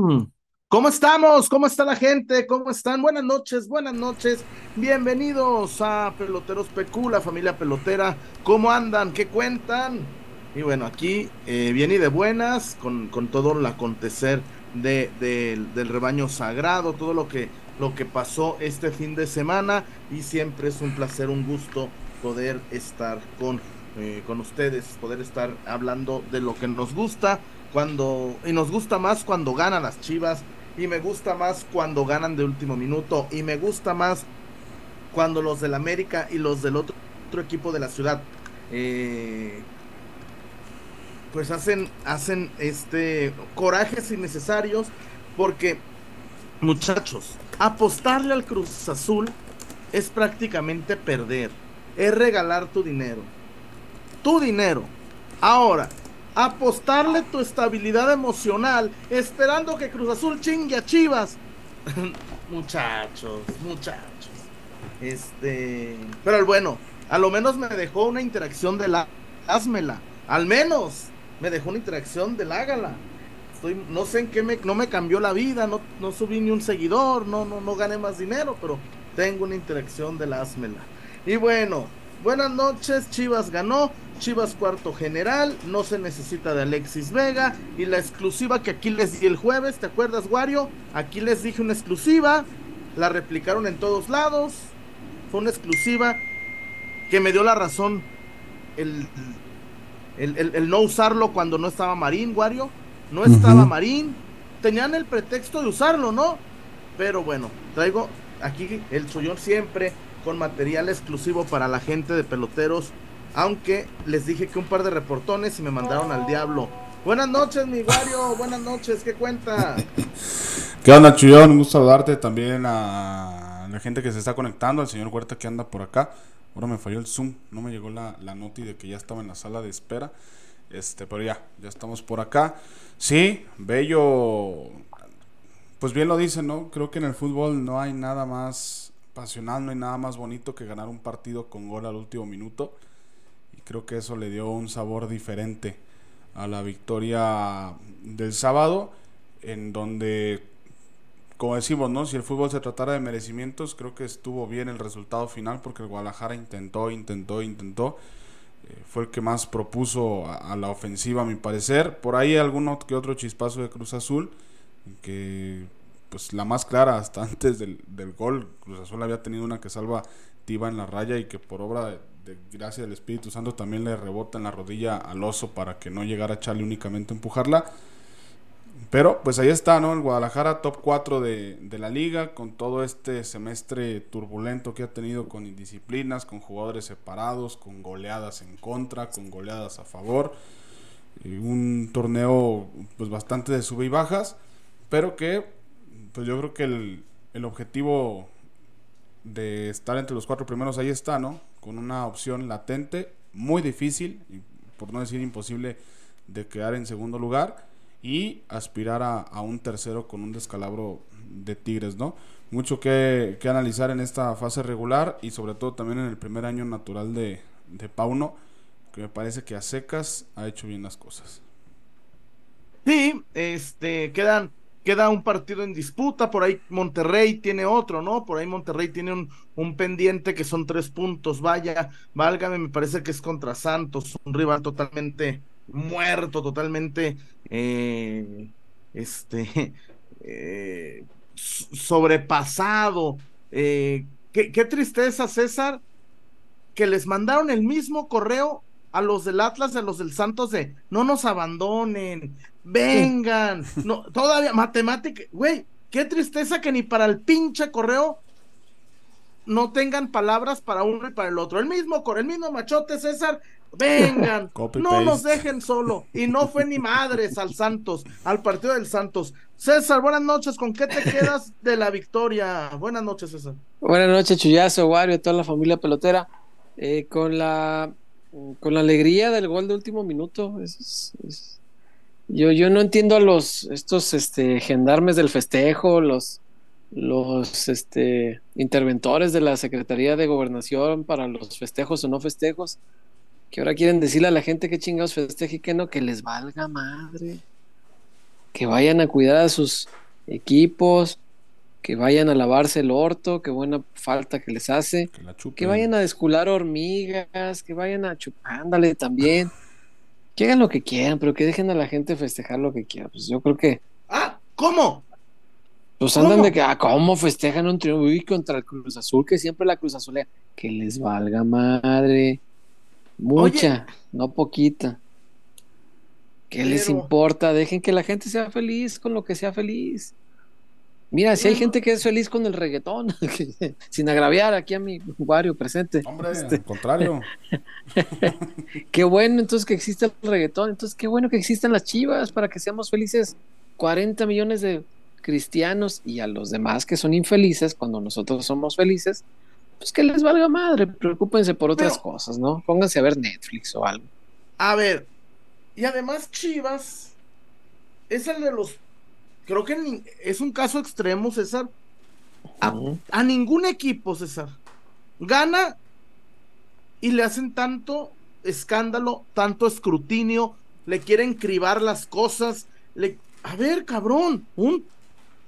Mm. ¿Cómo estamos? ¿Cómo está la gente? ¿Cómo están? Buenas noches, buenas noches. Bienvenidos a Peloteros PQ, la familia pelotera. ¿Cómo andan? ¿Qué cuentan? Y bueno, aquí eh, bien y de buenas, con, con todo el acontecer de, del rebaño sagrado, todo lo que, lo que pasó este fin de semana. Y siempre es un placer, un gusto poder estar con, eh, con ustedes, poder estar hablando de lo que nos gusta cuando y nos gusta más cuando ganan las Chivas y me gusta más cuando ganan de último minuto y me gusta más cuando los del América y los del otro, otro equipo de la ciudad eh, pues hacen hacen este corajes innecesarios porque muchachos apostarle al Cruz Azul es prácticamente perder es regalar tu dinero tu dinero. Ahora apostarle tu estabilidad emocional esperando que Cruz Azul chingue a Chivas. muchachos, muchachos. Este, pero bueno, a lo menos me dejó una interacción de la házmela. Al menos me dejó una interacción del hágala. Estoy, no sé en qué me, no me cambió la vida, no, no subí ni un seguidor, no, no, no gané más dinero, pero tengo una interacción de la házmela. Y bueno, buenas noches, Chivas ganó. Chivas cuarto general, no se necesita de Alexis Vega y la exclusiva que aquí les di el jueves, ¿te acuerdas, Wario? Aquí les dije una exclusiva, la replicaron en todos lados, fue una exclusiva que me dio la razón el, el, no usarlo cuando no estaba Marín, Wario, no estaba Marín, tenían el pretexto de usarlo, ¿no? Pero bueno, traigo aquí el chollón siempre con material exclusivo para la gente de peloteros aunque les dije que un par de reportones y me mandaron al diablo. Buenas noches, mi Wario. Buenas noches. ¿Qué cuenta? ¿Qué onda, Chuyón? Un gusto saludarte también a la gente que se está conectando, al señor Huerta que anda por acá. Ahora me falló el Zoom, no me llegó la, la noti de que ya estaba en la sala de espera. Este, pero ya, ya estamos por acá. Sí, bello. Pues bien lo dice, ¿no? Creo que en el fútbol no hay nada más pasional, no hay nada más bonito que ganar un partido con gol al último minuto creo que eso le dio un sabor diferente a la victoria del sábado, en donde, como decimos, ¿no? si el fútbol se tratara de merecimientos, creo que estuvo bien el resultado final porque el Guadalajara intentó, intentó, intentó. Eh, fue el que más propuso a, la ofensiva, a mi parecer. Por ahí algún que otro chispazo de Cruz Azul, que pues la más clara hasta antes del, del gol. Cruz Azul había tenido una que salva Tiva en la raya y que por obra de, de gracia del Espíritu Santo también le rebota en la rodilla al oso para que no llegara a Charlie únicamente a empujarla. Pero pues ahí está, ¿no? El Guadalajara top 4 de, de, la liga, con todo este semestre turbulento que ha tenido con indisciplinas, con jugadores separados, con goleadas en contra, con goleadas a favor. un torneo pues bastante de sube y bajas, pero que pues yo creo que el, el objetivo de estar entre los cuatro primeros ahí está, ¿no? Con una opción latente, muy difícil, por no decir imposible, de quedar en segundo lugar y aspirar a, un tercero con un descalabro de Tigres, ¿no? Mucho que, analizar en esta fase regular y sobre todo también en el primer año natural de, de Pauno, que me parece que a secas ha hecho bien las cosas. Sí, este, quedan queda un partido en disputa, por ahí Monterrey tiene otro, ¿no? Por ahí Monterrey tiene un, un pendiente que son tres puntos, vaya, válgame, me parece que es contra Santos, un rival totalmente muerto, totalmente, eh, este, eh, sobrepasado. Eh, qué, qué tristeza, César, que les mandaron el mismo correo a los del Atlas, a los del Santos de no nos abandonen, vengan, no, todavía matemática, güey, qué tristeza que ni para el pinche correo no tengan palabras para uno y para el otro. El mismo el mismo machote César, vengan, no nos dejen solo. Y no fue ni madres al Santos, al partido del Santos. César, buenas noches, ¿con qué te quedas de la victoria? Buenas noches, César. Buenas noches, Chuyazo, Wario, toda la familia pelotera. Eh, con la con la alegría del gol de último minuto. Yo, yo no entiendo a los estos este, gendarmes del festejo, los, los este, interventores de la Secretaría de Gobernación para los festejos o no festejos, que ahora quieren decirle a la gente que chingados festeje y que no, que les valga madre. que vayan a cuidar a sus equipos, que vayan a lavarse el orto, qué buena falta que les hace, Que la que vayan a descular hormigas, que vayan a chupar, ándale también, que hagan lo que quieran, pero que dejen a la gente festejar lo que quiera. Pues yo creo que, Ah, ¿cómo? pues andan ¿Cómo? de que, ah, ¿cómo festejan un triunfo contra el Cruz Azul? Que siempre la Cruz Azul, que les valga madre, mucha, no poquita. ¿Qué les importa? Dejen que la gente sea feliz con lo que sea feliz. Mira, si hay gente que es feliz con el reggaetón, que- sin agraviar aquí a mi Wario presente. Hombre, Este, al contrario. qué bueno entonces que existe el reggaetón, entonces qué bueno que existan las chivas para que seamos felices 40 millones de cristianos y a los demás que son infelices cuando nosotros somos felices, pues que les valga madre, preocúpense por otras Pero- cosas, ¿no? Pónganse a ver Netflix o algo. A ver, y además Chivas es el de los, creo que es un caso extremo, César. A ningún equipo, César, gana y le hacen tanto escándalo, tanto escrutinio, le quieren cribar las cosas. Le... A ver, cabrón, un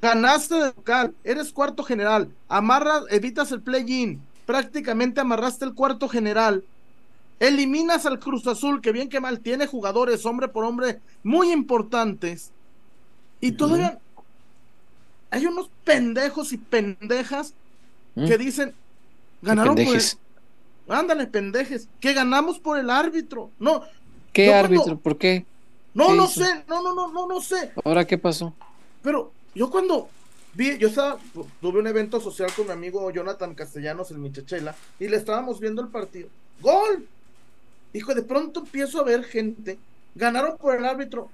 ganaste de local, eres cuarto general, amarras, evitas el play-in, prácticamente amarraste el cuarto general. Eliminas al Cruz Azul, que bien que mal tiene jugadores hombre por hombre muy importantes. Y todavía hay unos pendejos y pendejas Mm. que dicen, ganaron por el... Ándale, pendejes, que ganamos por el árbitro. No, ¿Qué Yo cuando- árbitro? ¿Por qué? no, ¿Qué no hizo? sé, no, no, no, no, no sé. ¿Ahora qué pasó? Pero yo cuando vi, yo estaba, tuve un evento social con mi amigo Jonathan Castellanos, el Michachela, y le estábamos viendo el partido. ¡Gol! Hijo, de pronto empiezo a ver gente, ganaron por el árbitro.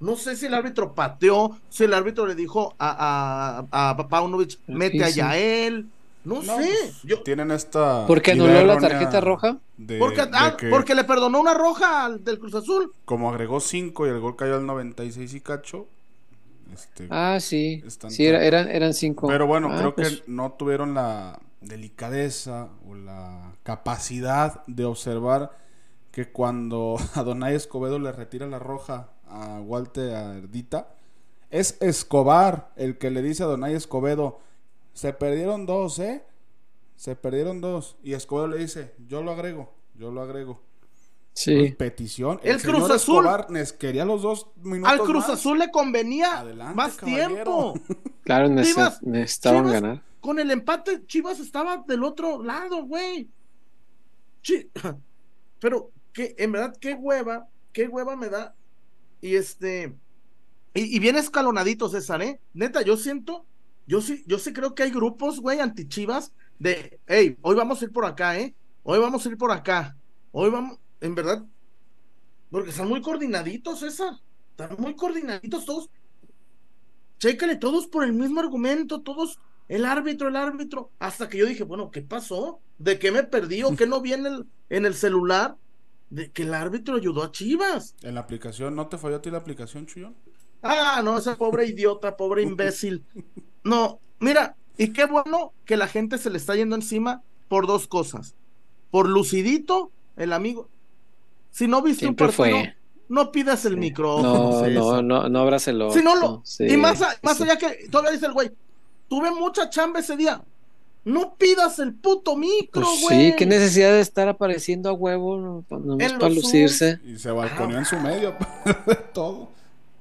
No sé si el árbitro pateó, si el árbitro le dijo a, a, a Paunovic, ¿Qué mete a hizo? Yael. No, No, sé. pues, Yo, Tienen esta. ¿Porque idea anuló la tarjeta roja? De, porque, de ah, que porque le perdonó una roja al del Cruz Azul. como agregó 5 y el gol cayó al 96 y cacho. Este, Ah, sí. Están Sí, era- eran, eran cinco. Pero bueno, Ah, creo pues, que no tuvieron la delicadeza o la capacidad de observar que cuando Adonai Escobedo le retira la roja a Walter Ardita, es Escobar el que le dice a Adonai Escobedo, se perdieron dos, ¿eh? Se perdieron dos. Y Escobedo le dice, yo lo agrego, yo lo agrego. Sí. Petición. El Cruz Azul- Escobar les quería los dos minutos Al Cruz más. Azul le convenía Adelante, más caballero. tiempo. Claro, Chivas- necesitaban Chivas- ganar. Con el empate, Chivas estaba del otro lado, güey. Chi- Pero, que, en verdad, qué hueva, qué hueva me da. Y este, y, y bien escalonadito, César, ¿eh? Neta, yo siento, yo sí, yo sí creo que hay grupos, güey, anti-Chivas, de, hey, hoy vamos a ir por acá, ¿eh? Hoy vamos a ir por acá. Hoy vamos, en verdad, porque están muy coordinaditos, César. Están muy coordinaditos todos. Chécale, todos por el mismo argumento, todos, el árbitro, el árbitro. Hasta que yo dije, bueno, ¿qué pasó? ¿De qué me perdí o qué no vi en el, en el celular? De que el árbitro ayudó a Chivas. En la aplicación, ¿no te falló a ti la aplicación, Chuyón? Ah, no, ese pobre idiota, pobre imbécil. No, mira, y qué bueno que la gente se le está yendo encima por dos cosas. Por Lucidito, el amigo. Si no viste Siempre un partido, fue. no pidas el micrófono. No, no, no, no abrácelo. Si no lo. Sí, y más, a- más sí. allá que todavía dice el güey, tuve mucha chamba ese día. No pidas el puto micro, Pues güey. sí, qué necesidad de estar apareciendo a huevo, no, nomás En para lucirse. Y se balconeó en su medio. todo.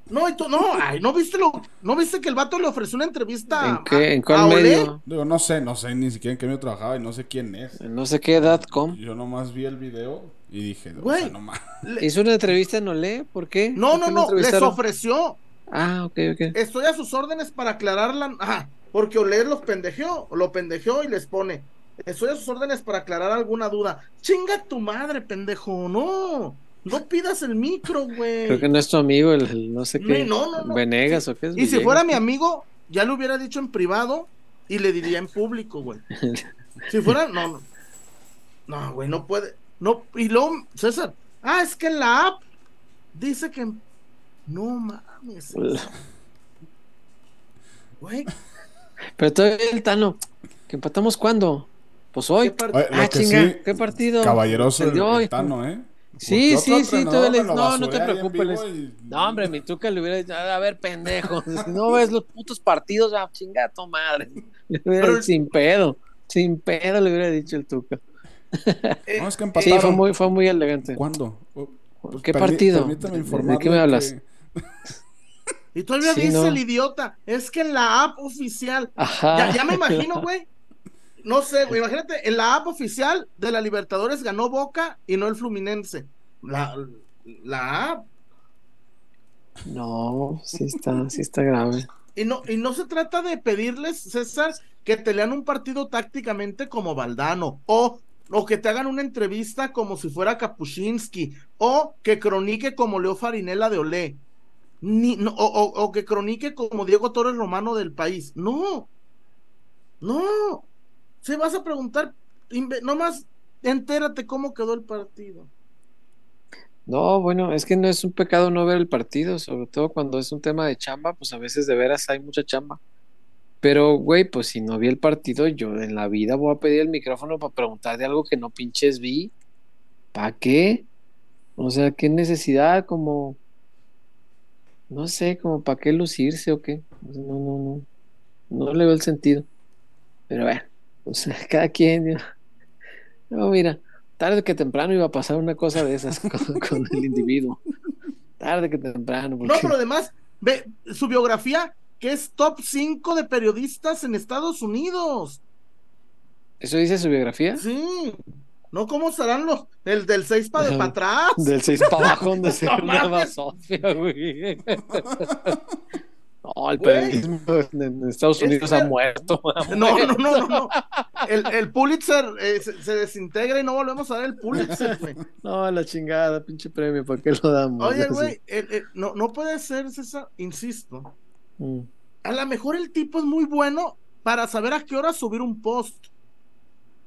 No, y tú, no, ay, no viste lo, no viste que el vato le ofreció una entrevista ¿En qué? ¿En a cuál Olé? medio? Digo, no sé, no sé ni siquiera en qué medio trabajaba y no sé quién es. No sé qué edad com. Yo nomás vi el video y dije, o Güey. sea, no más. Le- ¿Hizo una entrevista en Olé? ¿Por qué? no, ¿Por no, qué no, les ofreció. Ah, ok, ok. Estoy a sus órdenes para aclarar la. Ajá, porque Olé los pendejeó, lo pendejeó y les pone. Estoy a sus órdenes para aclarar alguna duda. Chinga tu madre, pendejo, no. No pidas el micro, güey. Creo que no es tu amigo, el, el no sé qué. No, no, no. Venegas o qué es. Y si fuera mi amigo, ya lo hubiera dicho en privado y le diría en público, güey. Si fuera, no, no. No, güey, no puede. No, y luego, César, ah, es que en la app dice que. No mames. Güey, Pero todavía el Tano, ¿que empatamos cuándo? Pues hoy. ¿qué Oye, Ah, chinga, sí, ¿qué partido? Caballeroso El Tano, ¿eh? Sí, sí, sí, todavía le- no, no te preocupes. y- No, hombre, mi Tuca le hubiera dicho, a ver, pendejo, si no ves los putos partidos, ah, chinga tu madre. Pero- sin pedo, sin pedo le hubiera dicho el Tuca. Eh, No, es que Sí, empataron. fue muy, fue muy elegante. ¿Cuándo? Pues ¿Qué permí- partido? Permítame ¿De- qué me hablas? que- y todavía Sí, dice no. el idiota, es que en la app oficial, ya me imagino, güey. No sé, güey, imagínate, en la app oficial de la Libertadores ganó Boca y no el Fluminense. La, la app. No, sí está, sí está grave. Y no, y no se trata de pedirles, César, que te lean un partido tácticamente como Valdano, o, o que te hagan una entrevista como si fuera Kapuscinski, o que cronique como Leo Farinella de Olé, Ni, no, o, o- o que cronique como Diego Torres Romano del país. No, no. Se vas a preguntar, nomás entérate cómo quedó el partido. No, bueno, es que no es un pecado no ver el partido, sobre todo cuando es un tema de chamba, pues a veces de veras hay mucha chamba. Pero, güey, pues si no vi el partido, yo en la vida voy a pedir el micrófono para preguntar de algo que no pinches vi. ¿Para qué? O sea, ¿qué necesidad? Como, no sé, como para qué lucirse o qué. No, no, no. No le veo el sentido. Pero bueno, o sea, cada quien. No, mira, tarde que temprano iba a pasar una cosa de esas con, con el individuo. Tarde que temprano. No, pero además, ve su biografía, que es top 5 de periodistas en Estados Unidos. ¿Eso dice su biografía? Sí. No, ¿cómo serán los el del 6 para Ajá. atrás? Del 6 para abajo, donde se mames. basofia, güey. No, el periodismo en Estados Es Unidos ha muerto. No, no, no, no, no. El, el Pulitzer eh, se, desintegra y no volvemos a ver el Pulitzer, güey. No, la chingada, pinche premio, ¿para qué lo damos? Oye, güey, no, no puede ser, César, insisto. Mm. A lo mejor el tipo es muy bueno para saber a qué hora subir un post.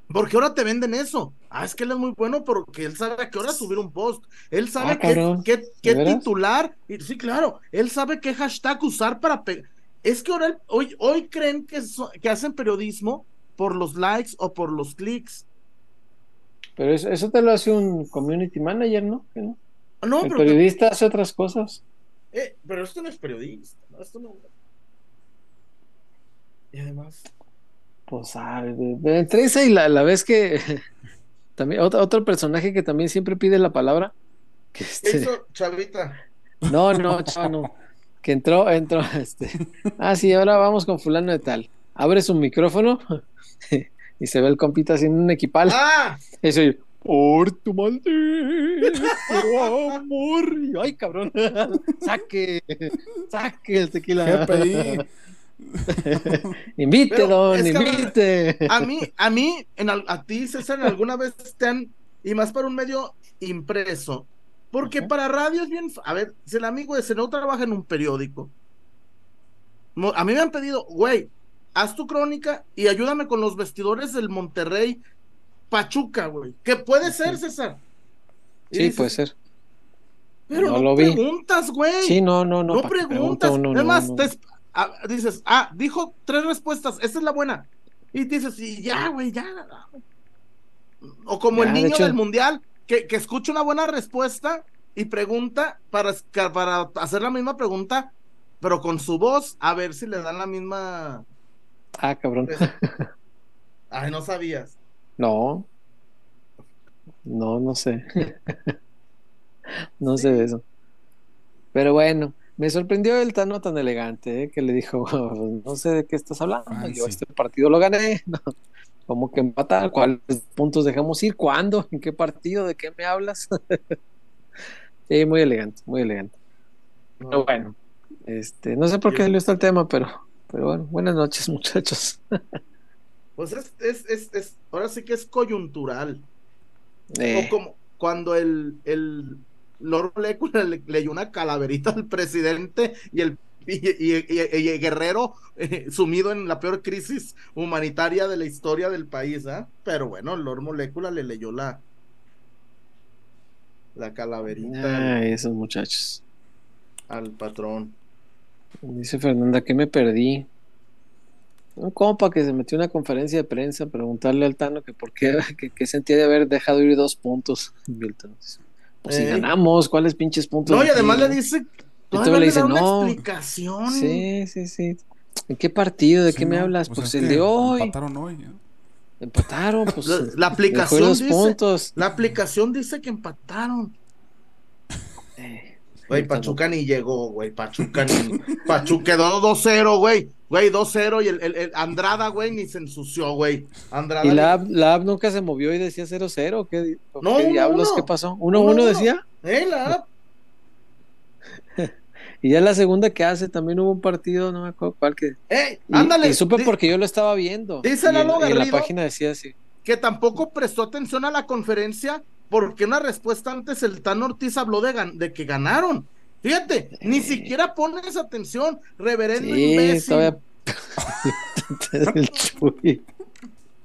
Porque ahora te venden eso. Ah, es que él es muy bueno porque él sabe a qué hora subir un post. Él sabe Ah, qué, titular. Y, sí, claro. Él sabe qué hashtag usar para pegar. Es que ahora hoy, hoy creen que, so- que hacen periodismo por los likes o por los clics. Pero eso, eso te lo hace un community manager, ¿no? ¿Que no? No, el pero, periodista hace otras cosas. eh, pero esto no es periodista. ¿no? Esto no. Y además. Pues de- entre esa y la, la vez que también otro, otro personaje que también siempre pide la palabra. Que ¿Qué este, hizo Chavita? no, no, chava, no. Que entró, entró, este. Ah, sí, ahora vamos con fulano de tal. Abre su micrófono y se ve el compita haciendo un equipal. ¡Ah! Y se oye, por tu maldito amor. Y, ay, cabrón. Saque, saque el tequila. GPI. Invite, don, invite. A mí, a mí, en a ti, César, alguna vez te han, y más para un medio impreso, porque para radio es bien, a ver, si el amigo de no trabaja en un periódico, a mí me han pedido, güey, haz tu crónica y ayúdame con los vestidores del Monterrey Pachuca, güey, que puede ser, César. Sí, dices, puede ser. Pero No no, lo vi. preguntas, güey. Sí, no, no, no. no ¿para qué preguntas. pregunta uno? es No, más, no. te ah, dices, ah, dijo tres respuestas, esta es la buena. Y dices, y ya, güey, ya. O como Ya, el de niño hecho- del mundial, que, que escucha una buena respuesta y pregunta para, para hacer la misma pregunta, pero con su voz, a ver si le dan la misma. Ah, cabrón. Ay, no sabías. No. No, no sé. no sé de eso. Pero bueno, me sorprendió el Tano tan elegante, ¿eh? que le dijo, no sé de qué estás hablando, Fancy. yo este partido lo gané. No. ¿Cómo que empatar? ¿Cuáles puntos dejamos ir? ¿Cuándo? ¿En qué partido? ¿De qué me hablas? sí, muy elegante, muy elegante. Pero bueno, este, no sé por qué salió esto el tema, pero, pero bueno, buenas noches, muchachos. Pues es, es, es, es- ahora sí que es coyuntural. Eh, O como cuando el, el Lord Molecula le, leyó una calaverita al presidente y el, y, y- y- y el guerrero eh, sumido en la peor crisis humanitaria de la historia del país, ¿ah? Pero bueno, Lord Molecula le leyó la, la calaverita ay, esos muchachos. al, patrón. Dice Fernanda que me perdí. Un compa que se metió en una conferencia de prensa a preguntarle al Tano que por qué, que, que sentía de haber dejado ir dos puntos. Milton. Pues si ganamos, ¿cuáles pinches puntos? No, y además le dice, y le una no. explicación. Sí, sí, sí. ¿En qué partido? ¿De Sí, qué me hablas? pues Pues, es el de hoy. Empataron hoy. ¿eh? Empataron, pues. La, la aplicación los dice, puntos. la aplicación dice que empataron. Eh, Güey, Pachuca ni llegó, güey. Pachuca ni. Pachuca quedó 2-0, güey. Güey, 2-0 y el, el, el Andrada, güey, ni se ensució, güey. Andrada. Y la app, la app nunca se movió y decía 0-0. ¿Qué, No, qué uno, diablos? uno. ¿Qué pasó? Uno, 1-1 uno. decía. Eh, la app. Y ya la segunda que hace también hubo un partido, no me acuerdo cuál que. Ey, Y, ándale. y supe di- porque yo lo estaba viendo. Dice y Lalo y en la Garrido. página decía así. que tampoco prestó atención a la conferencia porque una respuesta antes el Tan Ortiz habló de, gan- de que ganaron. Fíjate, ni siquiera pones atención, reverendo Sí, imbécil. todavía.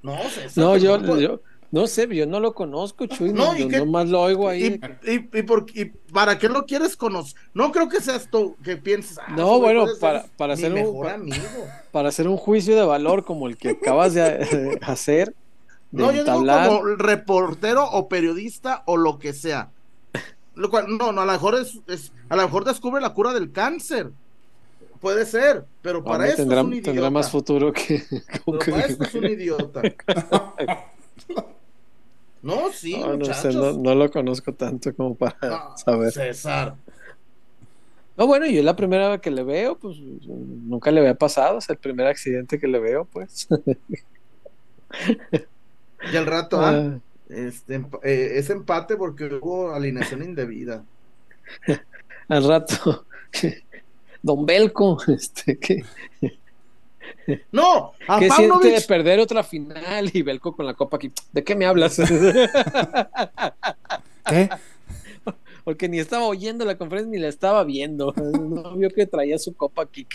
No, César, No, yo, pues, yo no sé, yo no lo conozco, Chuy. No, No, ¿y nomás lo oigo ahí. y, y por- y para qué lo quieres conocer? No creo que seas tú que pienses. ah, No, bueno, para- para hacer un- mejor amigo. Para hacer un juicio de valor como el que acabas de hacer. De No, yo digo como reportero o periodista o lo que sea. Lo cual, no, no, a lo mejor es, es- a lo mejor descubre la cura del cáncer. Puede ser, pero para Hombre, eso tendrá, es un idiota. tendrá más futuro que. Pero que- para eso es un idiota. No, sí, No, no muchachos. sé, no, no lo conozco tanto como para No, saber. César. No, bueno, yo es la primera vez que le veo, pues nunca le había pasado, es el primer accidente que le veo, pues. Y al rato, ah, Ah, este, eh, es empate porque hubo alineación indebida. al rato, Don Belco, este, ¿qué, No, a qué siente de perder otra final y Belco con la copa aquí? ¿De qué me hablas? ¿Qué? Porque ni estaba oyendo la conferencia ni la estaba viendo. No vio que traía su copa aquí.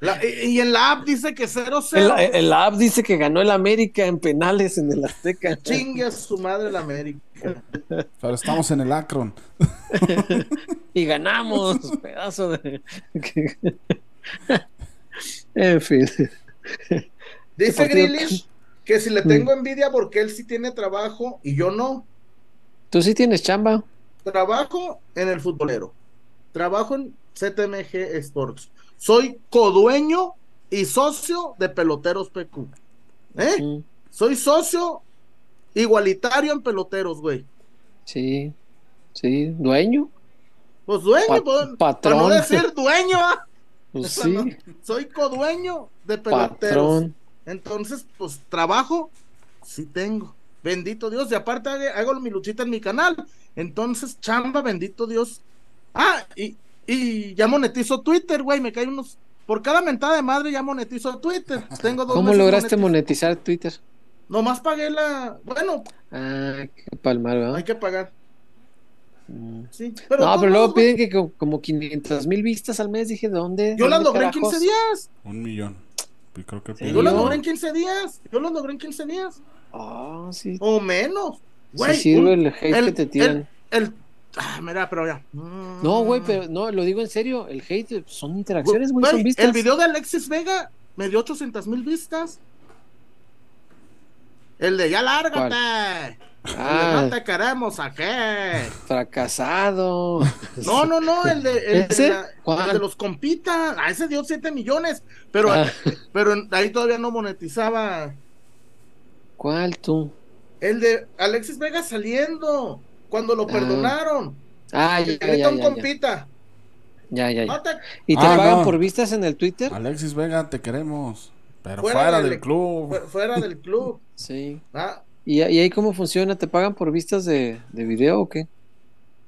La- y, en la app dice que 0-0. El, el app dice que ganó el América en penales en el Azteca. Chingue a su madre la América. Pero estamos en el Akron. Y ganamos, pedazo de. en fin. Dice Grealish que si le tengo envidia porque él sí tiene trabajo y yo no. ¿Tú sí tienes chamba? Trabajo en el futbolero. Trabajo en CTMG Sports. Soy codueño y socio de Peloteros PQ. ¿Eh? Soy socio igualitario en Peloteros, güey. Sí, sí, dueño. Pues dueño, Pa- pues, para patrón. no decir dueño, ah. Pues sí, no. soy codueño de Peloteros. patrón. Entonces, pues trabajo, sí tengo. Bendito Dios. Y aparte hago mi luchita en mi canal. Entonces, chamba, bendito Dios. Ah, y, y ya monetizo Twitter, güey. Me cae unos. Por cada mentada de madre ya monetizo Twitter. Tengo dos ¿Cómo lograste monetiz- monetizar Twitter? Nomás pagué la. Bueno, Ah, qué palmar, ¿verdad? hay que pagar. Mm. Sí. no, de pero luego piden que co- como 500 mil vistas al mes. Dije, ¿de dónde? Yo las ¿Dónde logré en carajos? 15 días. Un millón. Y creo que Sí, Yo las ¿no? logré en 15 días. Yo las logré en 15 días. Ah, sí. O menos. Sí Güey, sirve un- el hate el- que te tiran. el. Ah, mira, pero ya. Mm. No, güey, pero no, lo digo en serio. El hate son interacciones, güey, son vistas. El video de Alexis Vega me dio 800 mil vistas. El de ya lárgate. De Ah, no te queremos aquí. fracasado. No, no, no, el de, el de, ¿Ese? la- ¿Cuál? el de los compitas. A ese dio 7 millones. Pero, Ah. pero ahí todavía no monetizaba. ¿Cuál tú? El de Alexis Vega saliendo. Cuando lo Ah. perdonaron. Ah, ya, grita ya, un ya, compita. Ya, ya, ya. ¿Y te Ah, pagan no. por vistas en el Twitter? Alexis Vega, te queremos. Pero Fuera fuera, del- del club. fu- fuera del club. Sí. Ah, ¿Y, y ahí cómo funciona? ¿Te pagan por vistas de, de video o qué?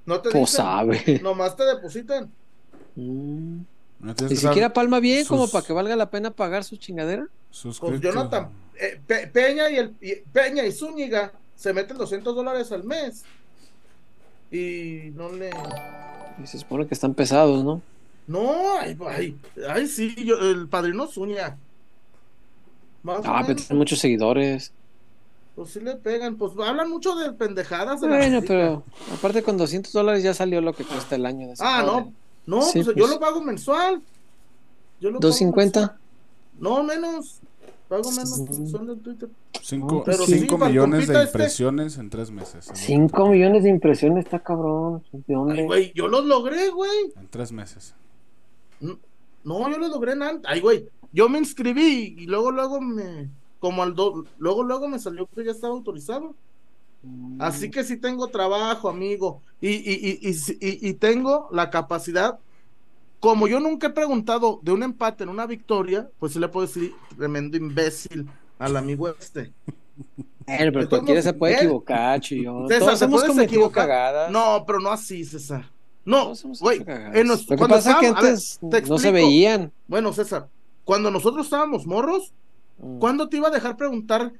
no te Pues dicen, sabe. Nomás te depositan. Mm. No Ni siquiera palma bien como para que valga la pena pagar su chingadera. suscrito. Pues Jonathan, eh, Pe- Peña y el y Peña y Zúñiga se meten 200 dólares al mes y no le Y se supone que están pesados, ¿no? no ay, ay, ay sí yo, el padrino Zúñiga más Ah, pero tienen muchos seguidores. pues sí le pegan pues hablan mucho de pendejadas de Bueno, pero aparte con 200 dólares ya salió lo que cuesta el año de ah no no Sí, pues, yo pues. lo pago mensual yo lo pago ¿250? mensual. no menos pago menos solo en Twitter. 5 Pero sí, para el millones de este- impresiones en tres meses. En- 5 millones de impresiones, está cabrón. ¿De Ay, dónde? güey, yo los logré, güey. En tres meses. No, yo los logré en antes. Ay, güey, yo me inscribí y luego, luego me, como al do, luego, luego me salió que ya estaba autorizado. Así que sí tengo trabajo, amigo. Y, y, y, y, y- y tengo la capacidad. Como yo nunca he preguntado de un empate en una victoria, pues sí le puedo decir tremendo imbécil al amigo este. Pero todos cualquiera se puede ¿eh? equivocar, chillón. César, Todos ¿te hemos cometido equivocar? cagadas. No, pero no así, César. No, güey. Lo que pasa es que ver, no se veían. Bueno, César, cuando nosotros estábamos morros, Mm. ¿Cuándo te iba a dejar preguntar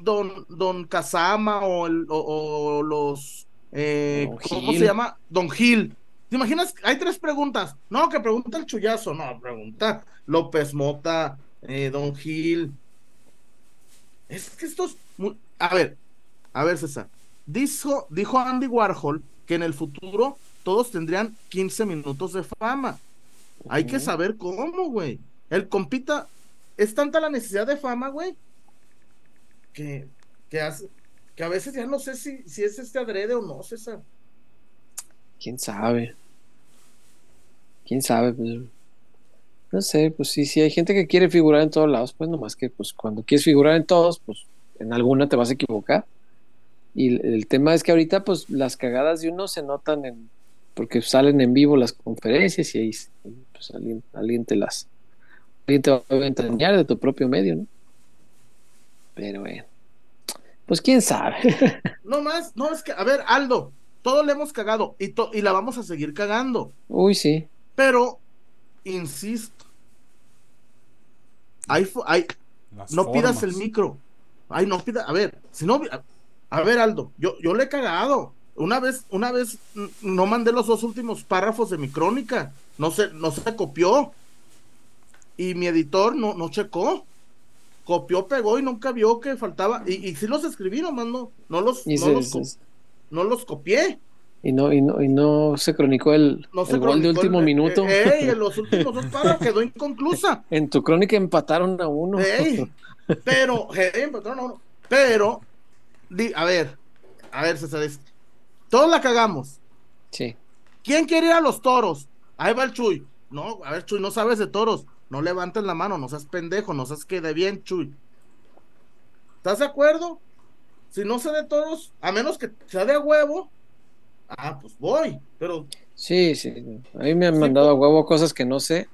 don, don Kazama o, el- o- o los... eh, Don ¿Cómo Gil. se llama? Don Gil. ¿Te imaginas? Hay tres preguntas. No, que pregunta el chullazo. No, pregunta López Mota, eh, Don Gil. Es que estos... A ver, a ver, César. Dijo, dijo Andy Warhol que en el futuro todos tendrían 15 minutos de fama. Hay que saber cómo, güey. El compita, es tanta la necesidad de fama, güey, que, que, hace, que a veces ya no sé si, si es este adrede o no, César. ¿Quién sabe? ¿Quién sabe? Pues, no sé, pues sí, sí, hay gente que quiere figurar en todos lados, pues nomás que pues cuando quieres figurar en todos, pues en alguna te vas a equivocar. Y el, el tema es que ahorita pues las cagadas de uno se notan en, porque salen en vivo las conferencias y ahí pues alguien, alguien te las, alguien te va a entrañar de tu propio medio, ¿no? Pero bueno, pues quién sabe. No más, no, es que, a ver, Aldo, todos le hemos cagado y, to- y la vamos a seguir cagando, Uy, sí. Pero, insisto, hay, hay, no pidas el micro. Ay, no pida, a ver, si no, a, a ver, Aldo, yo, yo le he cagado. Una vez, una vez no mandé los dos últimos párrafos de mi crónica. No se, no se copió. Y mi editor no, no checó. Copió, pegó y nunca vio que faltaba. Y, y sí los escribí, nomás no, no los, no se- los, se- no los copié. Y no, y no, y no se cronicó el, No se gol de último el- minuto. eh, ey, en los últimos dos párrafos quedó inconclusa. En tu crónica empataron a uno. Ey, pero, patrón, no, pero, di- a ver, a ver, César, todos la cagamos. Sí. ¿Quién quiere ir a los toros? Ahí va el Chuy. No, a ver, Chuy, no sabes de toros. No levantes la mano, no seas pendejo, no seas que de bien, Chuy. ¿Estás de acuerdo? Si no sé de toros, a menos que sea de huevo, ah, pues voy. Pero Sí, sí. A mí me han Sí, mandado a huevo cosas que no sé.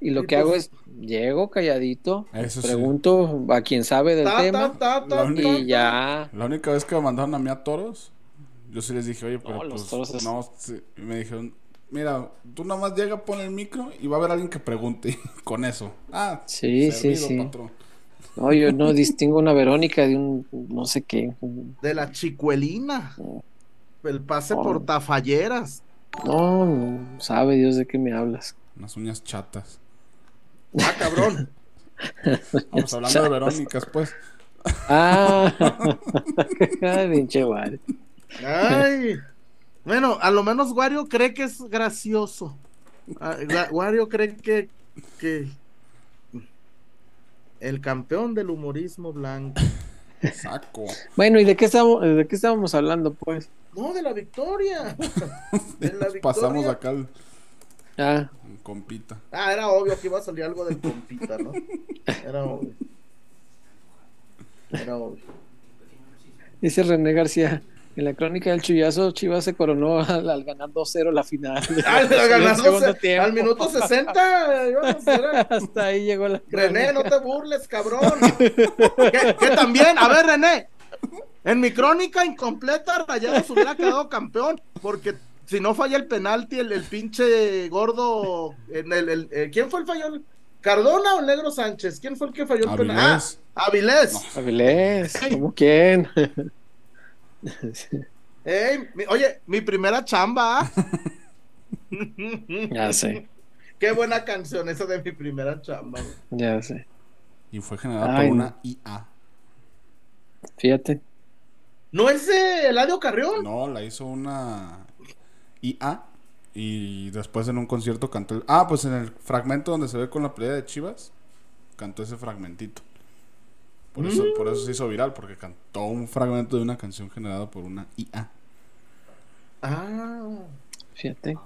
Y lo Sí, que hago pues. es, llego calladito, Eso sí. pregunto a quien sabe del ta, tema ta, ta, ta, La única- ta, y ya. La única vez que me mandaron a mí a toros, yo sí les dije, oye, pero No, los pues, toros es- no, sí. Y me dijeron, mira, tú nada más llega, pon el micro y va a haber alguien que pregunte con eso. Ah, Sí, sí, sí. patrón. No, yo no distingo una Verónica de un no sé qué. de la chicuelina. El pase Oh. por tafalleras. No, no sabe Dios de qué me hablas. Unas uñas chatas. Ah, cabrón. Vamos hablando de Verónicas, pues. Ah, Ay, pinche madre. Ay. Bueno, a lo menos Wario cree que es gracioso. Ah, Wa- Wario cree que, que el campeón del humorismo blanco. Saco. Bueno, ¿y de qué estamos, de qué estábamos hablando, pues? No, de la victoria. De la victoria. Pasamos acá al Ah, compita. Ah, era obvio que iba a salir algo del compita, ¿no? Era obvio. Era obvio. dice René García. En la crónica del chullazo, Chivas se coronó al, al ganar 2-0 la final. Al, al minuto 60. íbamos, era- Hasta ahí llegó la René, no te burles, cabrón. que, que también, a ver, René, en mi crónica incompleta, Rayados hubiera quedado campeón, porque si no falla el penalti, el, el pinche gordo, en el, el- eh, ¿quién fue el fallón? ¿Cardona o Negro Sánchez? ¿Quién fue el que falló el penal? Ah, Avilés. Avilés. ¿cómo quién? Ey, mi- oye, mi primera chamba. ya sé, Qué buena canción esa de mi primera chamba. güey. ya sé. Y fue generada Ay, por no. una IA. Fíjate. ¿No es de Eladio Carrión? No, la hizo una IA. Y después en un concierto cantó el... Ah, pues en el fragmento donde se ve con la pelea de Chivas, cantó ese fragmentito. Por, eso, por eso se hizo viral, porque cantó un fragmento de una canción generada por una IA. Ah, Fíjate.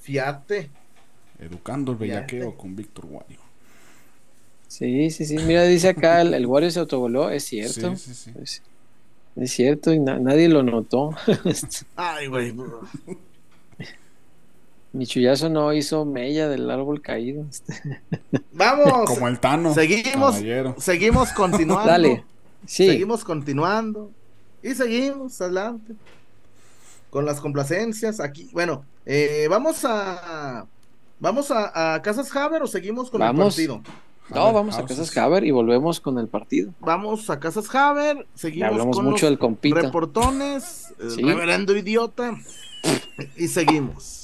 fíjate. Educando el bellaqueo Fíjate. con Víctor Wario. Sí, sí, sí. Mira, dice acá, el, el Wario se autogoló, es cierto. Sí, sí, sí. Es, es cierto, y na- nadie lo notó. Ay, güey. Mi chullazo no hizo mella del árbol caído. Vamos. Como el Tano. Seguimos, caballero. seguimos continuando. Dale. Sí, Seguimos continuando. Y seguimos adelante. Con las complacencias aquí. Bueno, eh, vamos a. ¿Vamos a, a Casas Haber o seguimos con Vamos. el partido? no, vamos a. Casas Haber y volvemos con el partido. Vamos a Casas Haber. Seguimos hablamos con mucho los del compita. reportones. Sí. Reverendo idiota. y seguimos.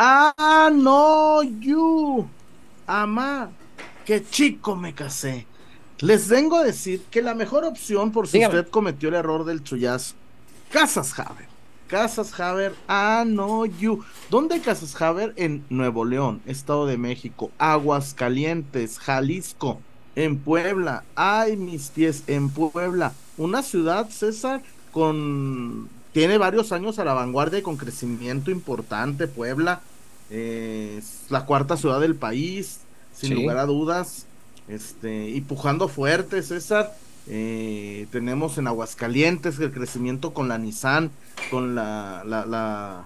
Ah, no, you. Amá, qué chico me casé. Les vengo a decir que la mejor opción por si Dígame. usted cometió el error del chullazo. Casas Haber. Casas Haber, ah, no, you. ¿Dónde Casas Haber? En Nuevo León, Estado de México, Aguascalientes, Jalisco, en Puebla. Ay, mis pies, en Puebla. Una ciudad, César, con... Tiene varios años a la vanguardia y con crecimiento importante, Puebla. Eh, es la cuarta ciudad del país, sin Sí. lugar a dudas. Este, y pujando fuerte, César. Eh, tenemos en Aguascalientes el crecimiento con la Nissan, con la, la, la-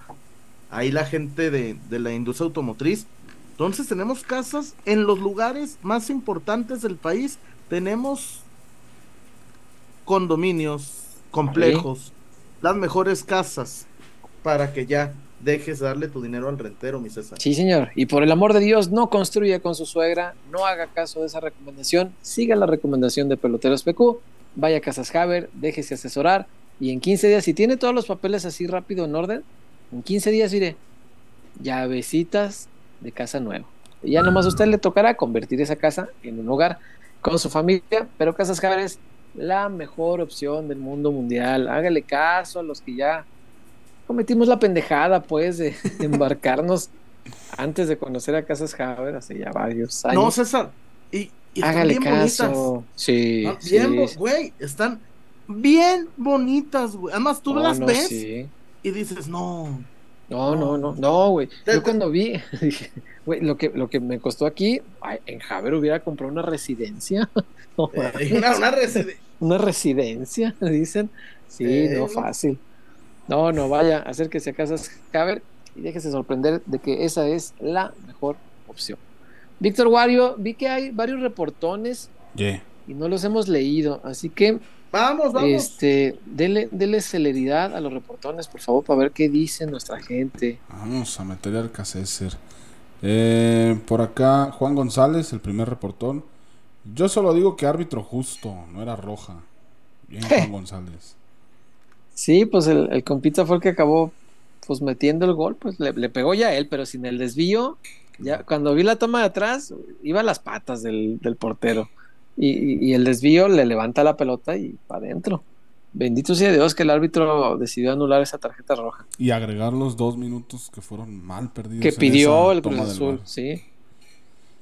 ahí la gente de, de la industria automotriz. Entonces tenemos casas en los lugares más importantes del país. Tenemos condominios, complejos, las mejores casas para que ya dejes de darle tu dinero al rentero, mi César. Sí, señor. Y por el amor de Dios, no construya con su suegra, no haga caso de esa recomendación, siga la recomendación de Peloteros PQ, vaya a Casas Haber, déjese asesorar y en 15 días, si tiene todos los papeles así rápido en orden, en 15 días iré llavecitas de casa nueva. Ya nomás a usted le tocará convertir esa casa en un hogar con su familia, pero Casas Haber es la mejor opción del mundo mundial. Hágale caso a los que ya cometimos la pendejada, pues, de embarcarnos antes de conocer a Casas Haber hace ya varios años. No, César. Y, y están Hágale bien caso. bonitas. Sí, Ah, sí, bien, bo- sí. güey, están bien bonitas, güey. Además, tú No, las no, ves sí. y dices, no. No, no, no, no, güey. Yo cuando vi, dije, güey, lo que, lo que me costó aquí, ay, en Haber hubiera comprado una residencia. Eh, una, una una residencia, dicen. Sí, no, no. fácil. No, no, vaya, acérquese a Casas Haber y déjese sorprender de que esa es la mejor opción. Víctor Wario, vi que hay varios reportones Yeah. y no los hemos leído, así que Vamos, vamos. este, dele, dele celeridad a los reportones, por favor, para ver qué dice nuestra gente. Vamos a meterle al César. Eh, por acá, Juan González, el primer reportón. Yo solo digo que árbitro justo, no era roja. Bien, Juan González. Sí, pues el, el compita fue el que acabó pues metiendo el gol, pues le, le pegó ya a él, pero sin el desvío, Ya, cuando vi la toma de atrás, iba a las patas del, del portero. Y, y- el desvío le levanta la pelota y para adentro. Bendito sea Dios que el árbitro decidió anular esa tarjeta roja. Y agregar los dos minutos que fueron mal perdidos. Que pidió el Cruz Azul, sí.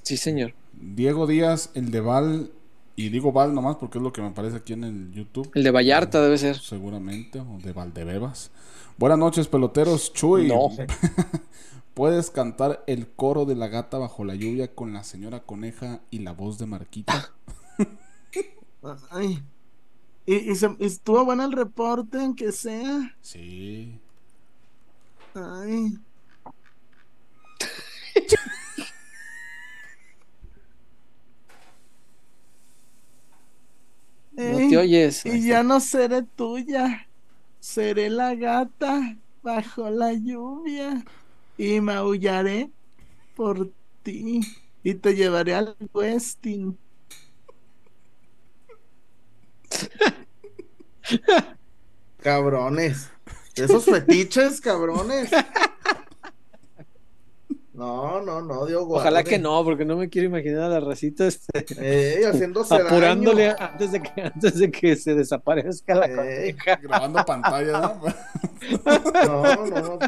Sí, señor. Diego Díaz, el de Val. Y digo Val nomás porque es lo que me aparece aquí en el YouTube. El de Vallarta debe ser. Seguramente, o de Valdebebas. Buenas noches, peloteros. Chuy, No. ¿puedes cantar el coro de la gata bajo la lluvia con la señora coneja y la voz de Marquita? Ay. Y, y se- y estuvo bueno el reporte, aunque sea. Sí. Ay. No te oyes. Y ya no seré tuya, seré la gata bajo la lluvia y maullaré por ti y te llevaré al Westin. Cabrones, esos fetiches, cabrones. No, no, no, Dios Ojalá guarde. que no, porque no me quiero imaginar a la racita este, Ey, haciéndose apurándole daño. antes de, que, antes de que se desaparezca la coneja. Grabando pantalla, ¿no? No, no, no.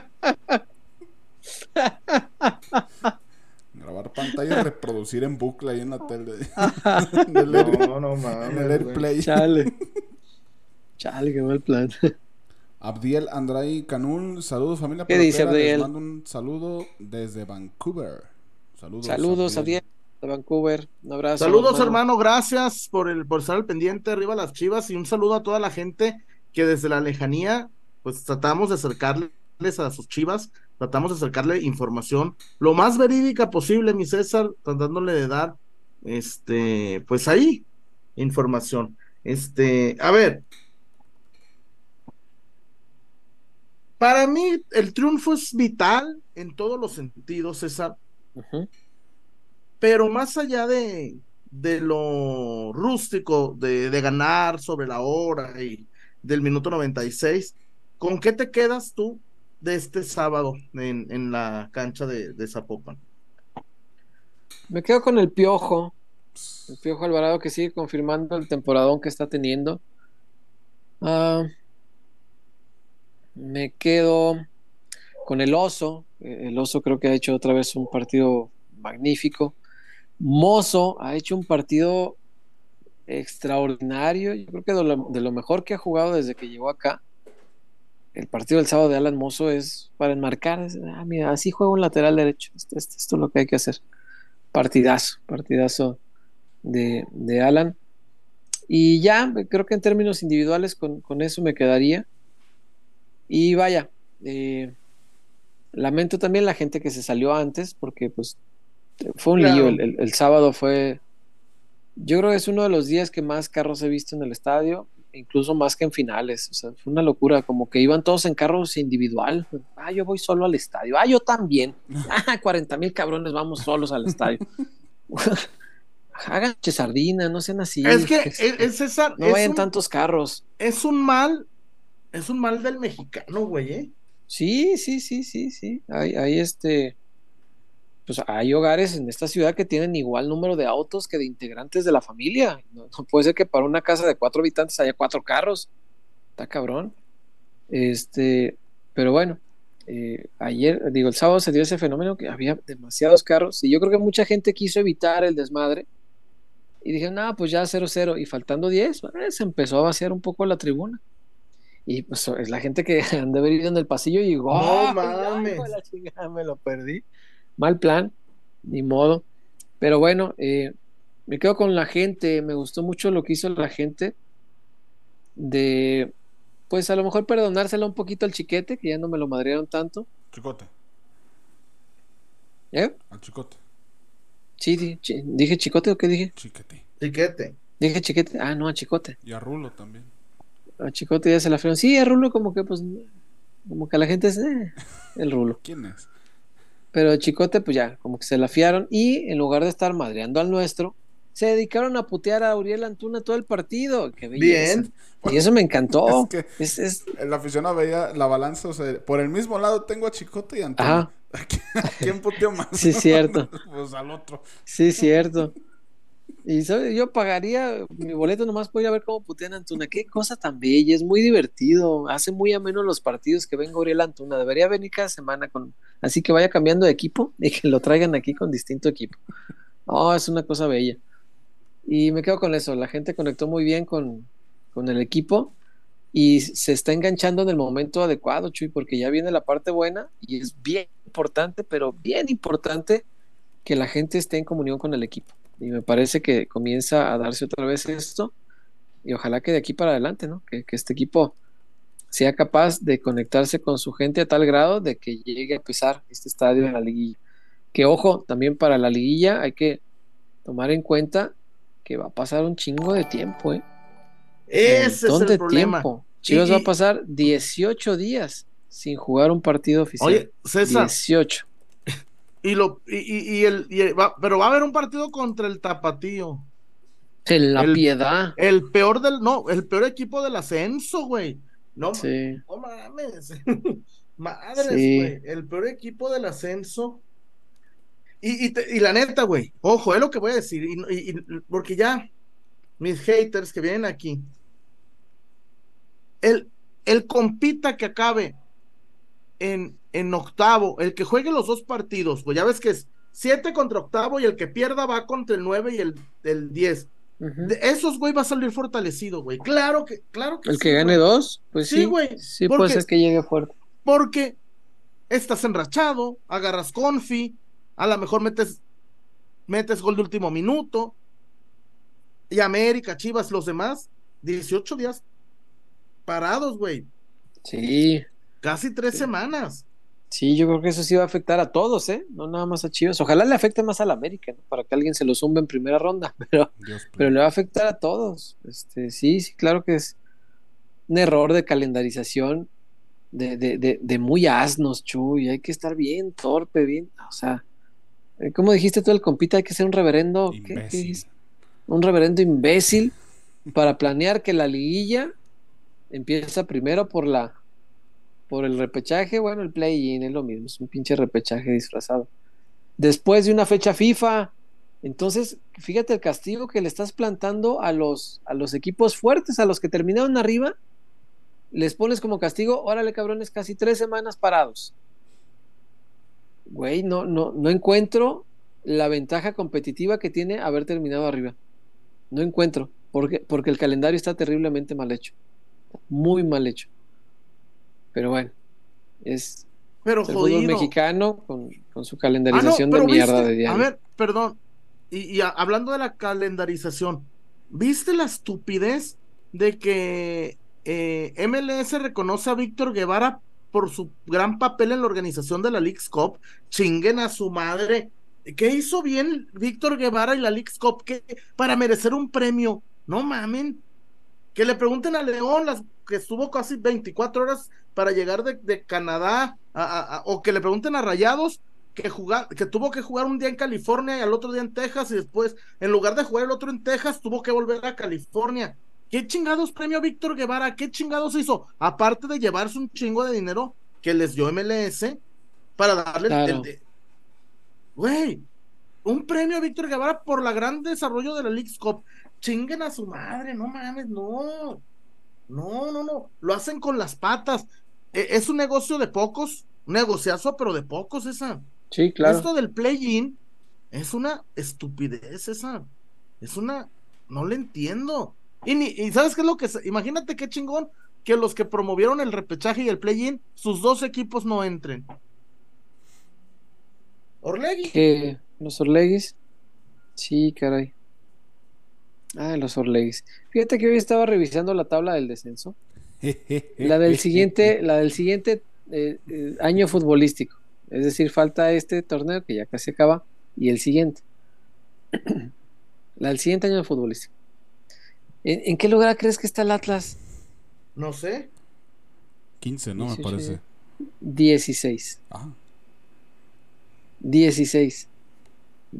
Grabar pantalla y reproducir en bucle ahí en la tele. en el, No, no en mames. el güey. AirPlay. Chale. Chale, qué mal plan. Abdiel Andrai Canul, saludos familia ¿Qué dice pelotera, les Abdiel? mando un saludo desde Vancouver. Saludos, Saludos, Abdiel, de Vancouver. Un abrazo. Saludos, hermano. Gracias por el por estar al pendiente. Arriba las chivas. Y un saludo a toda la gente que desde la lejanía, pues tratamos de acercarles a sus chivas. Tratamos de acercarle información lo más verídica posible, mi César, tratándole de dar, este, pues ahí, información. Este, a ver. Para mí, el triunfo es vital en todos los sentidos, César pero más allá de, de lo rústico, de, de ganar sobre la hora y del minuto 96, ¿con qué te quedas tú de este sábado en, en la cancha de, de Zapopan? Me quedo con el Piojo. El Piojo Alvarado que sigue confirmando el temporadón que está teniendo. Ah, me quedo con el Oso. El Oso creo que ha hecho otra vez un partido magnífico. Mozo ha hecho un partido extraordinario. Yo creo que de lo, mejor que ha jugado desde que llegó acá. El partido del sábado de Alan Mozo es para enmarcar. ah, mira, así juega un lateral derecho. Esto, esto- esto es lo que hay que hacer. Partidazo, partidazo de, de Alan. Y ya, creo que en términos individuales con, con eso me quedaría. Y vaya, eh, lamento también la gente que se salió antes, porque pues fue un Claro. lío. El, el- el sábado fue, yo creo que es uno de los días que más carros he visto en el estadio, incluso más que en finales. O sea, fue una locura, como que iban todos en carros individual. Ah, yo voy solo al estadio. Ah, yo también. Ah, 40 mil cabrones vamos solos al estadio. Hagan sardina, no sean así. es que, es, es César, no vayan un, tantos carros. es un mal, es un mal del mexicano, güey, ¿eh? Sí, sí, sí, sí, sí. Hay, hay este. Pues hay hogares en esta ciudad que tienen igual número de autos que de integrantes de la familia. No, no puede ser que para una casa de cuatro habitantes haya cuatro carros. Está cabrón. Este, pero bueno, eh, ayer, digo, el sábado se dio ese fenómeno que había demasiados carros y yo creo que mucha gente quiso evitar el desmadre y dijeron, no, pues ya 0-0 y faltando 10, eh, se empezó a vaciar un poco la tribuna. Y pues es la gente que han de haber ido en el pasillo y llegó, No "Ay, mames". la chingada, me lo perdí. Mal plan, ni modo. Pero bueno, eh, me quedo con la gente, me gustó mucho lo que hizo la gente de, pues a lo mejor perdonársela un poquito al chiquete, que ya no me lo madrearon tanto. Chicote, ¿Eh? al chicote. Sí, di- chi- dije chicote o qué dije? Chiquete. Chiquete. Dije chiquete. Ah, no, a chicote. Y a Rulo también. A chicote ya se la fueron. Sí, a Rulo como que pues, como que la gente es eh, el Rulo. ¿Quién es? Pero a chicote pues ya, como que se la fiaron y en lugar de estar madreando al nuestro, se dedicaron a putear a Uriel Antuna todo el partido. Qué belleza. Bien. Y eso me encantó. Es que Es, es- el aficionado veía la balanza, o sea, por el mismo lado tengo a Chicote y Antuna. Ajá. ¿A quién puteó más? Sí, cierto. pues al otro. Sí, cierto. Y yo pagaría mi boleto nomás por ir a ver cómo putean Antuna. Qué cosa tan bella, es muy divertido. Hace muy ameno los partidos que venga Uriel Antuna. Debería venir cada semana con. Así que vaya cambiando de equipo y que lo traigan aquí con distinto equipo. Oh, es una cosa bella. Y me quedo con eso. La gente conectó muy bien con, con el equipo y se está enganchando en el momento adecuado, Chuy, porque ya viene la parte buena y es bien importante, pero bien importante que la gente esté en comunión con el equipo. Y me parece que comienza a darse otra vez esto y ojalá que de aquí para adelante, ¿no? Que, que este equipo sea capaz de conectarse con su gente a tal grado de que llegue a pisar este estadio en la liguilla. Que ojo, también para la liguilla hay que tomar en cuenta que va a pasar un chingo de tiempo, ¿eh? Ese es el problema. Tiempo. Chivas Y- va a pasar 18 días sin jugar un partido oficial. Oye, César, 18. Y lo, y, y- y el, y va- pero va a haber un partido contra el Tapatío. En la el- piedad. El peor del, no, el peor equipo del ascenso, güey. No, Sí. no mames. Madres, Sí. güey. El peor equipo del ascenso. Y, y, te- y la neta, güey, ojo, es lo que voy a decir. y- porque ya, mis haters que vienen aquí. El, el compita que acabe en, en octavo, el que juegue los dos partidos, pues ya ves que es siete contra octavo y el que pierda va contra el nueve y el, el diez. Ujú. De esos, güey, va a salir fortalecido, güey. Claro que, claro que El sí, que gane dos, pues Sí, sí. güey, Sí, porque- puede ser que llegue fuerte. Porque estás enrachado, agarras confi, a lo mejor metes, metes gol de último minuto. Y América, Chivas, los demás, 18 días parados, güey. Sí. Casi tres semanas. Sí, yo creo que eso sí va a afectar a todos, ¿eh? No nada más a Chivas. Ojalá le afecte más al América, ¿no? Para que alguien se lo zumbe en primera ronda, pero, Dios pero le va a afectar a todos. Este, sí, sí, claro que es un error de calendarización de, de, de, de muy asnos, Chuy. Hay que estar bien torpe, bien. O sea, eh, ¿cómo dijiste tú el compita? Hay que ser un reverendo. ¿qué- dijiste? un reverendo imbécil para planear que la liguilla empieza primero por la por el repechaje, bueno, el play-in es lo mismo, es un pinche repechaje disfrazado. Después de una fecha FIFA, entonces, fíjate el castigo que le estás plantando a los a los equipos fuertes, a los que terminaron arriba, les pones como castigo, órale cabrones, casi tres semanas parados. Güey, no, no, no encuentro la ventaja competitiva que tiene haber terminado arriba. No encuentro, porque, porque el calendario está terriblemente mal hecho. Muy mal hecho. Pero bueno, es Pero el fútbol mexicano con, con su Ah, no, calendarización pero de mierda viste- de diario. A ver, perdón. Y, y a- hablando de la calendarización, ¿viste la estupidez de que eh, MLS reconoce a Víctor Guevara por su gran papel en la organización de la League's Cup? Chinguen a su madre. ¿Qué hizo bien Víctor Guevara y la League's Cup ¿Qué- para merecer un premio? No mamen. Que le pregunten a León, las, que estuvo casi 24 horas para llegar de, de Canadá, a- a- a- o que le pregunten a Rayados, que, jugar, que tuvo que jugar un día en California y al otro día en Texas, y después, en lugar de jugar el otro en Texas, tuvo que volver a California. ¿Qué chingados premio Víctor Guevara? ¿Qué chingados hizo? Aparte de llevarse un chingo de dinero que les dio MLS para darle el- Claro. el, de- Güey, un premio a Víctor Guevara por la gran desarrollo de la League's Cup. Chinguen a su madre, no mames, no. No, no, no. Lo hacen con las patas. E- Es un negocio de pocos, un negociazo, pero de pocos, esa. Sí, claro. Esto del play-in es una estupidez, esa. Es una. No le entiendo. Y, ni, y ¿sabes qué es lo que.? Imagínate qué chingón que los que promovieron el repechaje y el play-in, sus dos equipos no entren. Orlegui. que los Orleguis. Sí, caray. Ah, los Orleguis. Fíjate que hoy estaba revisando la tabla del descenso. La del siguiente, la del siguiente eh, eh, año futbolístico. Es decir, falta este torneo que ya casi acaba y el siguiente. la del siguiente año futbolístico. ¿En, en qué lugar crees que está el Atlas? No sé. 15, ¿no? Me 18. parece. 16. Ah, 16.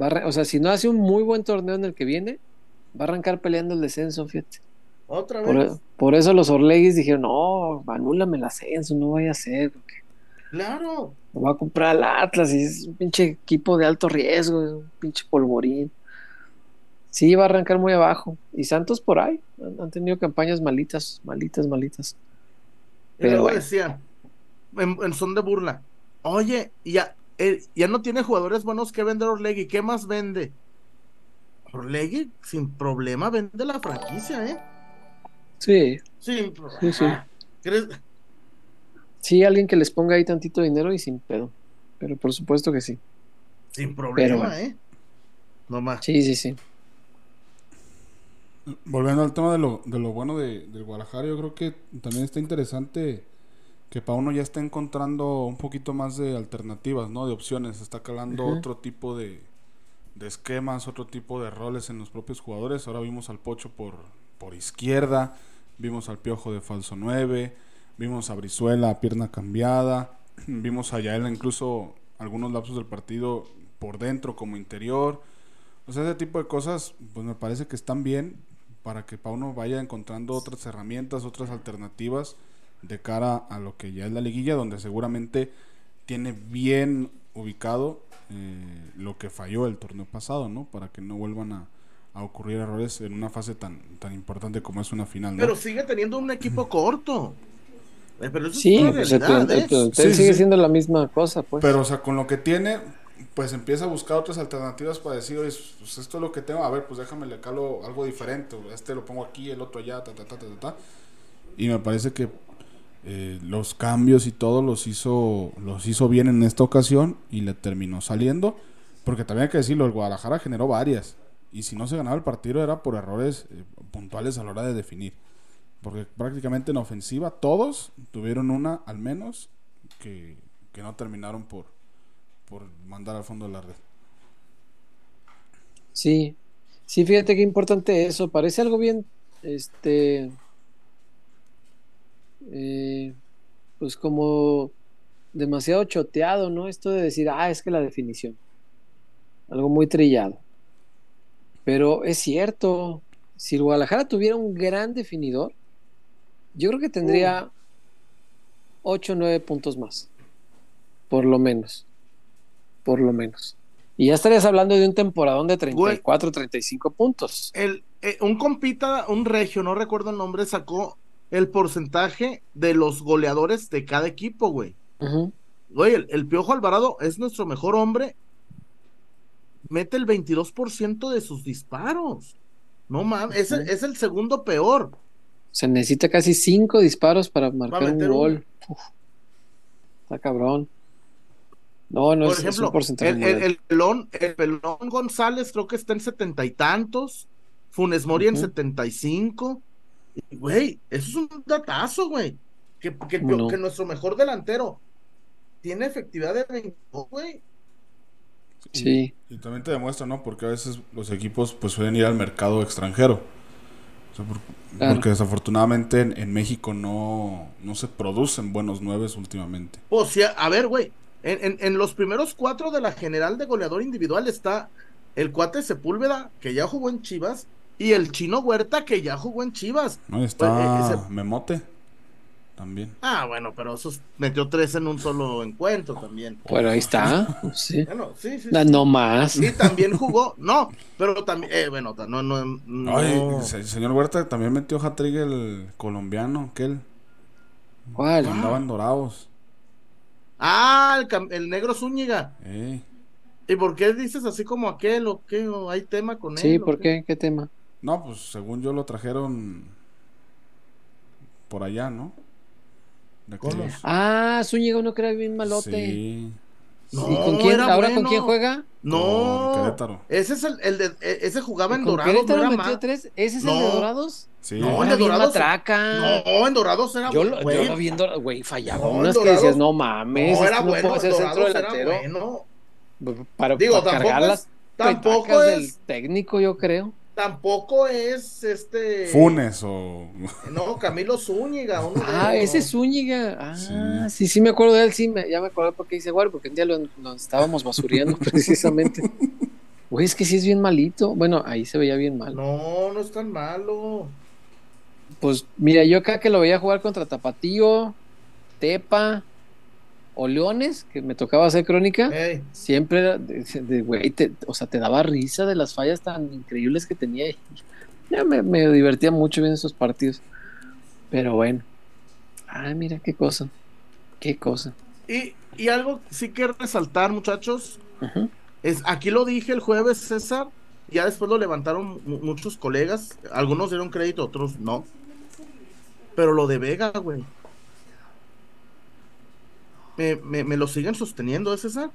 Va o sea, si no hace un muy buen torneo en el que viene, va a arrancar peleando el descenso, fíjate. Otra vez. Por, por eso los Orleguis dijeron, no, anúlame el ascenso, no vaya a ser. porque Claro. Lo va a comprar al Atlas y es un pinche equipo de alto riesgo, es un pinche polvorín. Sí, va a arrancar muy abajo. Y Santos por ahí. Han, han tenido campañas malitas, malitas, malitas. Pero luego bueno. decían, en, en son de burla, oye, ya, eh, ya no tiene jugadores buenos que vender Orlegui, ¿qué más vende? Orlegui, sin problema, vende la franquicia, ¿eh? Sí, Sin problema. sí, sí. ¿Crees? Sí, alguien que les ponga ahí tantito dinero y sin pedo. Pero por supuesto que sí. Sin problema, bueno. ¿eh? No más. Sí, sí, sí. Volviendo al tema de lo, de lo bueno de, del Guadalajara, yo creo que también está interesante que Pauno ya está encontrando un poquito más de alternativas, ¿no? De opciones. Está calando otro tipo de, de esquemas, otro tipo de roles en los propios jugadores. Ahora vimos al Pocho por, por izquierda, vimos al Piojo de falso 9, vimos a Brizuela a pierna cambiada, vimos a Yael incluso algunos lapsos del partido por dentro como interior. O sea, ese tipo de cosas, pues me parece que están bien para que Pauno vaya encontrando otras herramientas, otras alternativas de cara a lo que ya es la liguilla, donde seguramente tiene bien ubicado eh, lo que falló el torneo pasado, ¿no? Para que no vuelvan a, a ocurrir errores en una fase tan, tan importante como es una final, ¿no? Pero sigue teniendo un equipo corto. Eh, Pero eso Sí, es una pues realidad, el ¿eh? Sí, sigue sí. siendo la misma cosa, pues. Pero, o sea, con lo que tiene, pues empieza a buscar otras alternativas para decir, oye, pues esto es lo que tengo, a ver, pues déjame le calo algo diferente, este lo pongo aquí, el otro allá, ta, ta, ta, ta, ta, ta. Y me parece que eh, los cambios y todo los hizo, los hizo bien en esta ocasión y le terminó saliendo, porque también hay que decirlo, el Guadalajara generó varias. Y si no se ganaba el partido era por errores eh, puntuales a la hora de definir. Porque prácticamente en ofensiva todos tuvieron una al menos que, que no terminaron por, por mandar al fondo de la red. Sí, sí, fíjate qué importante eso. Parece algo bien, este, eh, pues como demasiado choteado, ¿no? Esto de decir, ah, es que la definición. Algo muy trillado. Pero es cierto, si el Guadalajara tuviera un gran definidor, yo creo que tendría 8 o 9 puntos más. Por lo menos. Por lo menos. Y ya estarías hablando de un temporadón de 34, 35 puntos. El, eh, un compita, un regio, no recuerdo el nombre, sacó el porcentaje de los goleadores de cada equipo, güey. Ujú. Güey, el, el Piojo Alvarado es nuestro mejor hombre. Mete el 22% de sus disparos. No mames, es, el- es el segundo peor. Se necesita casi 5 disparos para marcar un gol. Está cabrón. No, no Por es, un porcentaje el, pelón, el pelón González creo que está en setenta y tantos. Funes Mori en Ujú. 75. Y, Güey, eso es un datazo, güey. Que, que nuestro mejor delantero tiene efectividad de 22, güey. Sí. Y también te demuestra, ¿no? Porque a veces los equipos pues suelen ir al mercado extranjero. O sea, por- Claro. Porque desafortunadamente en, en México no, no se producen buenos nueves últimamente. O sea, a ver, güey. En, en- en los primeros cuatro de la general de goleador individual está el cuate Sepúlveda, que ya jugó en Chivas, y el chino Huerta, que ya jugó en Chivas. ¿no? Y está Pues, eh, ese- Memote también. Ah, bueno, pero esos metió tres en un solo encuentro también. Bueno, ahí está. Sí. Bueno, sí, sí. No, sí. no más. Y también jugó, no, pero también, eh, bueno, no, no, no. Ay, el señor Huerta también metió hat-trick el colombiano, aquel. ¿Cuál? que andaba en Dorados. Ah, el, cam- el negro Zúñiga. Eh, ¿Y por qué dices así como aquel o qué? ¿O hay tema con él? Sí, ¿por qué? qué? ¿Qué tema? No, pues según yo lo trajeron por allá, ¿no? Aquellos- Ah, Zúñiga uno que era bien malote. Sí. No, ¿Y con quién? ¿Ahora con bueno. quién juega? No, Con Querétaro. ese es el, el de, e- ese jugaba en ¿Con Dorados, Querétaro no metió tres? ¿Ese es el No. de Dorados? Sí. No, el Era de Dorados. matraca. No, en Dorados era Yo lo, yo lo vi en Dorados, güey, fallaba. No, en unas que decías, no mames, No, era no bueno, puede ser en centro Dorados era delantero. bueno. Para, Digo, para tampoco cargar es- las Tampoco es, del técnico, yo creo. Tampoco es este. Funes o. No, Camilo Zúñiga. uno Ah, ese es Zúñiga. Ah, Sí. sí. sí, me acuerdo de él, sí, me- ya me acuerdo porque dice, güey, porque un día lo, lo estábamos basureando precisamente. Güey, es que sí es bien malito. Bueno, ahí se veía bien mal. No, no es tan malo. Pues mira, yo acá que lo veía jugar contra Tapatío, Tepa, o Leones, que me tocaba hacer crónica, siempre de, güey, te- o sea, te daba risa de las fallas tan increíbles que tenía. y Ya me, me divertía mucho viendo esos partidos. Pero bueno. Ay, mira qué cosa. Qué cosa. Y, y algo sí que resaltar, muchachos, es aquí lo dije el jueves, César, ya después lo levantaron mu- muchos colegas, algunos dieron crédito, otros no. Pero lo de Vega, güey. Me, me- me lo siguen sosteniendo, ¿eh, César?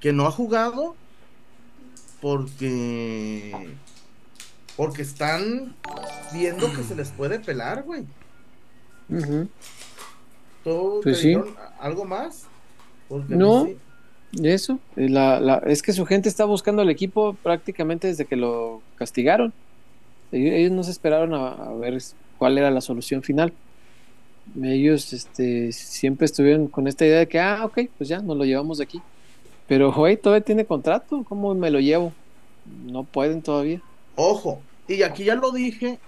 Que no ha jugado porque porque están viendo que se les puede pelar, güey. Ujú. ¿Tú Pues te sí. algo más? Porque No. sí. Eso, eh, la, la- es que su gente está buscando al equipo prácticamente desde que lo castigaron. Ellos, ellos no se esperaron a, a ver cuál era la solución final. Ellos este, siempre estuvieron con esta idea de que, ah, ok, pues ya, nos lo llevamos de aquí. Pero, güey, todavía tiene contrato, ¿cómo me lo llevo? No pueden todavía. Ojo, y aquí ya lo dije,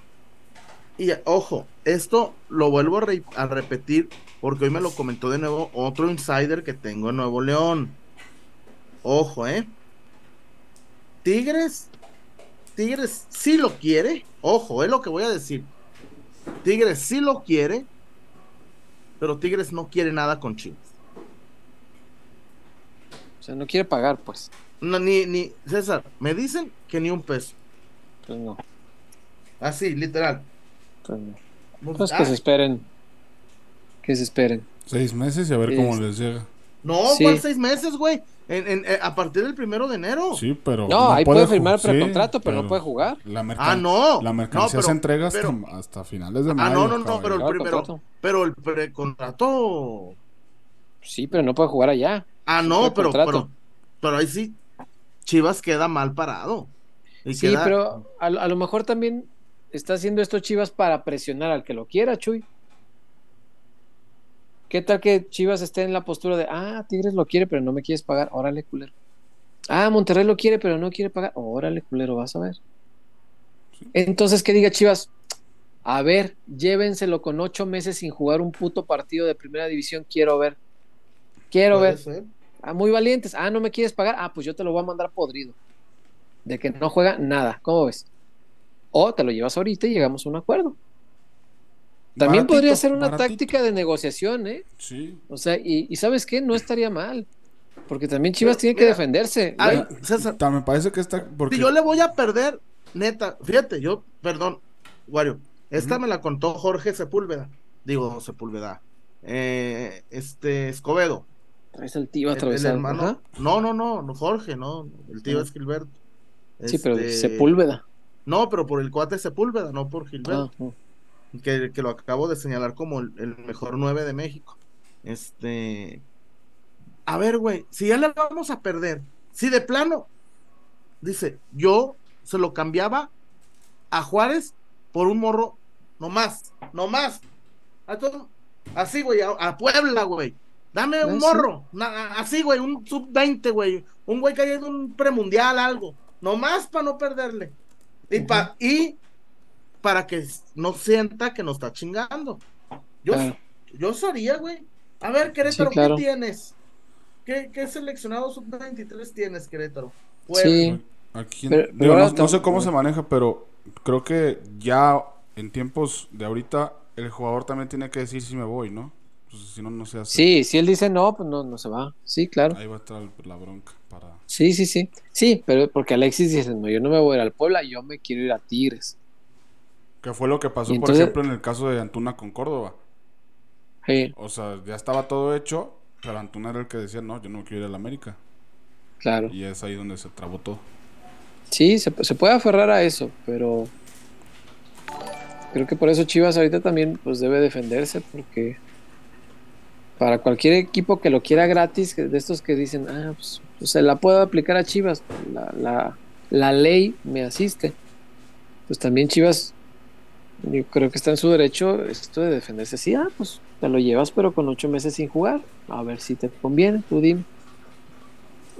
y ojo, esto lo vuelvo a, a repetir porque hoy me lo comentó de nuevo otro insider que tengo en Nuevo León. Ojo, ¿eh? Tigres, Tigres sí lo quiere, ojo, es lo que voy a decir. Tigres sí lo quiere, pero Tigres no quiere nada con Chivas. O sea, no quiere pagar, pues. No, ni, ni, César, me dicen que ni un peso. Pues no, Así, literal. pues no. Pues, Pues ah, que se esperen. Que se esperen. Seis meses y a ver cómo Es- les llega. No, Sí. ¿cuál seis meses, güey? En, en- eh, a partir del primero de enero. Sí, pero. No, ahí puede firmar sí, precontrato, pero no puede jugar. La Ah, no. La No, mercancía pero- se entrega hasta, pero- hasta finales de Ah, mayo. no, no, no, caballero. pero el primero. Pero el precontrato. Sí, pero no puede jugar allá. Ah, no, pero, pero. Pero ahí sí. Chivas queda mal parado. Y Sí, queda- pero a, a lo mejor también está haciendo esto Chivas para presionar al que lo quiera, Chuy. ¿Qué tal que Chivas esté en la postura de, ah, Tigres lo quiere, pero no me quieres pagar? Órale, culero. Ah, Monterrey lo quiere, pero no quiere pagar. Órale, culero, vas a ver. Entonces, que diga Chivas, a ver, llévenselo con ocho meses sin jugar un puto partido de primera división, quiero ver. Quiero ver. ser. Ah, muy valientes. Ah, no me quieres pagar. Ah, pues yo te lo voy a mandar podrido. De que no juega nada. ¿Cómo ves? O te lo llevas ahorita y llegamos a un acuerdo. También Baratito, podría ser una baratito. táctica de negociación, ¿eh? Sí. O sea, y, y ¿sabes qué? No estaría mal. Porque también Chivas Pero, tiene que mira, defenderse. Ay. César, Me parece que está. Porque... si yo le voy a perder, neta, fíjate, yo, perdón, Wario, esta me la contó Jorge Sepúlveda. Digo, Sepúlveda. Eh, este, Escobedo. Traes el tío El, el atravesado. hermano. Ajá. No, no, no, no, Jorge, no. El tío Ah. es Gilberto. Sí, pero Este, Sepúlveda. No, pero por el cuate Sepúlveda, no por Gilberto. Ah, ah. Que, que lo acabo de señalar como el, el mejor 9 de México. Este. A ver, güey, si ya le vamos a perder, si de plano, dice, yo se lo cambiaba a Juárez por un morro, no más, no más. A todo- así, güey, a, a Puebla, güey. Dame un morro, na- así, güey, un sub-20, güey. Un güey que haya ido un premundial, algo. Nomás para no perderle. Y, pa- y para que no sienta que nos está chingando. Yo, Claro. yo eso haría, güey. A ver, Querétaro, Sí, claro. ¿qué tienes? ¿Qué, qué seleccionado sub-23 tienes, Querétaro? Sí. Aquí, Pero- digo, pero no, sé cómo se maneja, pero creo que ya en tiempos de ahorita el jugador también tiene que decir si me voy, ¿no? Pues, si no, no se hace. Sí, si él dice no, pues no, no se va. Sí, claro. Ahí va a estar la bronca para... Sí, sí, sí. Sí, pero porque Alexis dice, no, yo no me voy a ir al Puebla, yo me quiero ir a Tigres. Que fue lo que pasó, por ejemplo, en el caso de Antuna con Córdoba. Sí, O sea, ya estaba todo hecho, pero Antuna era el que decía, no, yo no quiero ir a la América. claro. Y es ahí donde se trabó todo. Sí, se, se puede aferrar a eso, pero creo que por eso Chivas ahorita también pues debe defenderse porque para cualquier equipo que lo quiera gratis, de estos que dicen, ah, pues, pues, se la puedo aplicar a Chivas, la, la, la ley me asiste. Pues también Chivas, yo creo que está en su derecho esto de defenderse. Sí, ah, pues te lo llevas, pero con ocho meses sin jugar. A ver si te conviene, tú dime.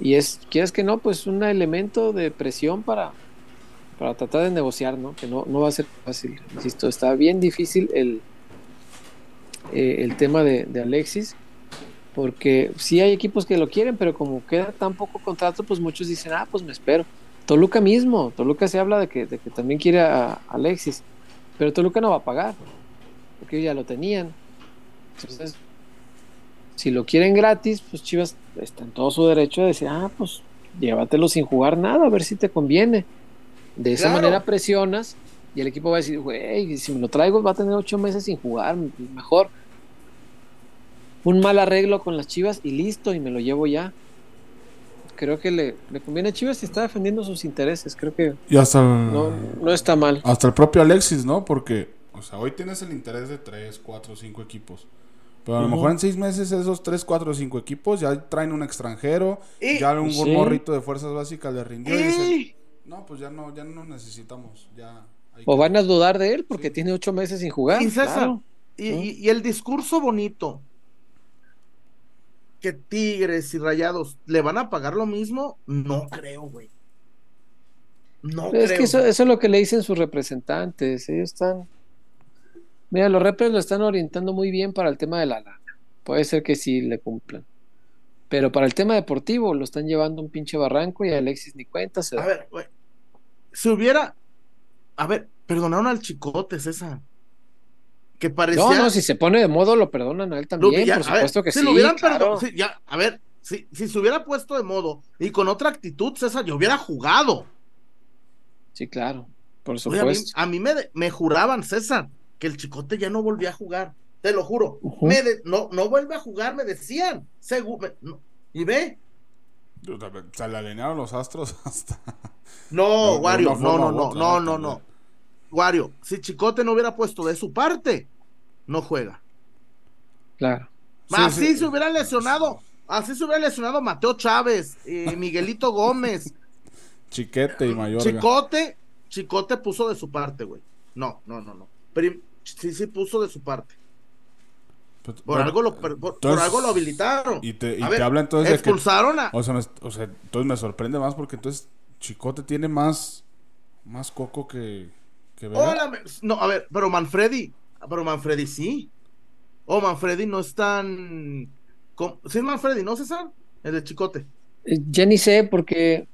Y es, quieres que no, pues un elemento de presión para, para tratar de negociar, ¿no? Que no, no va a ser fácil. Insisto, está bien difícil el, eh, el tema de, Alexis. Porque sí hay equipos que lo quieren, pero como queda tan poco contrato, pues muchos dicen, ah, pues me espero. Toluca mismo, Toluca se habla de que, de que también quiere a Alexis, pero Toluca no va a pagar, porque ya lo tenían. Entonces, si lo quieren gratis, pues Chivas está en todo su derecho de decir, ah, pues llévatelo sin jugar nada, a ver si te conviene. De esa Claro. manera presionas y el equipo va a decir, güey, si me lo traigo va a tener ocho meses sin jugar, mejor un mal arreglo con las Chivas y listo, y me lo llevo ya. Creo que le, le conviene a Chivas y está defendiendo sus intereses, creo que Y hasta el, no, no está mal. hasta el propio Alexis, ¿no? Porque, o sea, hoy tienes el interés de 3, 4, 5 equipos. Pero a lo mejor en 6 meses esos 3, 4, 5 equipos ya traen un extranjero, Y- ya un Sí. morrito de fuerzas básicas le rindió y dicen, no, pues ya no, ya no necesitamos, ya hay O que- van a dudar de él porque Sí. tiene ocho meses sin jugar. y César, claro. y- y- y el discurso bonito que Tigres y Rayados le van a pagar lo mismo, no creo, güey. No Es creo. que eso, eso es lo que le dicen sus representantes. Ellos están. Mira, los repres lo están orientando muy bien para el tema de la lana. Puede ser que sí le cumplan. Pero para el tema deportivo lo están llevando a un pinche barranco y Alexis ni cuenta se da. A ver, güey. Si hubiera. A ver, perdonaron al chicote, César. Que parecía. No, no, si se pone de modo lo perdonan a él también, ya, por a ver, supuesto que si sí. lo hubieran claro. perdonado. sí, ya, a ver, si, si se hubiera puesto de modo y con otra actitud, César, yo hubiera jugado. Sí, claro, por Oye, a mí, supuesto. a mí me, de- me juraban, César, que el chicote ya no volvía a jugar. Te lo juro. Ujú. Me de- no, no vuelve a jugar, me decían. Segu- me- no. y ve. Se le alinearon los astros hasta... No, Wario, no, no, no, no, ¿no? no, no. Wario, si Chicote no hubiera puesto de su parte, no juega. Claro. Sí, así sí. se hubiera lesionado, así se hubiera lesionado Mateo Chávez, eh, Miguelito Gómez, Chiquete y Mayorga. Chicote, Chicote puso de su parte, güey. No, no, no, no. Prim- sí, sí puso de su parte. Pues, Por bueno, algo lo, por, algo lo habilitaron. Y te, y A te ver, habla entonces de que... expulsaron a. O sea, me, o sea, entonces me sorprende más porque entonces Chicote tiene más, más coco que, que. Hola, no, a ver, pero Manfredi, pero Manfredi sí. O Manfredi no es tan. Sí, es Manfredi, ¿no, César? El de Chicote. Eh, Ya ni sé porque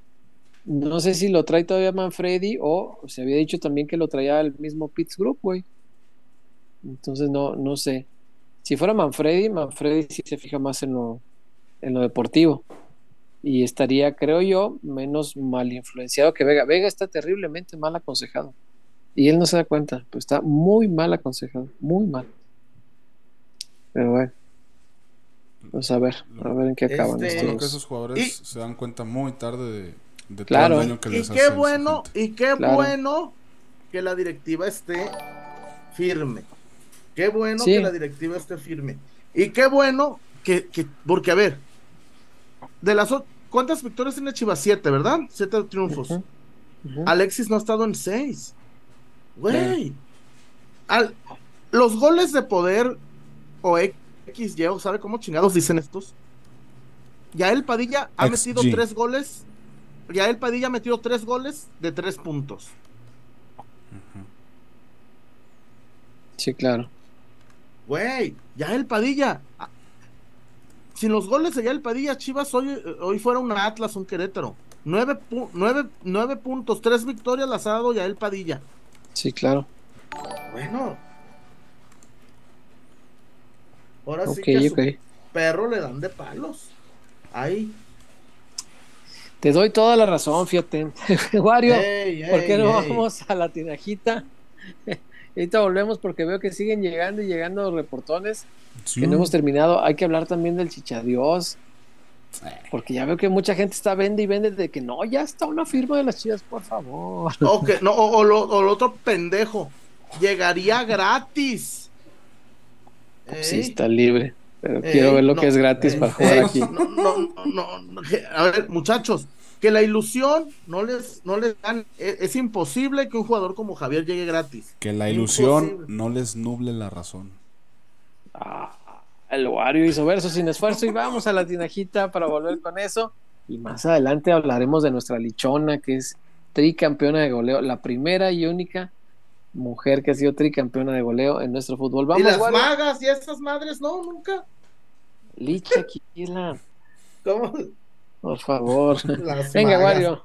no sé si lo trae todavía Manfredi o se había dicho también que lo traía el mismo Pitts Group, güey. Entonces no, no sé. Si fuera Manfredi, Manfredi sí se fija más en lo, en lo deportivo. Y estaría, creo yo, menos mal influenciado que Vega. Vega está terriblemente mal aconsejado. Y él no se da cuenta, pues está muy mal aconsejado, muy mal. Pero bueno. Pues a ver, a ver en qué acaban Este- Yo creo que esos jugadores Y- se dan cuenta muy tarde de, de Claro. todo el daño que Y les qué hace bueno, y qué Claro. bueno que la directiva esté firme. Qué bueno Sí. que la directiva esté firme. Y qué bueno que, que- porque a ver, de las ¿cuántas victorias tiene Chivas? Siete, ¿verdad? Siete triunfos. Alexis no ha estado en seis. Güey. Al- los goles de poder o X, Y, o sabe cómo chingados dicen estos. Ya el Padilla ha XG. metido tres goles. Ya el Padilla ha metido tres goles de tres puntos. Sí, claro. Güey, ya el Padilla. Sin los goles de ya el Padilla, Chivas hoy, hoy fuera un Atlas, un Querétaro. Nueve, pu- nueve- nueve puntos, tres victorias las ha dado ya el Padilla. Sí, claro. Bueno. Ahora sí que a su perro le dan de palos. Ahí. Te doy toda la razón, fíjate. Wario, Ey, ¿por qué no ey. vamos a la tinajita? Ahorita volvemos porque veo que siguen llegando y llegando reportones Sí. que no hemos terminado. Hay que hablar también del chichadios. Porque ya veo que mucha gente está vende y vende de que no, ya está una firma de las chivas, por favor. O, que- no, o, o lo, o lo otro pendejo. Llegaría gratis. Sí, Ey, está libre. Pero ey, quiero ver lo no, que es gratis ey, para jugar aquí. No, no, a ver, muchachos, que la ilusión no les, no les dan. Es, es imposible que un jugador como Javier llegue gratis. Que la ilusión Imposible. no les nuble la razón. Ah, el Wario hizo verso sin esfuerzo y vamos a la tinajita para volver con eso. Y más adelante hablaremos de nuestra lichona, que es tricampeona de goleo, la primera y única mujer que ha sido tricampeona de goleo en nuestro fútbol. y Vamos, las Wario. magas y esas madres, no, nunca. Lichaquila, ¿Cómo? por favor. Las Venga, magas. Wario.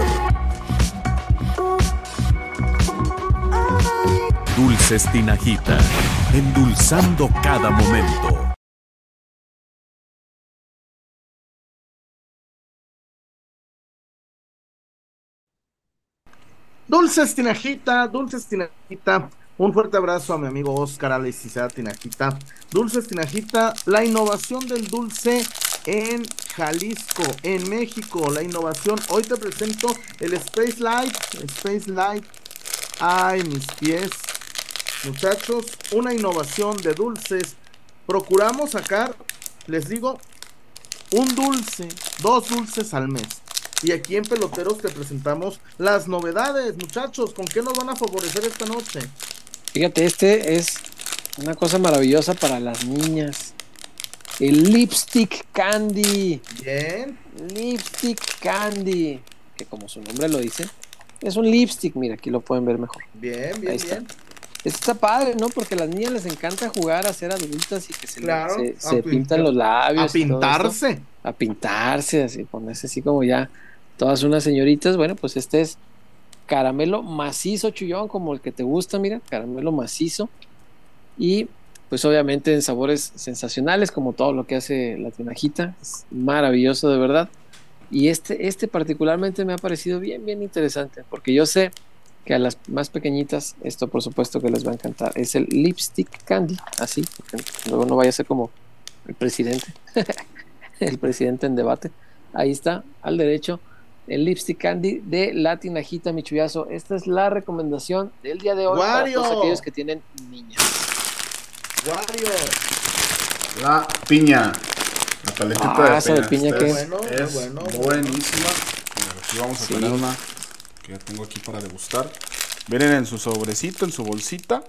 Dulces Tinajita, endulzando cada momento. Dulces Tinajita, Dulces Tinajita. Un fuerte abrazo a mi amigo Oscar Alex Isada Tinajita. Dulces Tinajita, la innovación del dulce en Jalisco, en México. La innovación. Hoy te presento el Space Light. Space Light. Ay, mis pies. Muchachos, una innovación de dulces. Procuramos sacar, les digo, un dulce, dos dulces al mes. Y aquí en Peloteros te presentamos las novedades, muchachos. ¿Con qué nos van a favorecer esta noche? Fíjate, este es una cosa maravillosa para las niñas. El lipstick candy. Bien. Lipstick candy. Que como su nombre lo dice, es un lipstick. Mira, aquí lo pueden ver mejor. Bien, Ahí bien, está. Está padre, ¿no? Porque a las niñas les encanta jugar a ser adultas y que se, le- Claro, se, a se pintar- pintan los labios. A esto. pintarse. a pintarse, así, ponerse así como ya todas unas señoritas. Bueno, pues este es caramelo macizo, chullón, como el que te gusta, mira, caramelo macizo. Y pues obviamente en sabores sensacionales, como todo lo que hace la tinajita. Es maravilloso, de verdad. Y este, este particularmente me ha parecido bien, bien interesante, porque yo sé que a las más pequeñitas, esto por supuesto que les va a encantar. Es el lipstick candy, así, porque luego no vaya a ser como el presidente el presidente en debate. Ahí está, al derecho, el lipstick candy de la tinajita Michuyazo. Esta es la recomendación del día de hoy para Wario. todos aquellos que tienen niñas. Wario. La piña. La paletita Ah, de esa de piña. piña Esta que- es, Bueno, es bueno. buenísima. Mira, aquí vamos a Sí. tener una que tengo aquí para degustar. Vienen en su sobrecito, en su bolsita.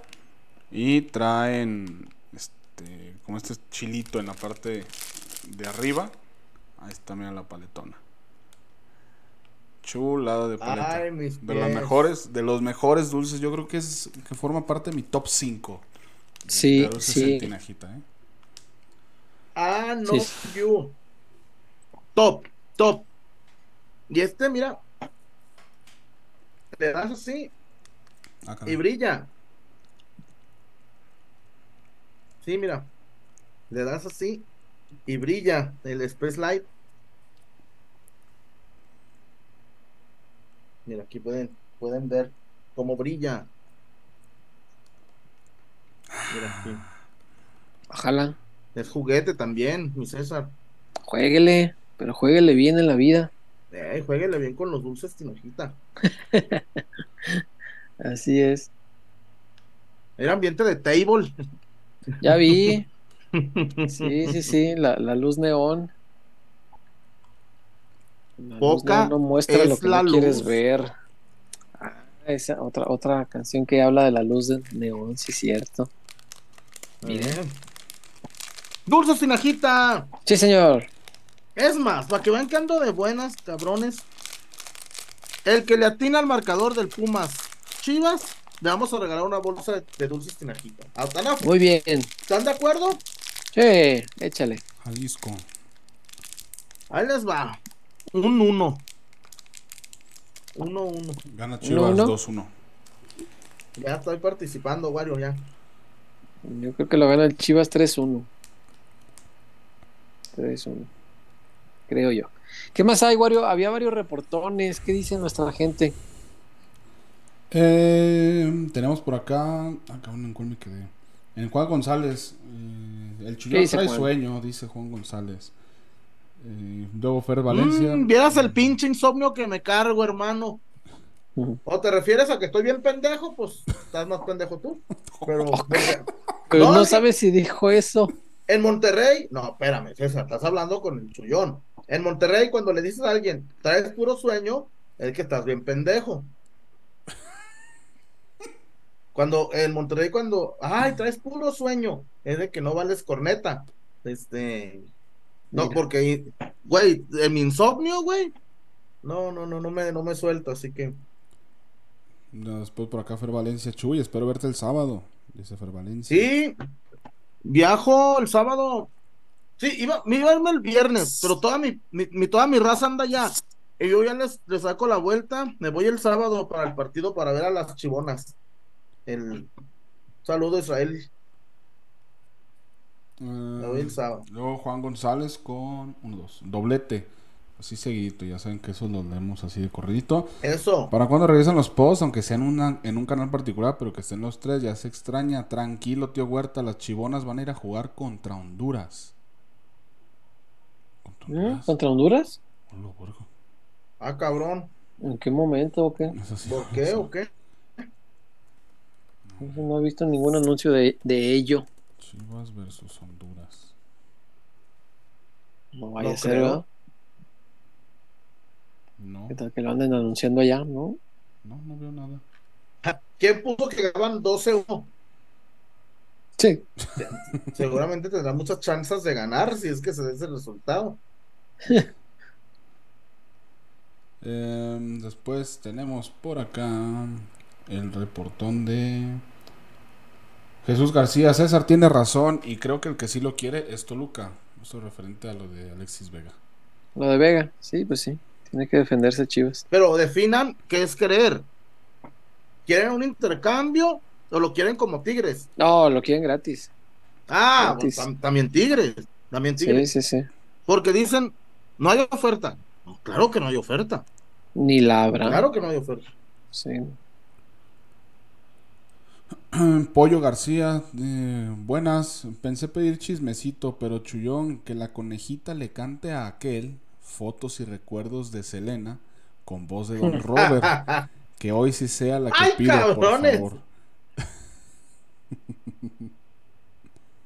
Y traen este, como este chilito en la parte de arriba. Ahí está, mira la paletona. Chulada de paleta. Ay, mis de los pies. mejores, de los mejores dulces, yo creo que es que forma parte de mi top 5. Sí, sí. tinajita, ¿eh? Ah, no, Sí. you. Top, top. Y este, mira. Le das así Ah, y brilla. Sí, mira. Le das así y brilla el Space Light. Mira, aquí pueden, pueden ver cómo brilla. Mira aquí. Ojalá, Es juguete también, mi César. jueguele, pero jueguele bien en la vida. Eh, jueguele bien con los dulces tinojita. Así es. Era ambiente de table. Ya vi. Sí, sí, sí, la, la luz neón. La luz Poca neón no muestra es lo que la no quieres ver. Ah, esa otra, otra canción que habla de la luz de neón, sí, cierto. Mira. Eh. Dulces tinajita. Sí, señor. Es más, para que vean que ando de buenas, cabrones. El que le atina al marcador del Pumas Chivas, le vamos a regalar una bolsa de, de dulces tinajita. ¿Están, a- Muy bien. ¿Están de acuerdo? Sí, échale. Jalisco. Ahí les va. Un 1. 1 1. Gana Chivas uno. 2-1. Ya estoy participando, Wario, ya. Yo creo que lo gana el Chivas 3-1. 3-1. Creo yo. ¿Qué más hay, Wario? Había varios reportones. ¿Qué dice nuestra gente? Eh, tenemos por acá. Acá en cuál me quedé. En Juan González. eh, el ¿Qué Chuyón dice trae Juan? sueño, dice Juan González. Eh, luego Fer Valencia. Mm, Vieras el pinche insomnio que me cargo, hermano. ¿O te refieres a que estoy bien pendejo? Pues estás más pendejo tú. Pero No, no, sabes si dijo eso. en Monterrey, no, espérame, César, estás hablando con el chullón. En Monterrey, cuando le dices a alguien, traes puro sueño, es que estás bien pendejo. Cuando en Monterrey, cuando, ay, traes puro sueño, es de que no vales corneta. Este, no, Mira. porque, güey, en mi insomnio, güey, no, no, no, no me, no me suelto, así que, Después por acá Fer Valencia. Chuy, espero verte el sábado. Dice Fer Valencia. sí, viajo el sábado. Sí, iba, me iba a irme el viernes, pero toda mi, mi- mi- toda mi raza anda allá. Y yo ya les, les saco la vuelta. Me voy el sábado para el partido para ver a las chivonas. El saludo Israel. Eh, Me voy el sábado. luego Juan González con 1-2. Doblete. Así seguidito. Ya saben que eso lo leemos así de corridito. Eso. ¿Para cuando regresan los posts? Aunque sean una, en un canal particular, pero que estén los tres, ya se extraña. Tranquilo, tío Huerta. Las chivonas van a ir a jugar contra Honduras. ¿Contra ¿Mm? Honduras? ¿Contra Honduras? Ah, cabrón. ¿En qué momento o qué? Sí, ¿Por qué o qué? No he visto ningún anuncio de, de ello. Chivas versus Honduras. No vaya No a ser, creo. ¿verdad? No, ¿Qué tal que lo anden anunciando allá, no? no, no veo nada. ¿Quién puso que ganaban 12-1? Sí. Seguramente tendrá muchas chances de ganar si es que se dé ese resultado. Em, después tenemos por acá el reportón de Jesús García. César tiene razón y creo que el que sí lo quiere es Toluca. Eso referente a lo de Alexis Vega. Lo de Vega, sí, pues sí. Tiene que defenderse Chivas. Pero definan qué es querer. ¿Quieren un intercambio o lo quieren como Tigres? No, lo quieren gratis. Ah, Gratis. pues, tam- también Tigres. También Sí, Tigres. sí, sí. Porque dicen, no hay oferta. No, claro que no hay oferta. Ni la habrá. Claro que no hay oferta. Sí. Pollo García, eh, buenas. Pensé pedir chismecito, pero Chullón, que la conejita le cante a aquel fotos y recuerdos de Selena con voz de Don Robert. que hoy sí sea la que ¡Ay, pido, cabrones! por favor.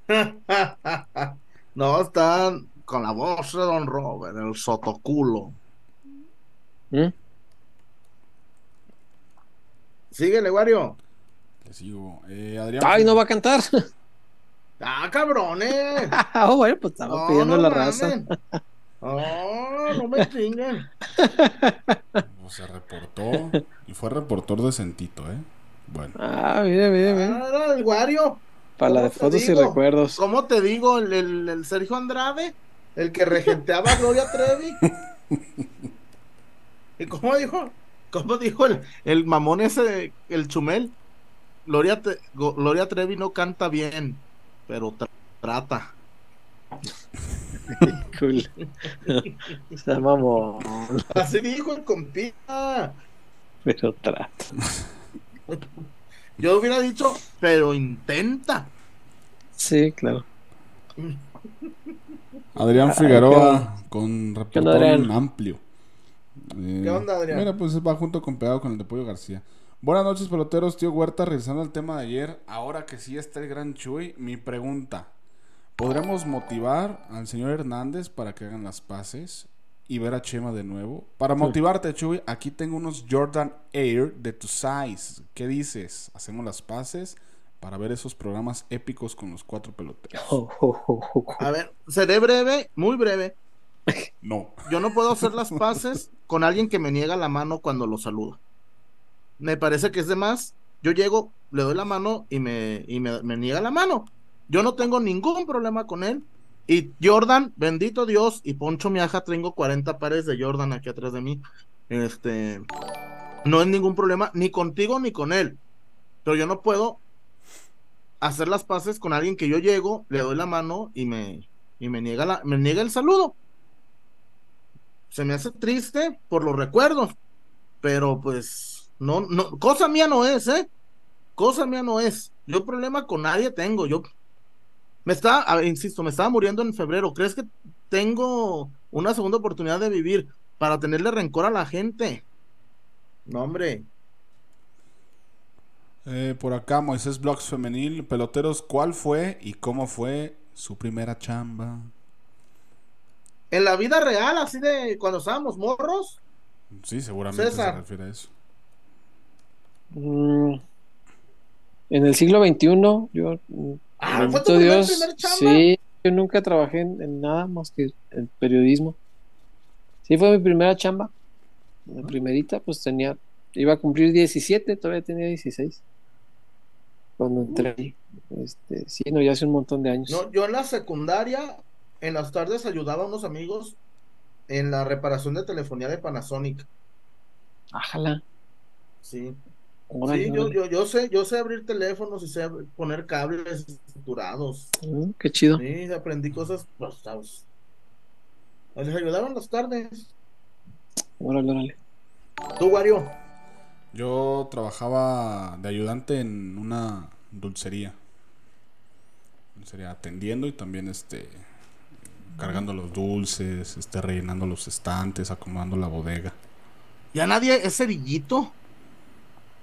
no, están con la voz de Don Robert, el sotoculo. ¿Mm? Síguele, Wario. Le sigo. Eh, Adrián. Ay, no va a cantar. Ah, cabrones. oh, bueno, pues estaba No, pidiendo no la raza. Oh, no me chinguen. Pues se reportó. Y fue reportor decentito, ¿eh? Bueno. Ah, mire, mire, mire. Ah, era el Wario. Para la de ¿cómo te fotos y recuerdos. ¿Cómo te digo? El, el- el Sergio Andrade, el que regenteaba a Gloria Trevi. ¿Y cómo dijo? ¿Cómo dijo el, el mamón ese, el chumel? Gloria, Te- Gloria Trevi no canta bien, pero tra- trata. Cool. Se mamó. Así dijo el compita. Pero trata. Yo hubiera dicho, pero intenta. Sí, claro. Adrián Figueroa con Adrián? amplio. Eh, ¿Qué onda, Adrián? Mira, pues va junto con pegado con el de Pollo García. Buenas noches, peloteros. Tío Huerta, regresando al tema de ayer. Ahora que sí está el gran Chuy, mi pregunta: ¿podremos motivar al señor Hernández para que hagan las paces y ver a Chema de nuevo? Para motivarte, Chuy, aquí tengo unos Jordan Air de tu size. ¿Qué dices? ¿Hacemos las paces para ver esos programas épicos con los cuatro peloteros? Oh, oh, oh, oh, oh. A ver, seré breve, muy breve. No. Yo no puedo hacer las paces con alguien que me niega la mano cuando lo saluda. Me parece que es de más. Yo llego, le doy la mano y me, y me, me niega la mano. Yo no tengo ningún problema con él. Y Jordan, bendito Dios, y Poncho Miaja, tengo 40 pares de Jordan aquí atrás de mí. Este, no es ningún problema, ni contigo ni con él. Pero yo no puedo hacer las paces con alguien que yo llego, le doy la mano y me, y me niega la, me niega el saludo. Se me hace triste por los recuerdos, pero pues no, no, cosa mía no es, ¿eh? Cosa mía no es. Yo problema con nadie tengo. Yo me está, a ver, insisto, me estaba muriendo en febrero. ¿Crees que tengo una segunda oportunidad de vivir para tenerle rencor a la gente? No, hombre. Eh, por acá, Moisés Blogs Femenil. Peloteros, ¿cuál fue y cómo fue su primera chamba? En la vida real, así de cuando estábamos morros. Sí, seguramente César. se refiere a eso. Mm, en el siglo XXI, yo, mm, Ah, ¿fue tu Dios, primer chamba? sí, yo nunca trabajé en, en nada más que en periodismo. Sí, fue mi primera chamba. La primerita, pues tenía, iba a cumplir 17, todavía tenía 16. Cuando entré ahí. Este, sí, no, ya hace un montón de años. No, yo en la secundaria, en las tardes ayudaba a unos amigos en la reparación de telefonía de Panasonic. Ájala. Sí. órale, Sí, yo, yo, yo sé, yo sé abrir teléfonos y sé poner cables estructurados. Mm, qué chido. Sí, aprendí cosas, pues. Les ayudaban las tardes. Órale, órale. Tú, Wario. Yo trabajaba de ayudante en una dulcería. Dulcería atendiendo y también este cargando los dulces, este rellenando los estantes, acomodando la bodega. Ya nadie es cerillito.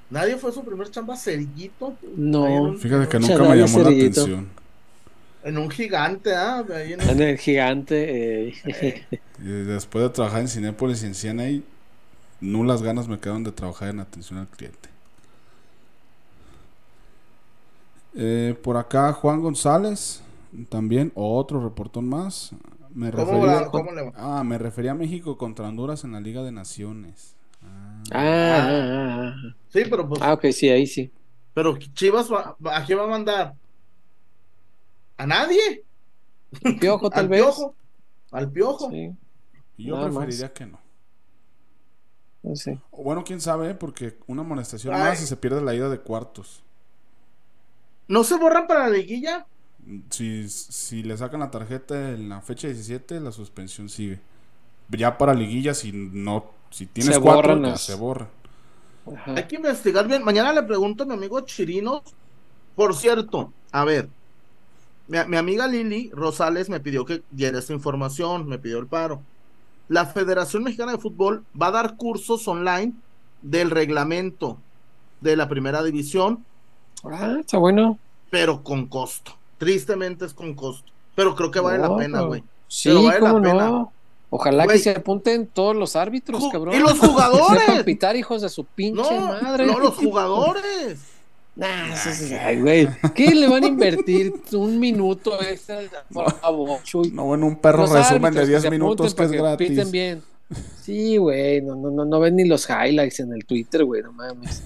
Nadie fue su primer chamba cerillito. No, un- Fíjate que nunca me llamó la atención. En un gigante, ¿ah? Ahí en el- en el gigante. eh, Y después de trabajar en Cinépolis y en CNA, nulas ganas me quedaron de trabajar en atención al cliente. Eh, por acá Juan González, también otro reportón más. Me ¿Cómo, refería, va? ¿Cómo le va? ah, me refería a México contra Honduras en la Liga de Naciones. Ah. Ah, ah, ah, Sí, pero pues, ah. Ah, ok, sí, ahí sí. pero Chivas, va- va- ¿a quién va a mandar? ¿A nadie? Piojo, tal ¿Al vez. piojo? ¿Al piojo? Sí, yo nada más. preferiría que no. O Bueno, quién sabe, porque una amonestación Ay. más y se pierde la ida de cuartos. ¿No se borran para la liguilla? Si, si le sacan la tarjeta en la fecha 17, la suspensión sigue. Ya para liguilla, si no, si tienes Se cuatro, las- se borra. Ajá. Hay que investigar bien. Mañana le pregunto a mi amigo Chirinos. Por cierto, a ver, mi, mi amiga Lili Rosales me pidió que diera esta información, me pidió el paro. La Federación Mexicana de Fútbol va a dar cursos online del reglamento de la primera división, Ah, está bueno. pero con costo. Tristemente es con costo. Pero creo que vale la pena, güey. Sí, vale la cómo pena. no. Ojalá que se apunten todos los árbitros, Ju- cabrón. y los jugadores. pitar, hijos de su pinche No, madre. no, los jugadores. Nah, eso es- ay, güey. ¿Qué le van a invertir un minuto extra? Por favor, Chuy? No, bueno, un perro Los resumen de árbitros que 10 se minutos que es gratis. bien. Sí, güey, no, no, no, no ven ni los highlights en el Twitter, güey, no mames.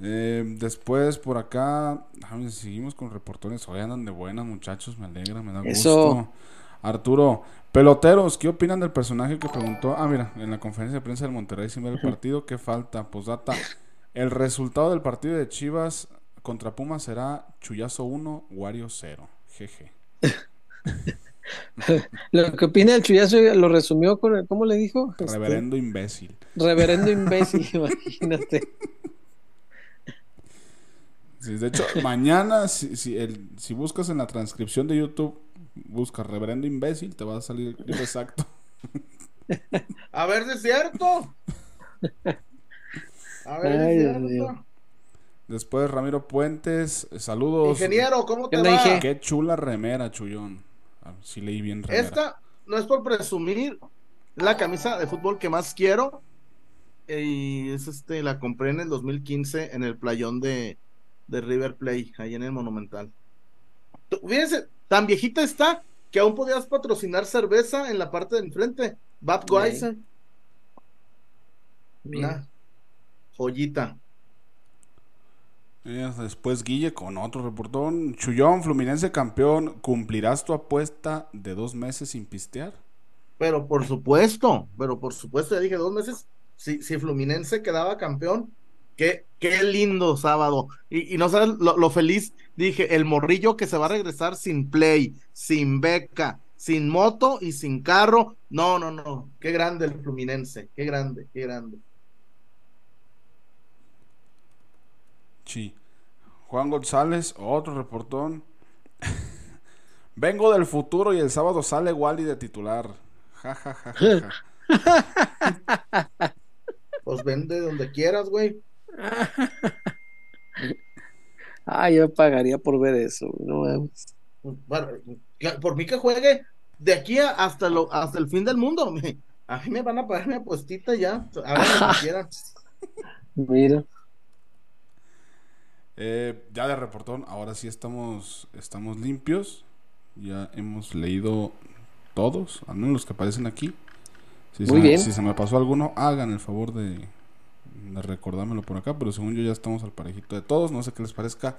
Eh, después por acá, déjame, seguimos con reportones. Hoy andan de buenas, muchachos. Me alegra, me da Eso. gusto. Arturo, peloteros, ¿qué opinan del personaje que preguntó? Ah, mira, en la conferencia de prensa del Monterrey sin ver el partido, ¿qué falta? Posdata, el resultado del partido de Chivas contra Pumas será Chuyazo 1, Wario 0. Jeje. Lo que opina el Chuyazo lo resumió con el, ¿cómo le dijo? Este, Reverendo imbécil. reverendo imbécil, imagínate. Sí, de hecho, mañana, si, si, el, si buscas en la transcripción de YouTube, busca reverendo imbécil, te va a salir el clip exacto. A ver si es cierto. A ver si es cierto. Después Ramiro Puentes, eh, saludos. Ingeniero, ¿cómo te ¿Qué onda, va? Inge? Qué chula remera, Chullón. Ah, sí leí bien remera. Esta no es por presumir la camisa de fútbol que más quiero. eh, Y es este, la compré en el 2015 en el playón de, de River Play, ahí en el Monumental. Tú- Fíjense, tan viejita está que aún podías patrocinar cerveza en la parte de enfrente. Budweiser. Mira. Una joyita. Eh, Después Guille con otro reportón. Chullón, Fluminense campeón. ¿Cumplirás tu apuesta de dos meses sin pistear? Pero por supuesto, pero por supuesto, ya dije dos meses, si, si Fluminense quedaba campeón, qué, qué lindo sábado. Y, y no sabes lo, lo feliz, dije, el morrillo que se va a regresar sin play, sin beca, sin moto y sin carro. No, no, no, qué grande el Fluminense, qué grande, qué grande. Sí. Juan González, otro reportón. Vengo del futuro y el sábado sale Wally de titular. Ja, ja, ja, ja, ja. Pues vende donde quieras, güey. Ah, yo pagaría por ver eso, no. Bueno, por mí que juegue de aquí a- hasta, lo, hasta el fin del mundo. me- a mí me van a pagar mi apuestita ya. Lo que quieran. Mira. Eh, ya de reportón, ahora sí estamos, estamos limpios. Ya hemos leído todos, al menos los que aparecen aquí. Si, Muy se, bien. si se me pasó alguno, hagan el favor de, de recordármelo por acá. Pero según yo ya estamos al parejito de todos. No sé qué les parezca.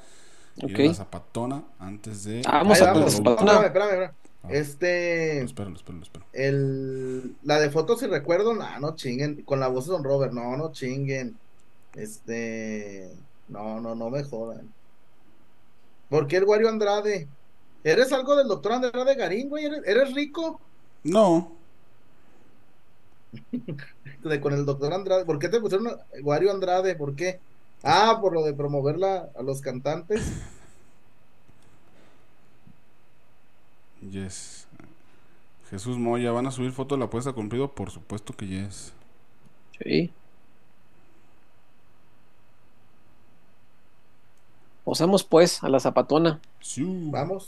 ir Ok. a la zapatona antes de... Vamos Ahí a vamos. la zapatona. Espérame, espérame, espérame. Ah. Este, espero, lo espero, lo espero. el, la de fotos y recuerdo, no, no chinguen. Con la voz de Don Robert, no, no chinguen. Este, no, no, no me jodan. ¿Por qué el Wario Andrade? ¿Eres algo del doctor Andrade Garín, güey? ¿Eres, eres rico? No, De, con el doctor Andrade. ¿Por qué te pusieron a- Wario Andrade? ¿Por qué? Ah, por lo de promoverla a los cantantes. yes. Jesús Moya, ¿van a subir foto de la apuesta cumplido? Por supuesto que yes. Sí. Posamos pues a la zapatona. Sí. Vamos.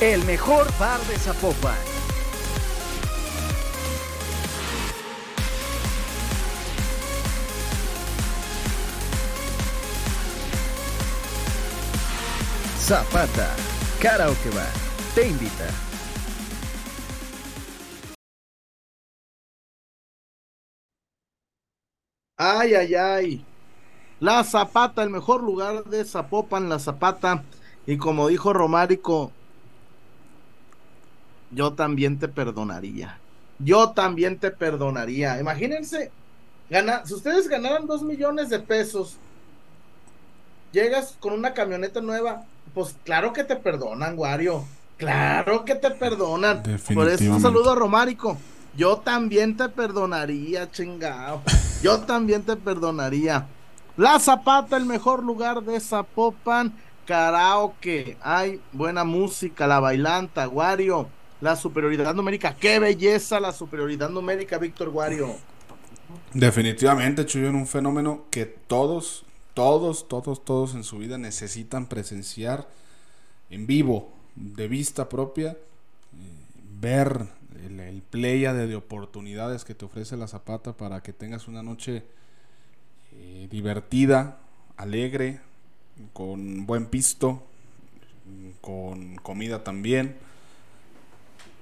El mejor bar de Zapopan. Zapata, Karaoke Bar, te invita. Ay, ay, ay. La Zapata, el mejor lugar de Zapopan, la Zapata. Y como dijo Romárico, yo también te perdonaría. Yo también te perdonaría. Imagínense, gana, si ustedes ganaran dos millones de pesos, llegas con una camioneta nueva, pues claro que te perdonan, Wario. Claro que te perdonan. Por eso un saludo a Romárico. Yo también te perdonaría, chingado. Yo también te perdonaría. La Zapata, el mejor lugar de Zapopan. Karaoke. Hay buena música, la bailanta, Wario. La superioridad numérica. Qué belleza la superioridad numérica, Víctor Wario. Definitivamente, Chuyón, un fenómeno que todos, todos, todos, todos en su vida necesitan presenciar en vivo, de vista propia, eh, ver el, el pléyade de oportunidades que te ofrece la Zapata para que tengas una noche eh, divertida, alegre, con buen pisto, con comida también.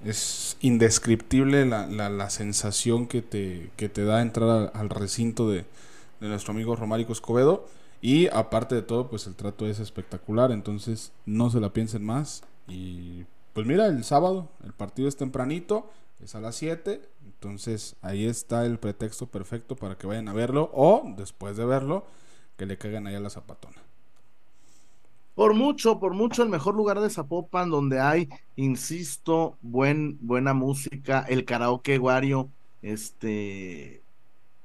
Es indescriptible la, la- la sensación que te, que te da entrar al, recinto de, de nuestro amigo Romárico Escobedo. Y aparte de todo, pues el trato es espectacular. Entonces no se la piensen más. Y pues mira, el sábado, el partido es tempranito, es a las 7. Entonces ahí está el pretexto perfecto para que vayan a verlo. O después de verlo, que le caigan ahí a la zapatona. Por mucho, por mucho el mejor lugar de Zapopan donde hay, insisto, buen, buena música, el karaoke Wario, este,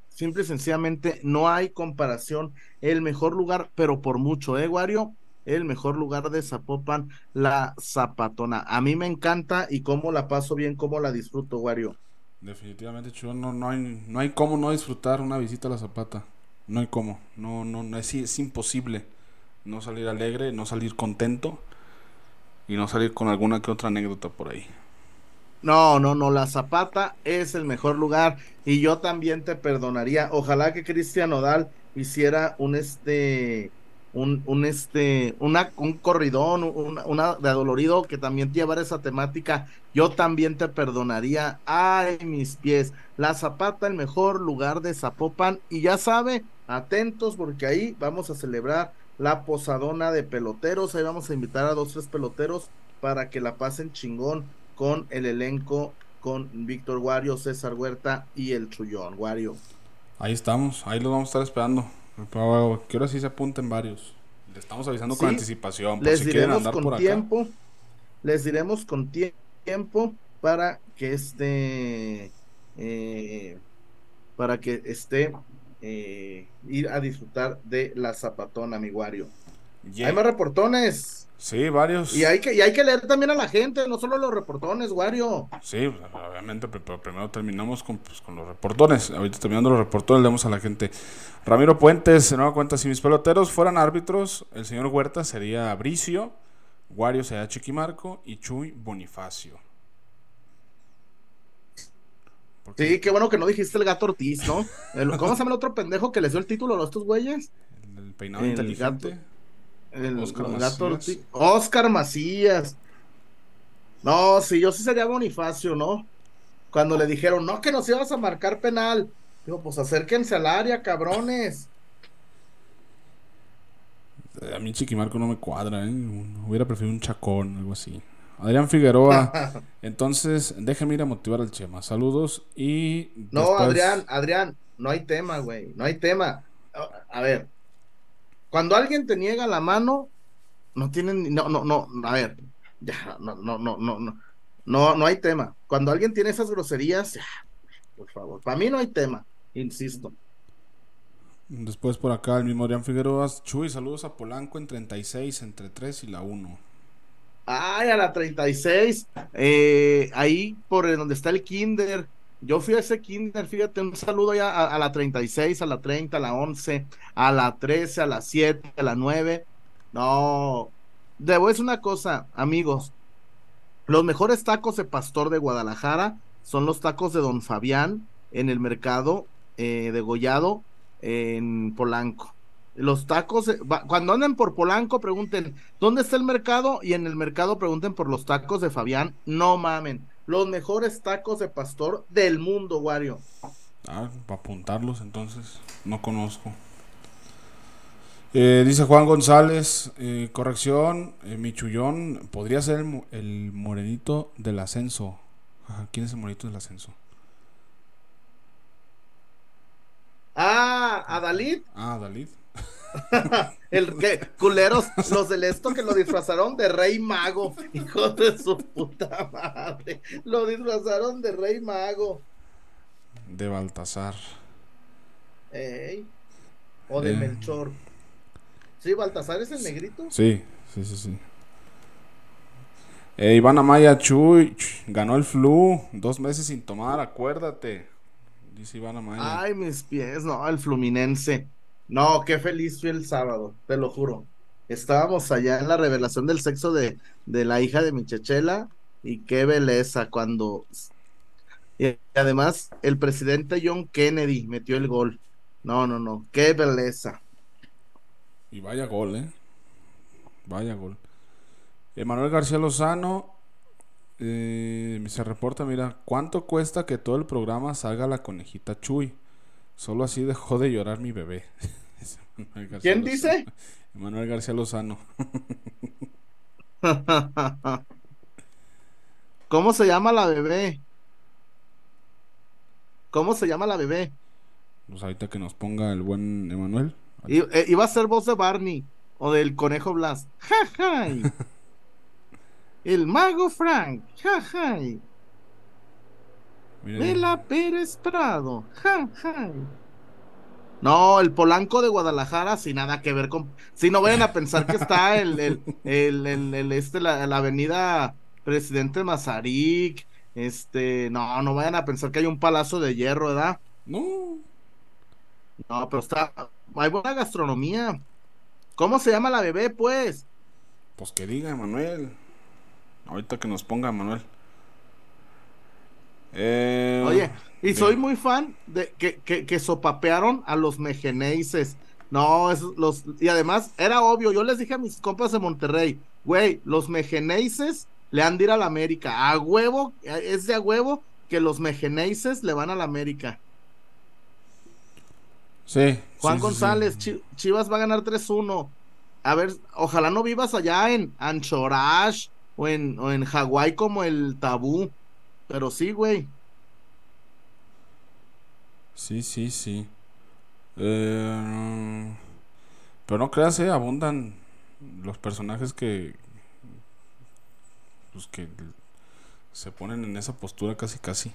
simple y sencillamente no hay comparación, el mejor lugar, pero por mucho, ¿eh, Wario? El mejor lugar de Zapopan, la Zapatona. A mí me encanta y cómo la paso bien, cómo la disfruto, Wario. Definitivamente, Chuy, no, no, hay, no hay cómo no disfrutar una visita a la Zapata. No hay cómo, no, no, no es, es imposible no salir alegre, no salir contento y no salir con alguna que otra anécdota por ahí. No, no, no, la Zapata es el mejor lugar y yo también te perdonaría. Ojalá que Cristian Odal hiciera un este un, un este una, un corridón, una, una de adolorido que también llevara esa temática. Yo también te perdonaría. Ay, mis pies. La Zapata, el mejor lugar de Zapopan. Y ya sabe, atentos porque ahí vamos a celebrar la posadona de peloteros. Ahí vamos a invitar a dos, tres peloteros para que la pasen chingón con el elenco, con Víctor Guario, César Huerta y el Chullón Guario. Ahí estamos, ahí los vamos a estar esperando. Pero quiero así se apunten varios. Le estamos avisando con anticipación. Por les si diremos andar con tiempo. Les diremos con tiempo para que esté. Eh, para que esté eh, ir a disfrutar de la zapatona, mi Wario. Hay más reportones. Sí, varios. Y hay, que, y hay que leer también a la gente, no solo los reportones, Wario. Sí, obviamente, pero primero terminamos con, pues, con los reportones. Ahorita terminando los reportones, leemos a la gente. Ramiro Puentes, de nueva cuenta, si mis peloteros fueran árbitros, el señor Huerta sería Bricio, Wario sería Chiquimarco y Chuy Bonifacio. Sí, qué bueno que no dijiste el gato Ortiz, ¿no? ¿Cómo se llama el otro pendejo que les dio el título a estos güeyes? El, peinado inteligente. el, Oscar, Macías. Oscar Macías. No, sí, yo sí sería Bonifacio, ¿no? Cuando le dijeron, no, que nos ibas a marcar penal. Digo, pues acérquense al área, cabrones. A mí Chiquimarco no me cuadra, ¿eh? Hubiera preferido un chacón, algo así. Adrián Figueroa. Entonces, déjeme ir a motivar al Chema. Saludos y. No, Adrián, Adrián, no hay tema, güey. No hay tema. A ver, cuando alguien te niega la mano, no tienen. No, no, no. A ver, ya, no, no, no, no, no. No, no hay tema. Cuando alguien tiene esas groserías, ya, por favor. Para mí no hay tema, insisto. Después por acá el mismo Adrián Figueroa. Chuy, saludos a Polanco en 36, entre 3 y la 1. Ay, a la 36, eh, ahí por donde está el kinder. Yo fui a ese kinder, fíjate, un saludo ya a, la 36, a la 30, a la 11, a la 13, a la 7, a la 9. No, debo es una cosa, amigos. Los mejores tacos de pastor de Guadalajara son los tacos de Don Fabián en el mercado eh, de Gollado en Polanco. Los tacos, eh, cuando anden por Polanco, pregunten, ¿dónde está el mercado? Y en el mercado pregunten por los tacos de Fabián. No mamen. Los mejores tacos de pastor del mundo, Wario. Ah, para apuntarlos entonces. No conozco. Eh, dice Juan González, eh, corrección, Michullón podría ser el, morenito del ascenso. ¿Quién es el morenito del ascenso? Ah, Adalid. Ah, Adalid. el que culeros, los del esto que lo disfrazaron de rey mago, hijo de su puta madre. Lo disfrazaron de rey mago. De Baltasar. O de eh. Melchor. ¿Sí, Baltasar es el negrito? Sí, sí, sí, sí. Eh, Iván Amaya Chuy ganó el flu, dos meses sin tomar, acuérdate. Dice Iván Amaya. Ay, mis pies, no, el fluminense. No, qué feliz fui el sábado, te lo juro. Estábamos allá en la revelación del sexo de, de la hija de mi chechela y qué belleza cuando... Y además, el presidente John Kennedy metió el gol. No, no, no, qué belleza. Y vaya gol, ¿eh? Vaya gol. Emanuel García Lozano eh, se reporta, mira, ¿cuánto cuesta que todo el programa salga la conejita Chuy? Solo así dejó de llorar mi bebé. ¿Quién dice? Manuel García Lozano. ¿Cómo se llama la bebé? ¿Cómo se llama la bebé? Pues ahorita que nos ponga el buen Emanuel. Eh, iba a ser voz de Barney. o del conejo Blas. ¡Jajay! El mago Frank. ¡Jajay! Pérez Prado. ¡Jajay! No, el Polanco de Guadalajara, sin nada que ver con. Si no vayan a pensar que está el, el, el, el- el- este, la, la avenida Presidente Mazarik. Este, no, no vayan a pensar que hay un palacio de hierro, ¿verdad? No. No, pero está. Hay buena gastronomía. ¿Cómo se llama la bebé, pues? Pues que diga, Manuel. Ahorita que nos ponga, Manuel. Eh, Oye, y bien. soy muy fan de que, que, que sopapearon a los mejeneises. No, esos, los, y además era obvio, yo les dije a mis compas de Monterrey, güey, los mejeneises le han de ir a la América. A huevo, es de a huevo que los mejeneises le van a la América. Sí. Juan sí, González, sí. Chivas va a ganar 3-1. A ver, ojalá no vivas allá en Anchorage o en, o en Hawái como el tabú. Pero sí, güey. Sí, sí, sí. Eh, pero no creas, eh, abundan los personajes que. Pues que se ponen en esa postura casi, casi.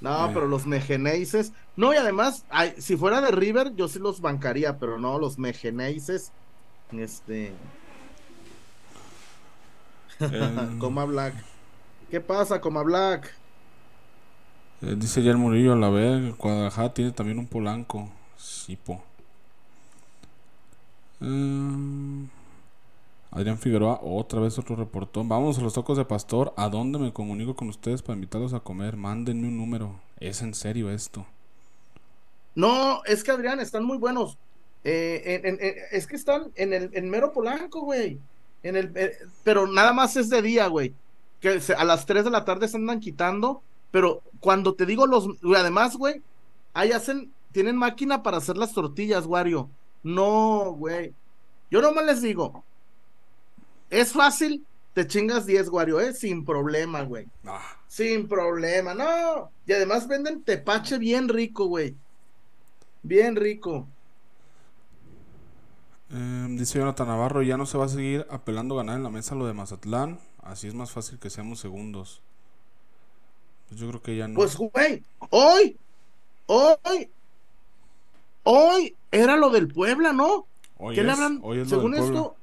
No, Eh. pero los mejeneises. No, y además, ay, si fuera de River, yo sí los bancaría, pero no, los mejeneises. Este. Coma Black. ¿Qué pasa, Coma Black? eh, dice ya el Murillo a la vez. Guadalajara tiene también un polanco. Sipo. Eh, Adrián Figueroa, otra vez otro reportón. Vamos a los tacos de pastor. ¿A dónde me comunico con ustedes para invitarlos a comer? Mándenme un número. ¿Es en serio esto? No, es que Adrián, están muy buenos. Eh, en- en- en- es que están en el en mero Polanco, güey. En el, eh, pero nada más es de día, güey. Que se- a las 3 de la tarde se andan quitando. Pero cuando te digo los. además, güey, ahí hacen. Tienen máquina para hacer las tortillas, Wario. No, güey. Yo nomás les digo. Es fácil, te chingas 10, Wario, ¿eh? Sin problema, güey. Ah, Sin problema, no. Y además venden tepache bien rico, güey. Bien rico. Eh, dice Jonathan Navarro, ya no se va a seguir apelando a ganar en la mesa lo de Mazatlán. Así es más fácil que seamos segundos. Pues yo creo que ya no. Pues, güey, hoy, hoy, hoy era lo del Puebla, ¿no? hoy, ¿Qué le hablan? hoy es lo Según esto,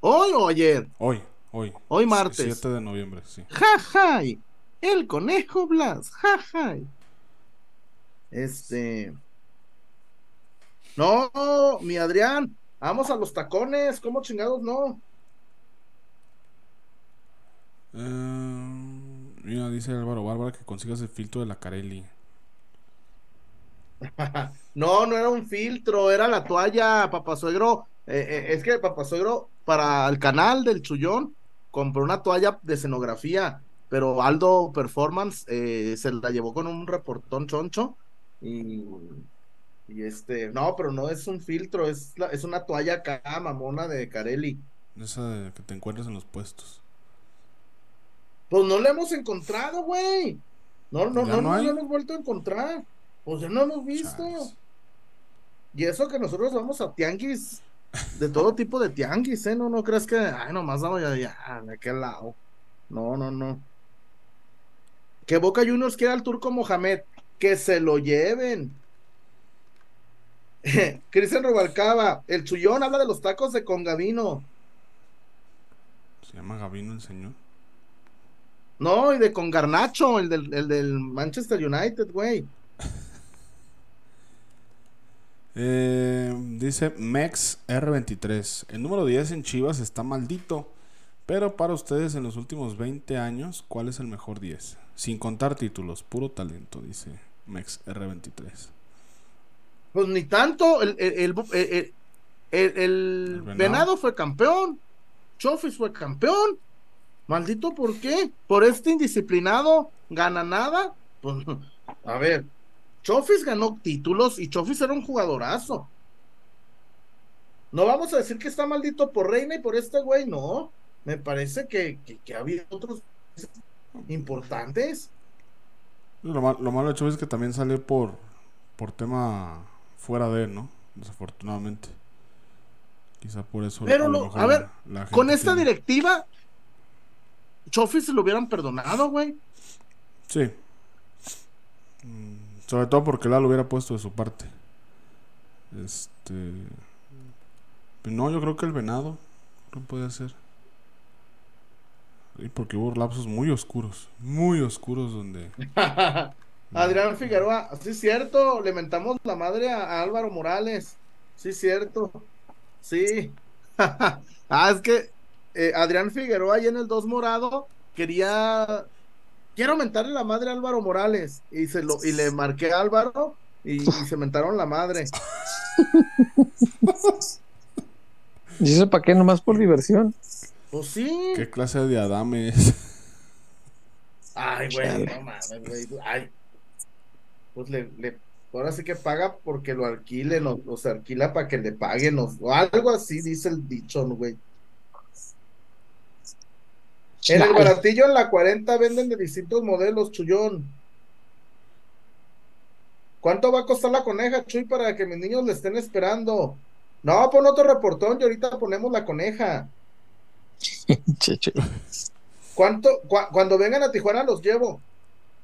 hoy o ayer. Hoy, hoy. Hoy martes. 7 de noviembre, sí. Jajay. El conejo Blas. Jajay. Este. No, mi Adrián. Vamos a los tacones. ¿Cómo chingados no? Eh, mira, dice Álvaro Bárbara que consigas el filtro de la Carelli. No, no era un filtro, era la toalla, papasuegro. Eh, eh, es que papasuegro, para el canal del Chullón, compró una toalla de escenografía, pero Aldo Performance eh, se la llevó con un reportón choncho. Y, y este, no, pero no es un filtro, es, la- es una toalla acá, mamona de Carelli. Esa de que te encuentras en los puestos. Pues no la hemos encontrado, güey. No, no, ¿Ya no, no no hemos vuelto a encontrar. Pues ya no hemos visto. Y eso que nosotros vamos a tianguis, de todo tipo de tianguis, ¿eh? No, no crees que, ay, nomás vamos ya, ya, de aquel lado. No, no, no. Que Boca Juniors quiera al turco Mohamed, que se lo lleven. Cristian Rubalcaba, el chullón habla de los tacos de Congavino. Se llama Gavino el señor. No, y de Congarnacho, el del, el del Manchester United, güey. Eh, dice Mex R23. El número 10 en Chivas está maldito. Pero para ustedes en los últimos 20 años, ¿cuál es el mejor 10? Sin contar títulos, puro talento, dice Mex R23. Pues ni tanto, el, el, el, el- el- el El Venado. Venado fue campeón, Chofis fue campeón. Maldito, ¿por qué? Por este indisciplinado, gana nada. Pues, a ver, Chofis ganó títulos y Chofis era un jugadorazo. No vamos a decir que está maldito por Reina y por este güey, no. Me parece que, que, que ha habido otros importantes. Lo, mal- lo malo de Chivas es que también sale por, por tema fuera de él, ¿no? Desafortunadamente. Quizá por eso. Pero, lo lo- mejor a ver, la- la con esta tiene- directiva, Chofi se lo hubieran perdonado, güey. Sí. Mm, Sobre todo porque Lalo hubiera puesto de su parte. Este. pues No, yo creo que el venado. No puede ser. Sí, porque hubo lapsos muy oscuros. Muy oscuros donde. Adrián Figueroa, sí es cierto, le mentamos la madre a, a Álvaro Morales. Sí es cierto. Sí. ah, es que eh, Adrián Figueroa ahí en el 2 morado quería quiero mentarle la madre a Álvaro Morales y se lo y le marqué a Álvaro y, y se mentaron la madre. ¿Y eso para qué? Nomás por diversión. Pues sí. ¿Qué clase de Adame es? Ay, güey, no mames, güey. Ay. Pues le, le, ahora sí que paga porque lo alquilen o, o se alquila para que le paguen o, o algo así, dice el dicho, güey. En el baratillo en la 40 venden de distintos modelos, Chuyón. ¿Cuánto va a costar la coneja, Chuy, para que mis niños le estén esperando? No, pon otro reportón y ahorita ponemos la coneja. ¿Cuánto? cua- cuando vengan a Tijuana los llevo.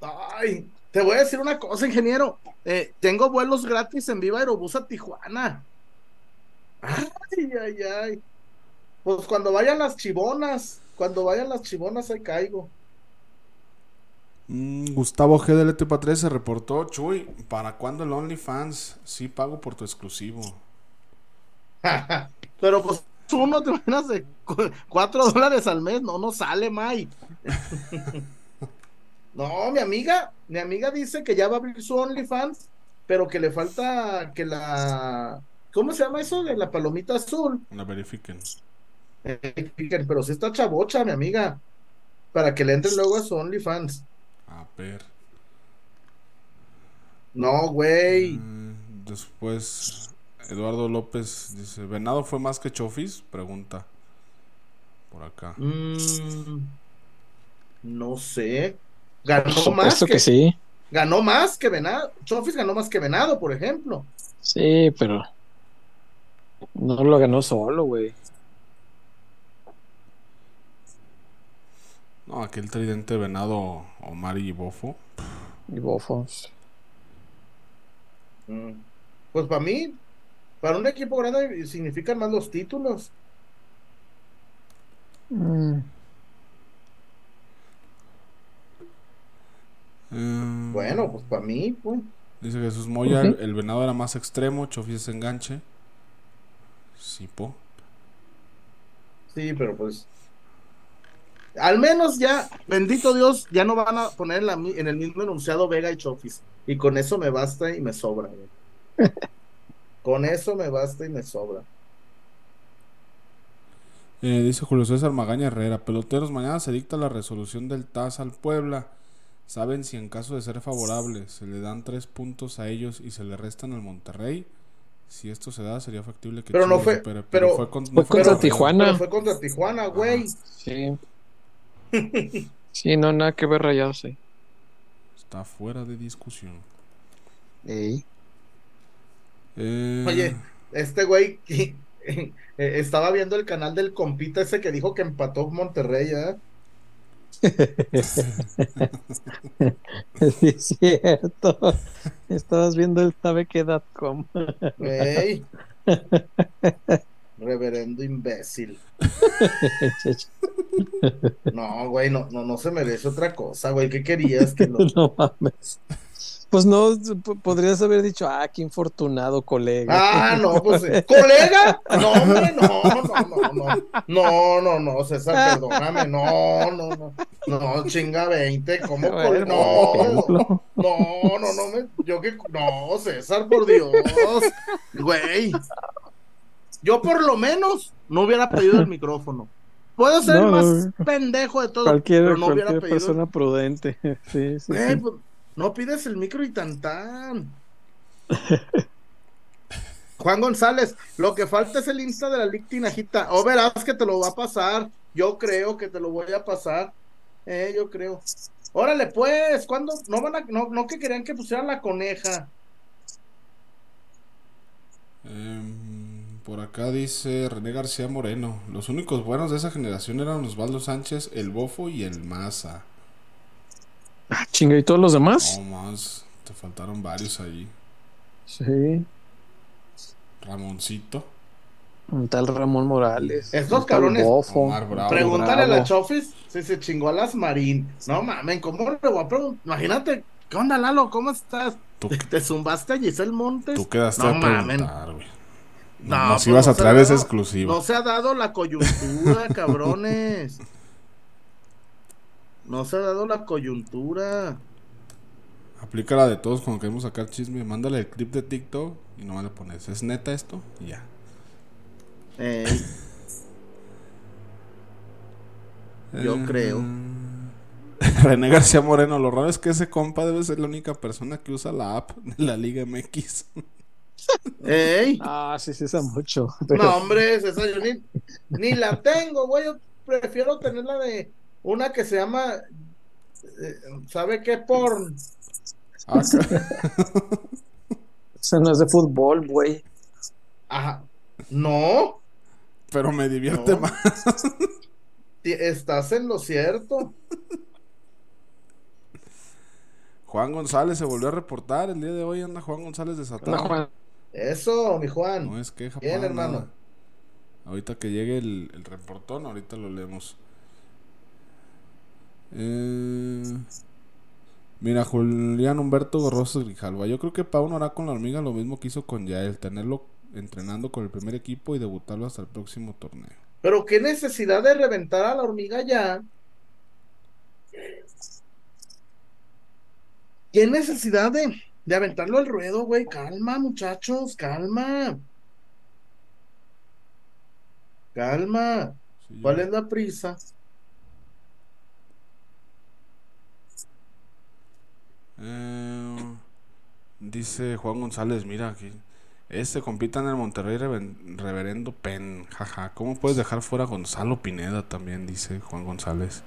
Ay, te voy a decir una cosa, ingeniero. Eh, tengo vuelos gratis en Viva Aerobús a Tijuana. Ay, ay, ay. Pues cuando vayan las chibonas, cuando vayan las chibonas, ahí caigo. Mm, Gustavo G del ETP 3 se reportó. Chuy, ¿para cuándo el OnlyFans? Sí, pago por tu exclusivo. Pero pues uno te imaginas de cu- cuatro dólares al mes, no, no sale, May. no, mi amiga, mi amiga dice que ya va a abrir su OnlyFans, pero que le falta que la, ¿cómo se llama eso? De la palomita azul. La verifiquen. Eh, pero si está chabocha, mi amiga, para que le entren luego a su OnlyFans. A ver. No, güey. Mm, Después, Eduardo López dice: ¿Venado fue más que Chofis? Pregunta. Por acá. Mm, no sé. Ganó Por más que sí. ganó más que Venado. Chofis ganó más que Venado, por ejemplo. Sí, pero no lo ganó solo, güey. No, aquel tridente venado Omar y Bofo. Y bofos. Mm. Pues para mí, para un equipo grande significan más los títulos. Mm, Eh, Bueno, pues para mí, pues. Dice Jesús Moya: el venado era más extremo, Chofis es enganche. Sí, po. Sí, pero pues. Al menos ya, bendito Dios, ya no van a poner en, la en el mismo enunciado Vega y Chofis. Y con eso me basta y me sobra. güey. con eso me basta y me sobra. Eh, dice Julio César Magaña Herrera, peloteros, mañana se dicta la resolución del TAS al Puebla. ¿Saben si en caso de ser favorable se le dan tres puntos a ellos y se le restan al Monterrey? Si esto se da, sería factible que Pero no fue- supere, pero- con- fue contra Pero- Tijuana. Pero fue contra Tijuana, güey. sí. Sí, no, nada que ver rayados ahí. Está fuera de discusión. Ey. Eh, Oye, este güey eh, estaba viendo el canal del compita ese que dijo que empató Monterrey, ¿eh? Sí, es cierto. Estabas viendo el tabeque.com. Güey. Reverendo imbécil. No, güey, no, no, no se merece otra cosa, güey. ¿Qué querías? Que lo- no mames. Pues no, podrías haber dicho, ah, qué infortunado colega. Ah, no, pues, eh, ¿colega? No, hombre, no, no, no, no. No, no, no, César, perdóname. No, no, no. No, chinga 20, ¿cómo? Bueno, cole- por No, no, no, no, me, yo que, no, César, por Dios. Güey. Yo por lo menos no hubiera pedido el micrófono. Puedo ser No, el más pendejo de todo, Cualquier, pero no hubiera pedido. persona prudente. Sí, sí, Güey, sí. pues, no pides el micro y tan tan. Juan González, lo que falta es el Insta de la Lic Tinajita. O verás que te lo va a pasar. Yo creo que te lo voy a pasar. Eh, yo creo. Órale, pues, ¿cuándo? No van a, no, no que querían que pusieran la coneja. em, Por acá dice René García Moreno. Los únicos buenos de esa generación eran Osvaldo Sánchez, el Bofo y el Maza. Ah, chinga, ¿y todos los demás? No más, te faltaron varios ahí. Sí. Ramoncito. Un tal Ramón Morales. Estos cabrones- Bofo. Omar Bravo. Pregúntale a la. Chofis si se chingó a las Marín. No mamen, ¿cómo le voy a preguntar? Imagínate, ¿qué onda, Lalo? ¿Cómo estás? Tú, ¿Te, te zumbaste a Giselle Montes? tú quedaste no a preguntar, güey. No, No, pues no a se ha dado- exclusiva. No se ha dado la coyuntura, cabrones. No se ha dado la coyuntura. Aplica la de todos cuando queremos sacar chisme. Mándale el clip de TikTok y nomás le pones, ¿es neta esto? Y ya. Yo Eh, creo. René García Moreno, lo raro es que ese compa debe ser la única persona que usa la app de la Liga MX. Ey. Ah, sí, sí, usa mucho. No, hombre, esa yo ni, ni la tengo, güey. Yo prefiero tener la de una que se llama. eh, ¿Sabe qué? Porn. Ah, Eso no es de fútbol, güey. Ajá. No. pero me divierte No. más. Estás en lo cierto. Juan González se volvió a reportar. El día de hoy anda Juan González desatado. Hola, Juan. Eso, mi Juan. No es queja, Bien, hermano. nada. Ahorita que llegue el, el reportón, ahorita lo leemos. Eh, mira, Julián Humberto Gorroso Grijalva. Yo creo que Pauno hará con la hormiga lo mismo que hizo con Yael, tenerlo entrenando con el primer equipo y debutarlo hasta el próximo torneo. Pero qué necesidad de reventar a la hormiga ya. ¿Qué necesidad de, de aventarlo al ruedo, güey? Calma, muchachos, calma. Calma. Sí, ¿Cuál es la prisa? Eh, dice Juan González, mira aquí. Este compita en el Monterrey Reverendo Pen, jaja. ¿Cómo puedes dejar fuera a Gonzalo Pineda también? Dice Juan González.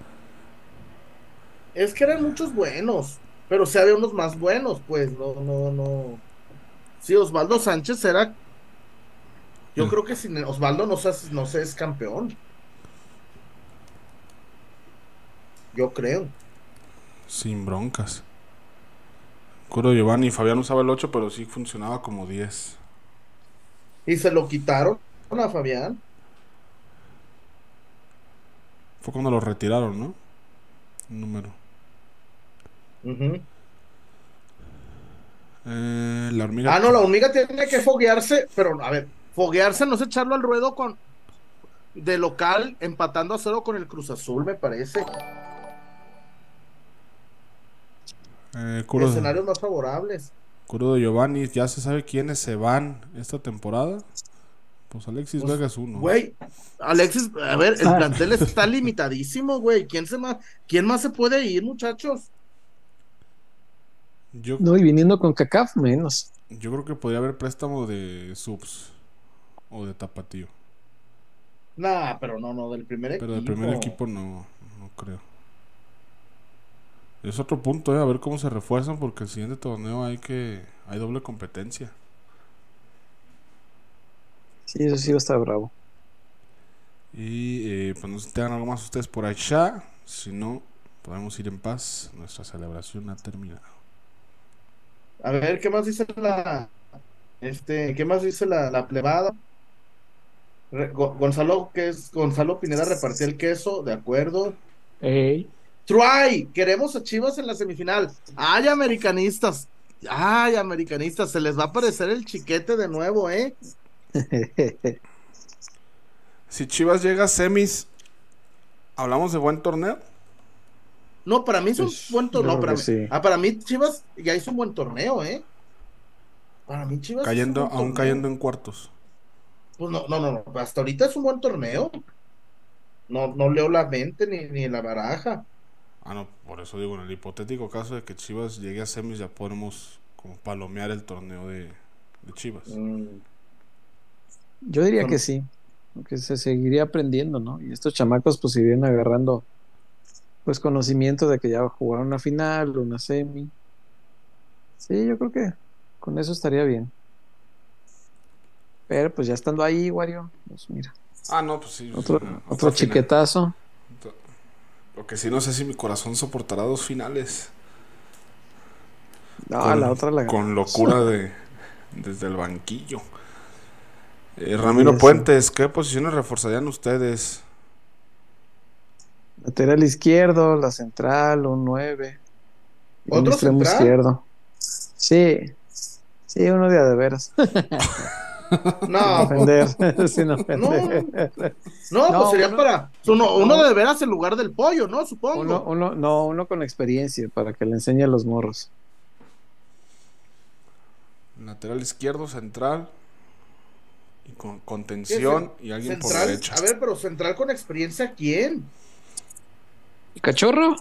Es que eran muchos buenos, pero sí había unos más buenos, pues, no, no, no. Sí, Osvaldo Sánchez era. Yo Mm. creo que sin Osvaldo no se, no se es campeón. Yo creo. Sin broncas. Curo Giovanni, Fabián usaba el 8, pero sí funcionaba como 10. Y se lo quitaron a Fabián. Fue cuando lo retiraron, ¿no? Un número. Eh, la hormiga. Ah, no, la hormiga tiene que foguearse, pero a ver, foguearse no es echarlo al ruedo con de local empatando a cero con el Cruz Azul, me parece. Eh, Curo, Escenarios más favorables. Curo de Giovanni, ¿ya se sabe quiénes se van esta temporada? Pues Alexis Pues, Vega es uno. Güey, Alexis, a ver, el Ah. plantel está limitadísimo, güey. ¿Quién se más, quién más se puede ir, muchachos? Yo, No, y viniendo con CACAF, menos. yo creo que podría haber préstamo de subs o de tapatío. Nah, pero no, no, del primer Pero equipo. del primer equipo no, no creo. Es otro punto, ¿eh? a ver cómo se refuerzan porque el siguiente torneo hay que hay doble competencia. Sí, eso sí va a estar bravo. Y eh, pues no sé si tengan algo más ustedes por allá. Si no, podemos ir en paz. Nuestra celebración ha terminado. A ver, ¿qué más dice la este, qué más dice la, la plebada? Re- Gonzalo, que es Gonzalo Pineda repartió el queso, de acuerdo. Ey. Try, queremos a Chivas en la semifinal. Ay, americanistas. Ay, americanistas, se les va a aparecer el chiquete de nuevo, ¿eh? Si Chivas llega a semis, ¿hablamos de buen torneo? No, para mí es un Pues, buen torneo. Para, sí. ah, para mí Chivas ya hizo un buen torneo, ¿eh? Para mí Chivas. Cayendo, buen aún torneo. cayendo en cuartos. Pues no, no, no, no, hasta ahorita es un buen torneo. No, no leo la mente ni, ni la baraja. Ah, no, por eso digo, en el hipotético caso de que Chivas llegue a semis, ya podemos como palomear el torneo de, de Chivas. Mm, Yo diría que sí, que se seguiría aprendiendo, ¿no? Y estos chamacos pues irían agarrando pues conocimiento de que ya jugaron una final, una semi. Sí, yo creo que con eso estaría bien. Pero pues ya estando ahí, Wario, pues mira, Ah, no, pues sí. otro, sí, otro final. chiquetazo. Lo que sí no sé si mi corazón soportará dos finales. No, con, la otra la con locura de desde el banquillo. Eh, Ramiro sí. Puentes, ¿qué posiciones reforzarían ustedes? Lateral izquierdo, la central, un 9. Un ¿Otro extremo central? izquierdo. Sí. Sí, uno de a de veras. Sin No, ofender. Sin ofender. no, No, pues sería uno- para uno, uno no. de veras en lugar del pollo, ¿no? Supongo. Uno, uno, no, uno con experiencia para que le enseñe a los morros. Lateral izquierdo, central. Y con ¿Qué contención y alguien por Central, derecha. A ver, pero central con experiencia, ¿quién? ¿Y cachorro?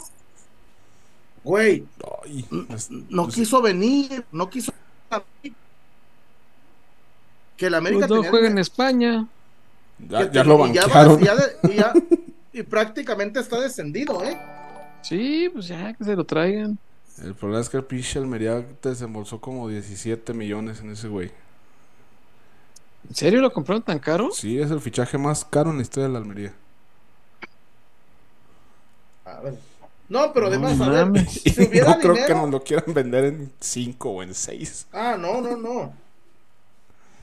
Güey, Ay, es- no pues, quiso venir, no quiso. Que el América Pues no juega en España. Ya, lo y ya va- banquearon. y ya de- y ya- y prácticamente está descendido, ¿eh? Sí, pues ya que se lo traigan. El problema es que el pinche Almería desembolsó como 17 millones en ese güey. ¿En serio lo compraron tan caro? Sí, es el fichaje más caro en la historia de la Almería. A ver. No, pero además, No a ver, si hubiera no creo dinero. que nos lo quieran vender en 5 o en 6. Ah, no, no, no.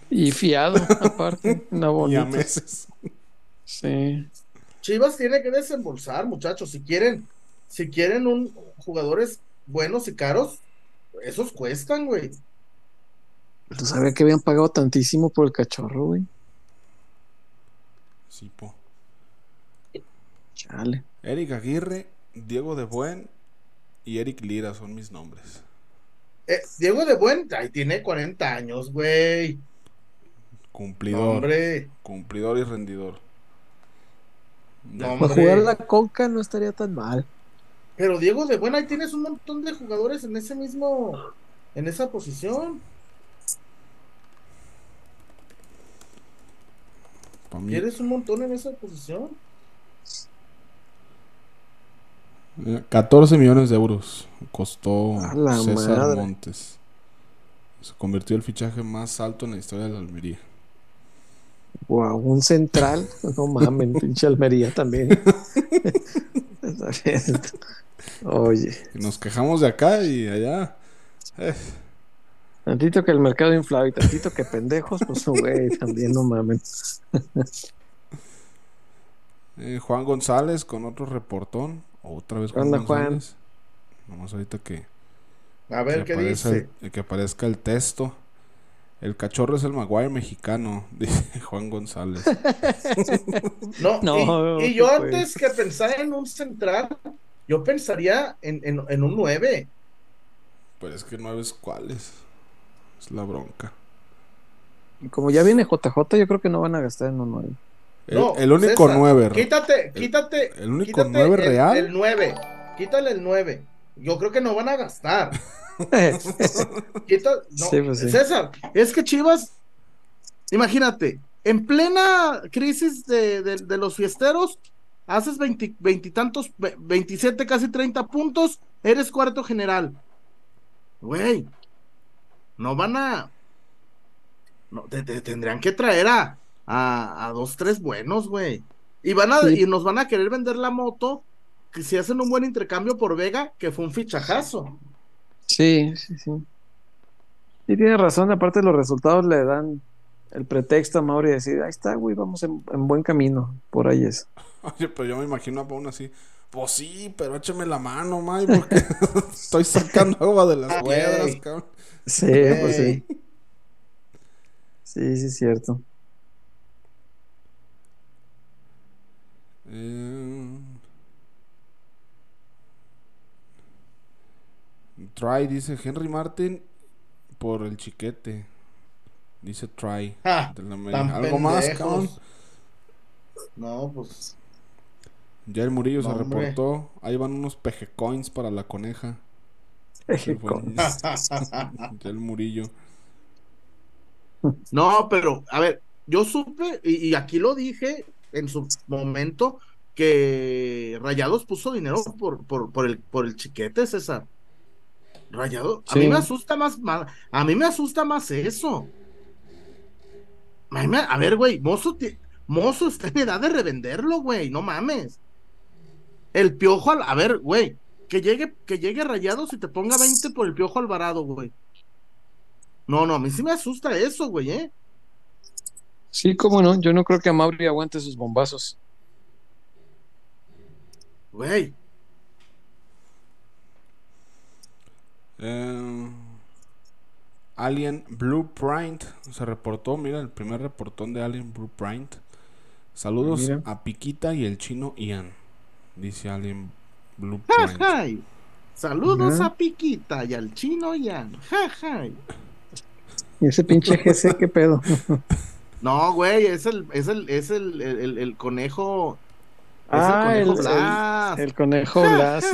Y fiado, aparte. Una Y a bonita. meses. Sí. Chivas tiene que desembolsar, muchachos. Si quieren, si quieren un jugadores buenos y caros, esos cuestan, güey. ¿Tú sabías que habían pagado tantísimo por el cachorro, güey? Sí, po. Chale. Eric Aguirre, Diego de Buen y Eric Lira son mis nombres. Eh, Diego de Buen, ahí tiene 40 años, güey. Cumplidor. hombre. Cumplidor y rendidor. Para jugar la conca no estaría tan mal. Pero Diego de Buen, ahí tienes un montón de jugadores en ese mismo, en esa posición. Mí, Tienes un montón en esa posición. eh, 14 millones de euros costó César madre. Montes. Se convirtió en el fichaje más alto en la historia de la Almería. Wow, un central. No mames, pinche Almería también. Oye, nos quejamos de acá y allá. Eh, tantito que el mercado inflado y tantito que pendejos, pues güey, también no mames. eh, Juan González con otro reportón. Otra vez ¿Qué Juan onda, Juan? González. Nomás ahorita que, A ver que qué aparezca dice. el- que aparezca el texto. El cachorro es el Maguire mexicano, dice Juan González. No, No, y, y ¿qué yo antes que pensar en un central, yo pensaría en, en, en un 9. Pero es que no ves cuáles. Es la bronca. Como ya viene JJ, yo creo que no van a gastar en un 9. El, No, el único César, 9. Quítate, quítate. el único quítate 9 el- real. El 9. Quítale el 9. Yo creo que no van a gastar. Quita- no, Sí, pues sí. César, es que Chivas, imagínate, en plena crisis de, de- de los fiesteros, haces veintitantos, ve- 27, casi 30 puntos, eres cuarto general. Güey, no van a. No, te, te- tendrían que traer a, a, a dos, tres buenos, güey. Y van a, Sí. y nos van a querer vender la moto, que si hacen un buen intercambio por Vega, que fue un fichajazo. Sí, sí, sí. Sí, tiene razón. Aparte, los resultados le dan el pretexto a Mauri de decir: Ahí está, güey, vamos en, en buen camino. Por ahí es. Oye, pero yo me imagino a Paun así. Pues sí, pero échame la mano, May, porque estoy sacando agua de las Ah, piedras, güey. cabrón. Sí, pues sí. Sí, sí, es cierto. Eh, Try, dice Henry Martin por el chiquete. Dice Try. Algo más, cabrón. No, pues. Ya el Murillo se hombre. reportó. Ahí van unos pejecoins para la coneja. Ya el Murillo. No, pero, a ver, yo supe, y, y aquí lo dije en su momento, que Rayados puso dinero por, por, por el, por el chiquete, César. Rayado, a mí me asusta más, más, a mí me asusta más eso. Mame, A ver, güey, Mozo, Mozo está en edad de revenderlo, güey, no mames. El piojo, al- a ver, güey, que llegue, que llegue Rayados y te ponga 20 por el piojo Alvarado, güey. No, no, a mí sí me asusta eso, güey, ¿eh? Sí, cómo no. Yo no creo que Mauri aguante sus bombazos. Güey, Eh, Alien Blueprint se reportó, mira, el primer reportón de Alien Blueprint. Saludos Mira. a Piquita y el chino Ian, dice Alien Blueprint. jajay. Saludos a Piquita y al chino Yan. Jajay. Y ese pinche GC, qué pedo. No, güey, es el, es el, es el, el, conejo. Es Ah, el el, conejo Blas. el conejo Blas.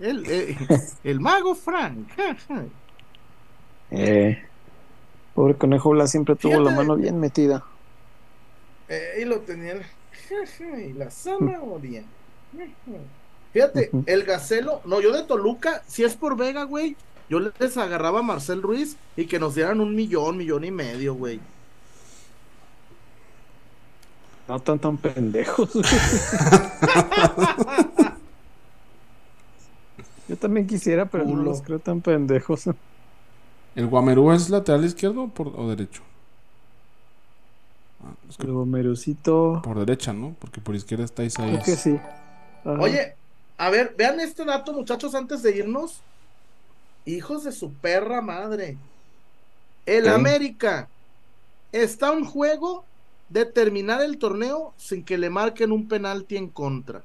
El, eh, el mago Frank. Eh, pobre conejo Blas siempre tuvo la mano bien metida. Eh, y lo tenía el- jajay, la zanahoria. Fíjate, el gacelo, no, yo de Toluca, si es por Vega, güey, yo les agarraba a Marcel Ruiz y que nos dieran un millón, millón y medio, güey. No tan tan pendejos. Yo también quisiera, pero no los creo tan pendejos. ¿El Guamerú es lateral izquierdo o, por, o derecho? Ah, es que El gomerucito. por derecha, ¿no? Porque por izquierda está Creo Isaías. que sí. Ajá. Oye, a ver, vean este dato, muchachos, antes de irnos. Hijos de su perra madre. El ¿Qué? América está un juego de terminar el torneo sin que le marquen un penalti en contra.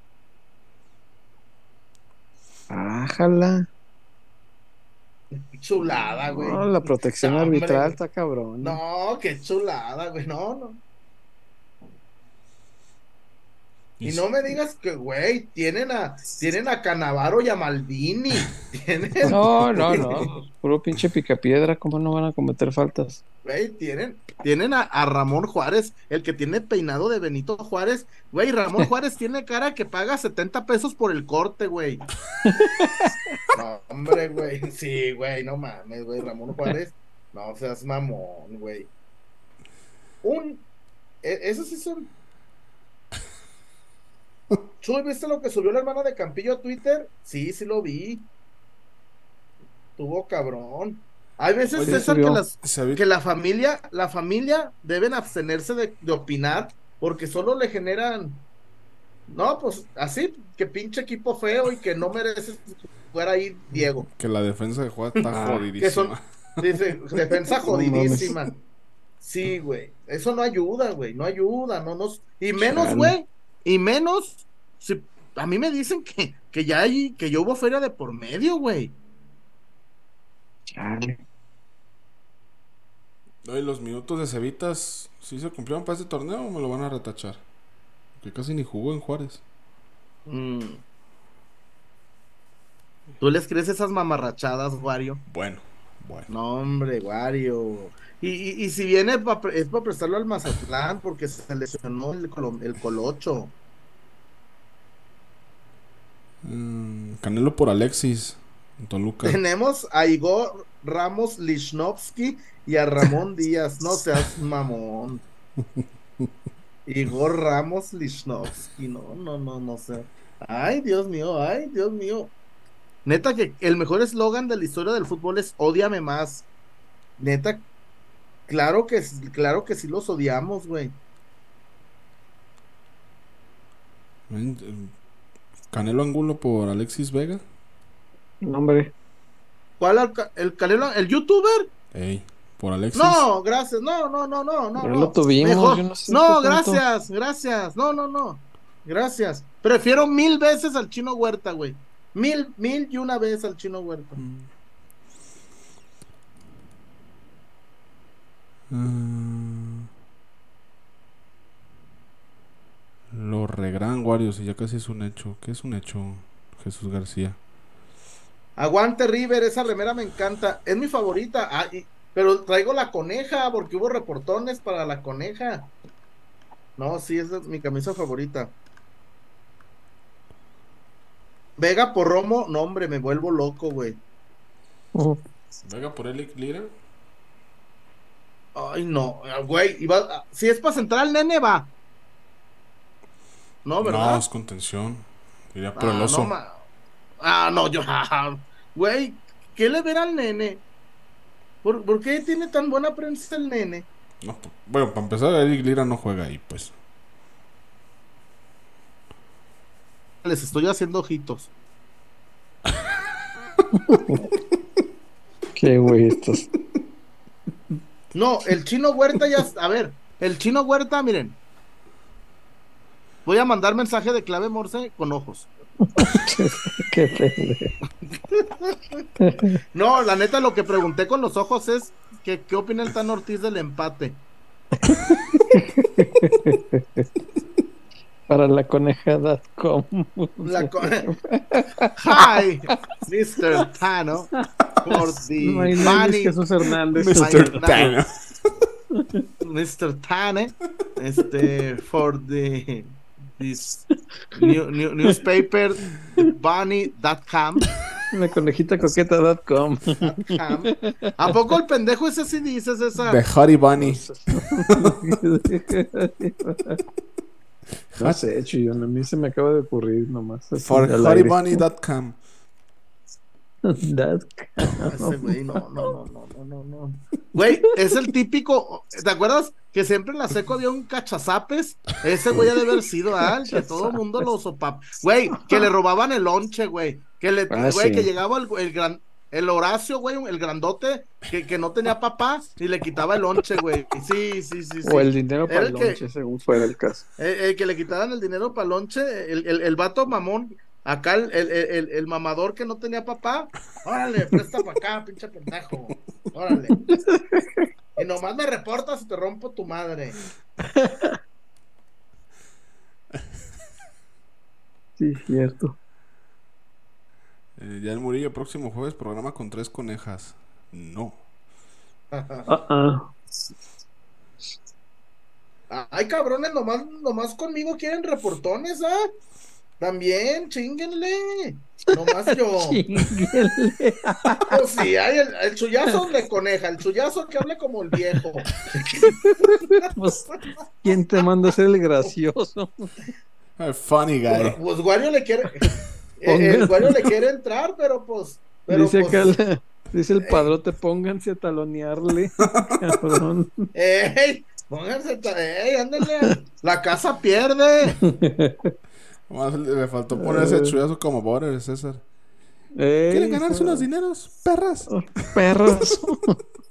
Ájala. Chulada, güey. No, la protección No, arbitral está cabrón. No, qué chulada, güey. No, no. Y no me digas que, güey, tienen a, tienen a Canavaro y a Maldini. Tienen, No, no, no. Puro pinche picapiedra. ¿Cómo no van a cometer faltas? Güey, tienen, tienen a, a Ramón Juárez, el que tiene peinado de Benito Juárez. Güey, Ramón Juárez tiene cara que paga 70 pesos por el corte, güey. No, hombre, güey. Sí, güey, no mames, güey. Ramón Juárez, no seas mamón, güey. Un. e- Esos sí son. Chuy, ¿viste lo que subió la hermana de Campillo a Twitter? Sí, sí lo vi. Tuvo cabrón. Hay veces, Oye, César, que las, la familia, la familia deben abstenerse de, de opinar porque solo le generan, no, pues así, que pinche equipo feo y que no mereces fuera ahí Diego. que la defensa de Juárez está Ah, jodidísima. Que son, dice, defensa jodidísima. Sí, güey, eso no ayuda, güey, no ayuda, no nos, y menos, güey, y menos, si a mí me dicen que, que ya hay, que ya hubo feria de por medio, güey. Chale. Oye, los minutos de Cevitas, ¿sí se cumplieron para este torneo o me lo van a retachar? Que casi ni jugó en Juárez. Mm. ¿Tú les crees esas mamarrachadas, Wario? Bueno, bueno. No, hombre, Wario. Y, y, y si viene pa es para prestarlo al Mazatlán porque se lesionó el, colo- el colocho. Mm, Canelo por Alexis Toluca. Tenemos a Igor Ramos Lichnowsky y a Ramón Díaz. No seas mamón. Igor Ramos Lichnowsky. No, no, no, no sé. Ay, Dios mío, ay, Dios mío. Neta que el mejor eslogan de la historia del fútbol es Ódiame más. Neta, claro que, claro que sí los odiamos, güey. Canelo Angulo por Alexis Vega. No, hombre. ¿Cuál el, ca- el Canelo, el youtuber? Ey, por Alexis. No, gracias. No, no, no, no, no. No. lo tuvimos, yo no sé no, tanto. gracias, gracias. No, no, no. Gracias. Prefiero mil veces al chino Huerta, güey. Mil, mil y una vez al chino Huerta. Mm. Los regran Warriors y ya casi es un hecho. ¿Qué es un hecho, Jesús García? Aguante River, esa remera me encanta. Es mi favorita. Ah, y- pero traigo la coneja porque hubo reportones para la coneja. No, sí, es mi camisa favorita. Vega por Romo, no, hombre, me vuelvo loco, güey. Vega por Elic Lira. Ay, no, güey. iba- si es para centrar al nene, va. No, ¿verdad? No, es contención. Iría por Ah, el oso. no, ah, no, yo. Güey, ¿qué le verá al nene? ¿Por, por qué tiene tan buena prensa el nene? No, p- bueno, para empezar, Eric Lira no juega ahí, pues. Les estoy haciendo ojitos. Qué güey estos. No, el chino Huerta ya. A ver, el chino Huerta, miren. Voy a mandar mensaje de clave Morse con ojos. Qué. No, la neta, lo que pregunté con los ojos es que, qué opina el Tan Ortiz del empate. Para la conejada.com. La co- Hi, Mr. Tano, for the My name is money, Jesús Hernández. Mr. Tano. Mr. Tane, este, for the this new, new- newspaper, bunny.com. La conejita coqueta.com. ¿A poco el pendejo ese sí dices esa? The Honey Bunny. No sé, chillón, a mí se me acaba de ocurrir nomás. For al Ese güey, no, no, no, no, no, no, no. Güey, es el típico, ¿te acuerdas que siempre en la seco había un cachazapes? Ese güey ha de haber sido, el que todo el mundo lo sopap. Güey, que le robaban el lonche, güey. Que le, Ah, güey, sí. que llegaba el, el gran, el Horacio, güey, el grandote, que, que no tenía papá y le quitaba el lonche, güey. Sí, sí, sí, sí. O el dinero para el el lonche, según fuera el caso. Eh, eh, que le quitaran el dinero para lonche, el, el, el vato mamón, acá el, el, el, el mamador que no tenía papá, órale, presta para acá, pinche pendejo, órale. Y nomás me reportas y te rompo tu madre. Sí, cierto. Eh, ya el Murillo, próximo jueves, programa con tres conejas. No. Ah, ah. Ay, cabrones, nomás, nomás conmigo quieren reportones, ¿ah? También, chinguenle. Nomás yo. Chinguele. Pues sí, hay el, el chullazo de coneja, el chullazo que hable como el viejo. Pues, ¿Quién te manda a ser el gracioso? Eh, funny guy. Pues Wario le quiere. eh, el Wario le quiere entrar, pero pues. Pero dice pues, acá el, dice el padrote, pónganse a talonearle. Cabrón. ¡Ey! Pónganse. ta- ¡Ey! Ándale. La casa pierde. Le, faltó poner ese chullazo como border, César. Ey, ¿Quieren ganarse unos dineros? Perras. Oh, Perros.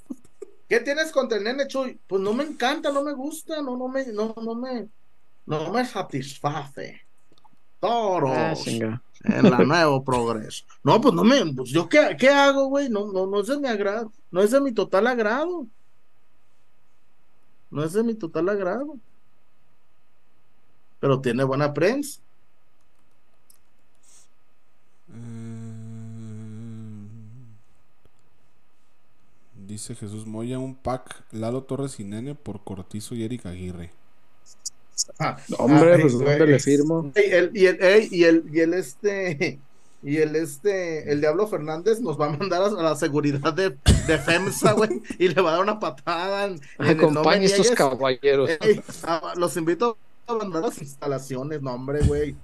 ¿Qué tienes contra el nene Chuy? Pues no me encanta, no me gusta, no, no me, no, no me, no me satisface. Toros. Ah, en la nuevo progreso. No, pues no me, pues yo qué, qué hago, güey, no, no, no es de mi agrado, no es de mi total agrado. No es de mi total agrado. Pero tiene buena prensa. Dice Jesús Moya, un pack Lalo Torres y Nene por Cortizo y Eric Aguirre. Hombre, Ay, pues. ¿dónde le firmo? El- y el, y el, y el este, y el este, el Diablo Fernández nos va a mandar a, a la seguridad de, de FEMSA, güey, y le va a dar una patada. En, en Acompañe estos niegues. caballeros. Ey, a- los invito a mandar las instalaciones, no, hombre, güey.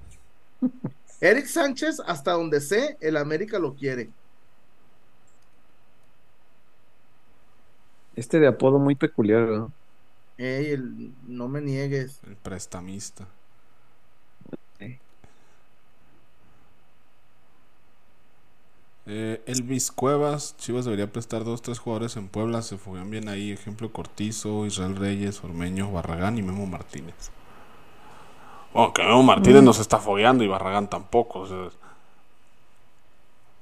Eric Sánchez, hasta donde sé, el América lo quiere. Este de apodo muy peculiar, ¿no? Ey, el- no me niegues. El prestamista. Eh, Elvis Cuevas, Chivas debería prestar dos, tres jugadores en Puebla, se fueron bien ahí, ejemplo Cortizo, Israel Reyes, Ormeño, Barragán y Memo Martínez. Bueno, que Memo Martínez Mm. no se está fogueando y Barragán tampoco. o sea,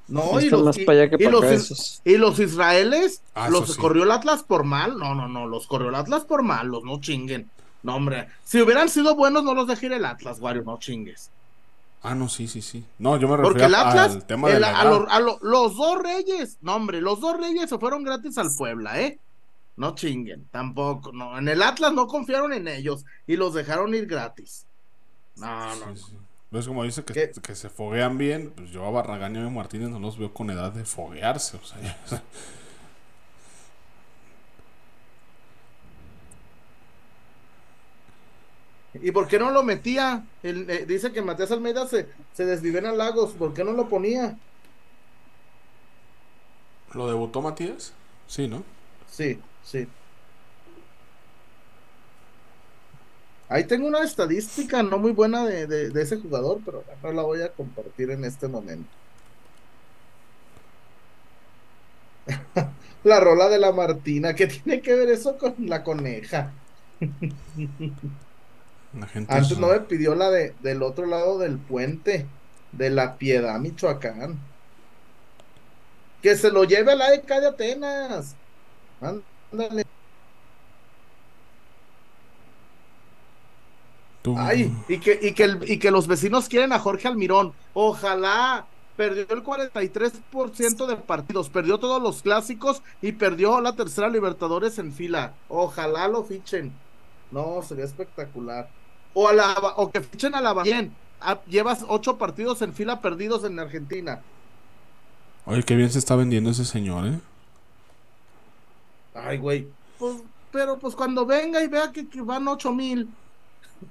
No, y los, más y- para allá que y para los y los israeles, Ah, los sí. corrió el Atlas por mal. No, no, no, los corrió el Atlas por malos, no chinguen. No, hombre, si hubieran sido buenos, no los dejé ir el Atlas, Wario, no chingues. Ah, no, sí, sí, sí. No, yo me Porque refiero el Atlas, al tema de el- la a, edad. lo- a lo- los dos reyes, no, hombre, los dos reyes se fueron gratis al Puebla, ¿eh? No chinguen, tampoco, no. En el Atlas no confiaron en ellos y los dejaron ir gratis. No, no, Sí, entonces, como dice que, que, se foguean bien, pues yo a Barragán y a Martínez no los veo con edad de foguearse. O sea, ¿Y por qué no lo metía? El, eh, dice que Matías Almeida se, se desvivió en Lagos. ¿Por qué no lo ponía? ¿Lo debutó Matías? Sí, ¿no? Sí, sí. Ahí tengo una estadística no muy buena de, de- de ese jugador, pero no la voy a compartir en este momento. La rola de la Martina, ¿qué tiene que ver eso con la coneja? La gente Antes es- no me pidió la de del otro lado del puente, de la Piedad, Michoacán. Que se lo lleve a la ECA de Atenas. Ándale. Tú- Ay, y que, y, que el- y que los vecinos quieren a Jorge Almirón. Ojalá. Perdió el 43% de partidos, perdió todos los clásicos y perdió la tercera Libertadores en fila. Ojalá lo fichen. No, sería espectacular. O, a la, o que fichen a la Bien. Llevas ocho partidos en fila perdidos en Argentina. Oye, qué bien se está vendiendo ese señor, ¿eh? Ay, güey. Pues, pero pues cuando venga y vea que, que van ocho mil.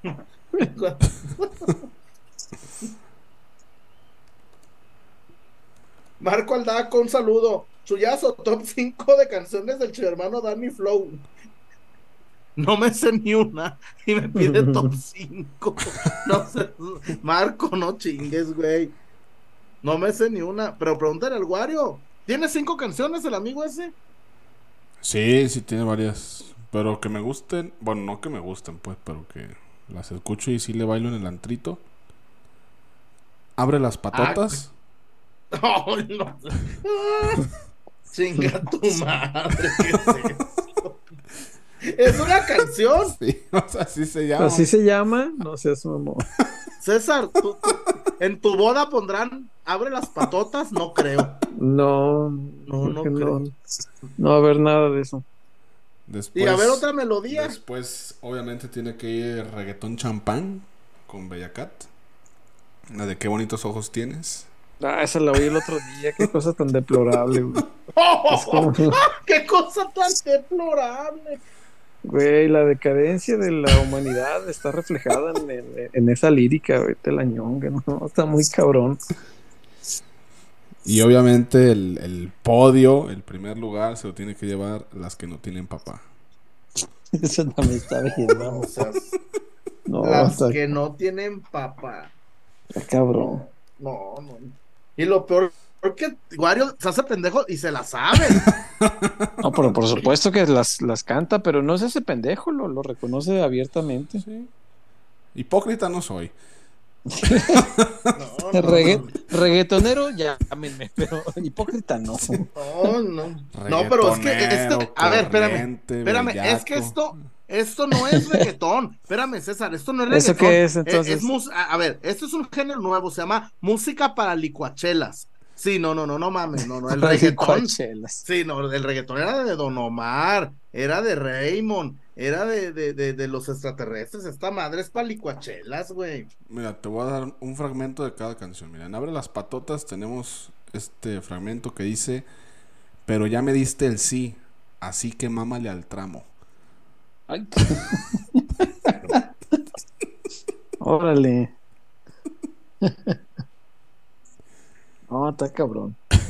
Marco Aldaco, un saludo. Chuyazo, top 5 de canciones del hermano Danny Flow. No me sé ni una y me pide top 5. No sé. Marco, no chingues, güey. No me sé ni una. Pero pregúntale al Wario. ¿Tiene cinco canciones el amigo ese? Sí, sí tiene varias. Pero que me gusten. Bueno, no que me gusten, pues, pero que las escucho y sí le bailo en el antrito. Abre las patotas. Ay, no. Ah, Chinga tu madre, ¿qué es eso? Es una canción. Sí, o sea, así se llama. Así se llama, no seas mamón. César, tú- tú- en tu boda pondrán abre las patotas, no creo. No, No, no creo que creo. no. No va a haber nada de eso. Después, Y a ver otra melodía. Después, obviamente, tiene que ir reggaetón champán con Bellacat. La de qué bonitos ojos tienes. Ah, esa la oí el otro día. Qué cosa tan deplorable, güey. Como- ¡Qué cosa tan deplorable! Güey, la decadencia de la humanidad está reflejada en, en- en esa lírica, güey, te la ñonga, ¿no? Está muy cabrón. Y obviamente el, el podio, el primer lugar, se lo tiene que llevar las que no tienen papá. Eso también está bien, No, o sea, No, las está, que no tienen papá. está cabrón. No, no. Y lo peor que Wario se hace pendejo y se la sabe. No, pero por supuesto que las, las canta, pero no se hace pendejo, lo, lo reconoce abiertamente. Sí. Hipócrita no soy. No, no, Regga- reggaetonero, llámenme, pero hipócrita no. no, no. No, pero es que este, a ver, espérame. Espérame, es que esto, esto no es reggaetón. Espérame, César, esto no es ¿Eso reggaetón. qué es, Eh, entonces? mus- a, a ver, esto es un género nuevo, se llama música para licuachelas. Sí, no, no, no, no mames, no, no, el reggaetón. Sí, no, el reggaetón era de Don Omar, era de Raymond, era de, de, de, de los extraterrestres. Esta madre es para licuachelas, güey. Mira, te voy a dar un fragmento de cada canción. Mira, en Abre las Patotas tenemos este fragmento que dice, pero ya me diste el sí, así que mámale al tramo. Ay. Órale. No, está cabrón.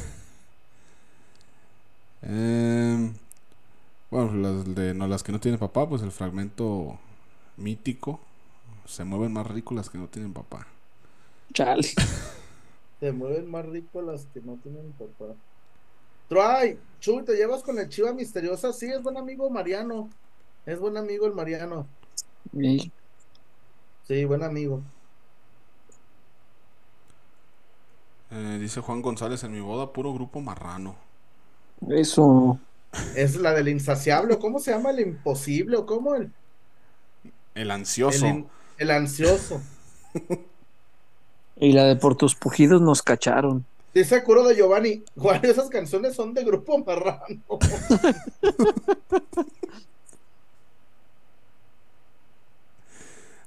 Em, bueno, las, de, no, las que no tienen papá, pues el fragmento mítico, se mueven más rico las que no tienen papá. Chale. Se mueven más rico las que no tienen papá. Troy, Chuy, ¿te llevas con el Chiva Misteriosa? Sí, es buen amigo Mariano. Es buen amigo el Mariano. Y- Sí, buen amigo. Eh, dice Juan González, en mi boda puro grupo marrano. Eso. Es la del insaciable, ¿cómo se llama? El imposible, o cómo el, El ansioso. el, ansioso. Y la de por tus pujidos nos cacharon. Dice Curo de Giovanni, ¿cuál esas canciones son de grupo marrano?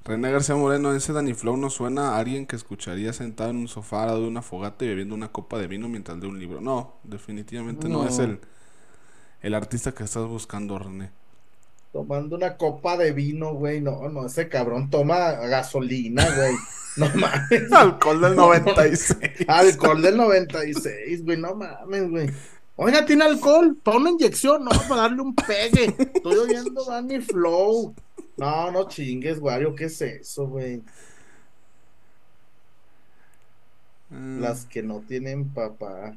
René García Moreno, ese Danny Flow no suena a alguien que escucharía sentado en un sofá al lado de una fogata y bebiendo una copa de vino mientras lee un libro. No, definitivamente no, No. es el, el artista que estás buscando, René. Tomando una copa de vino, güey. No, no, ese cabrón toma gasolina, güey. No mames. Alcohol del 96. Alcohol del 96, güey. No mames, güey. Oiga, ¿tiene alcohol? Para una inyección, no, para darle un pegue. Estoy oyendo Danny Flow. No, no chingues, Wario, ¿qué es eso, güey? Mm, Las que no tienen papá.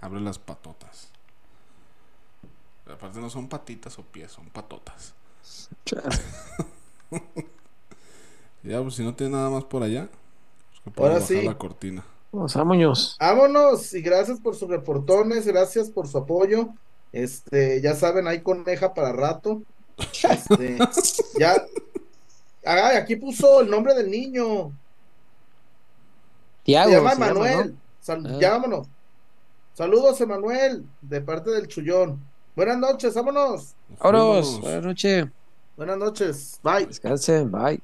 Abre las patotas. Aparte no son patitas o pies, son patotas. Ya, pues si no tiene nada más por allá, pues Ahora bajar sí. la cortina. Vamos, vámonos. Vámonos y gracias por sus reportones, gracias por su apoyo. Este, ya saben, hay coneja para rato. Este, ya. Ay, aquí puso el nombre del niño. Tiago. Se llama se llama, Emanuel. ¿no? Sal- Ah. Ya vámonos. Saludos, Emanuel, de parte del Chullón. Buenas noches, vámonos. Vámonos. Buenas noches. Buenas noches. Bye. Descansen. Bye.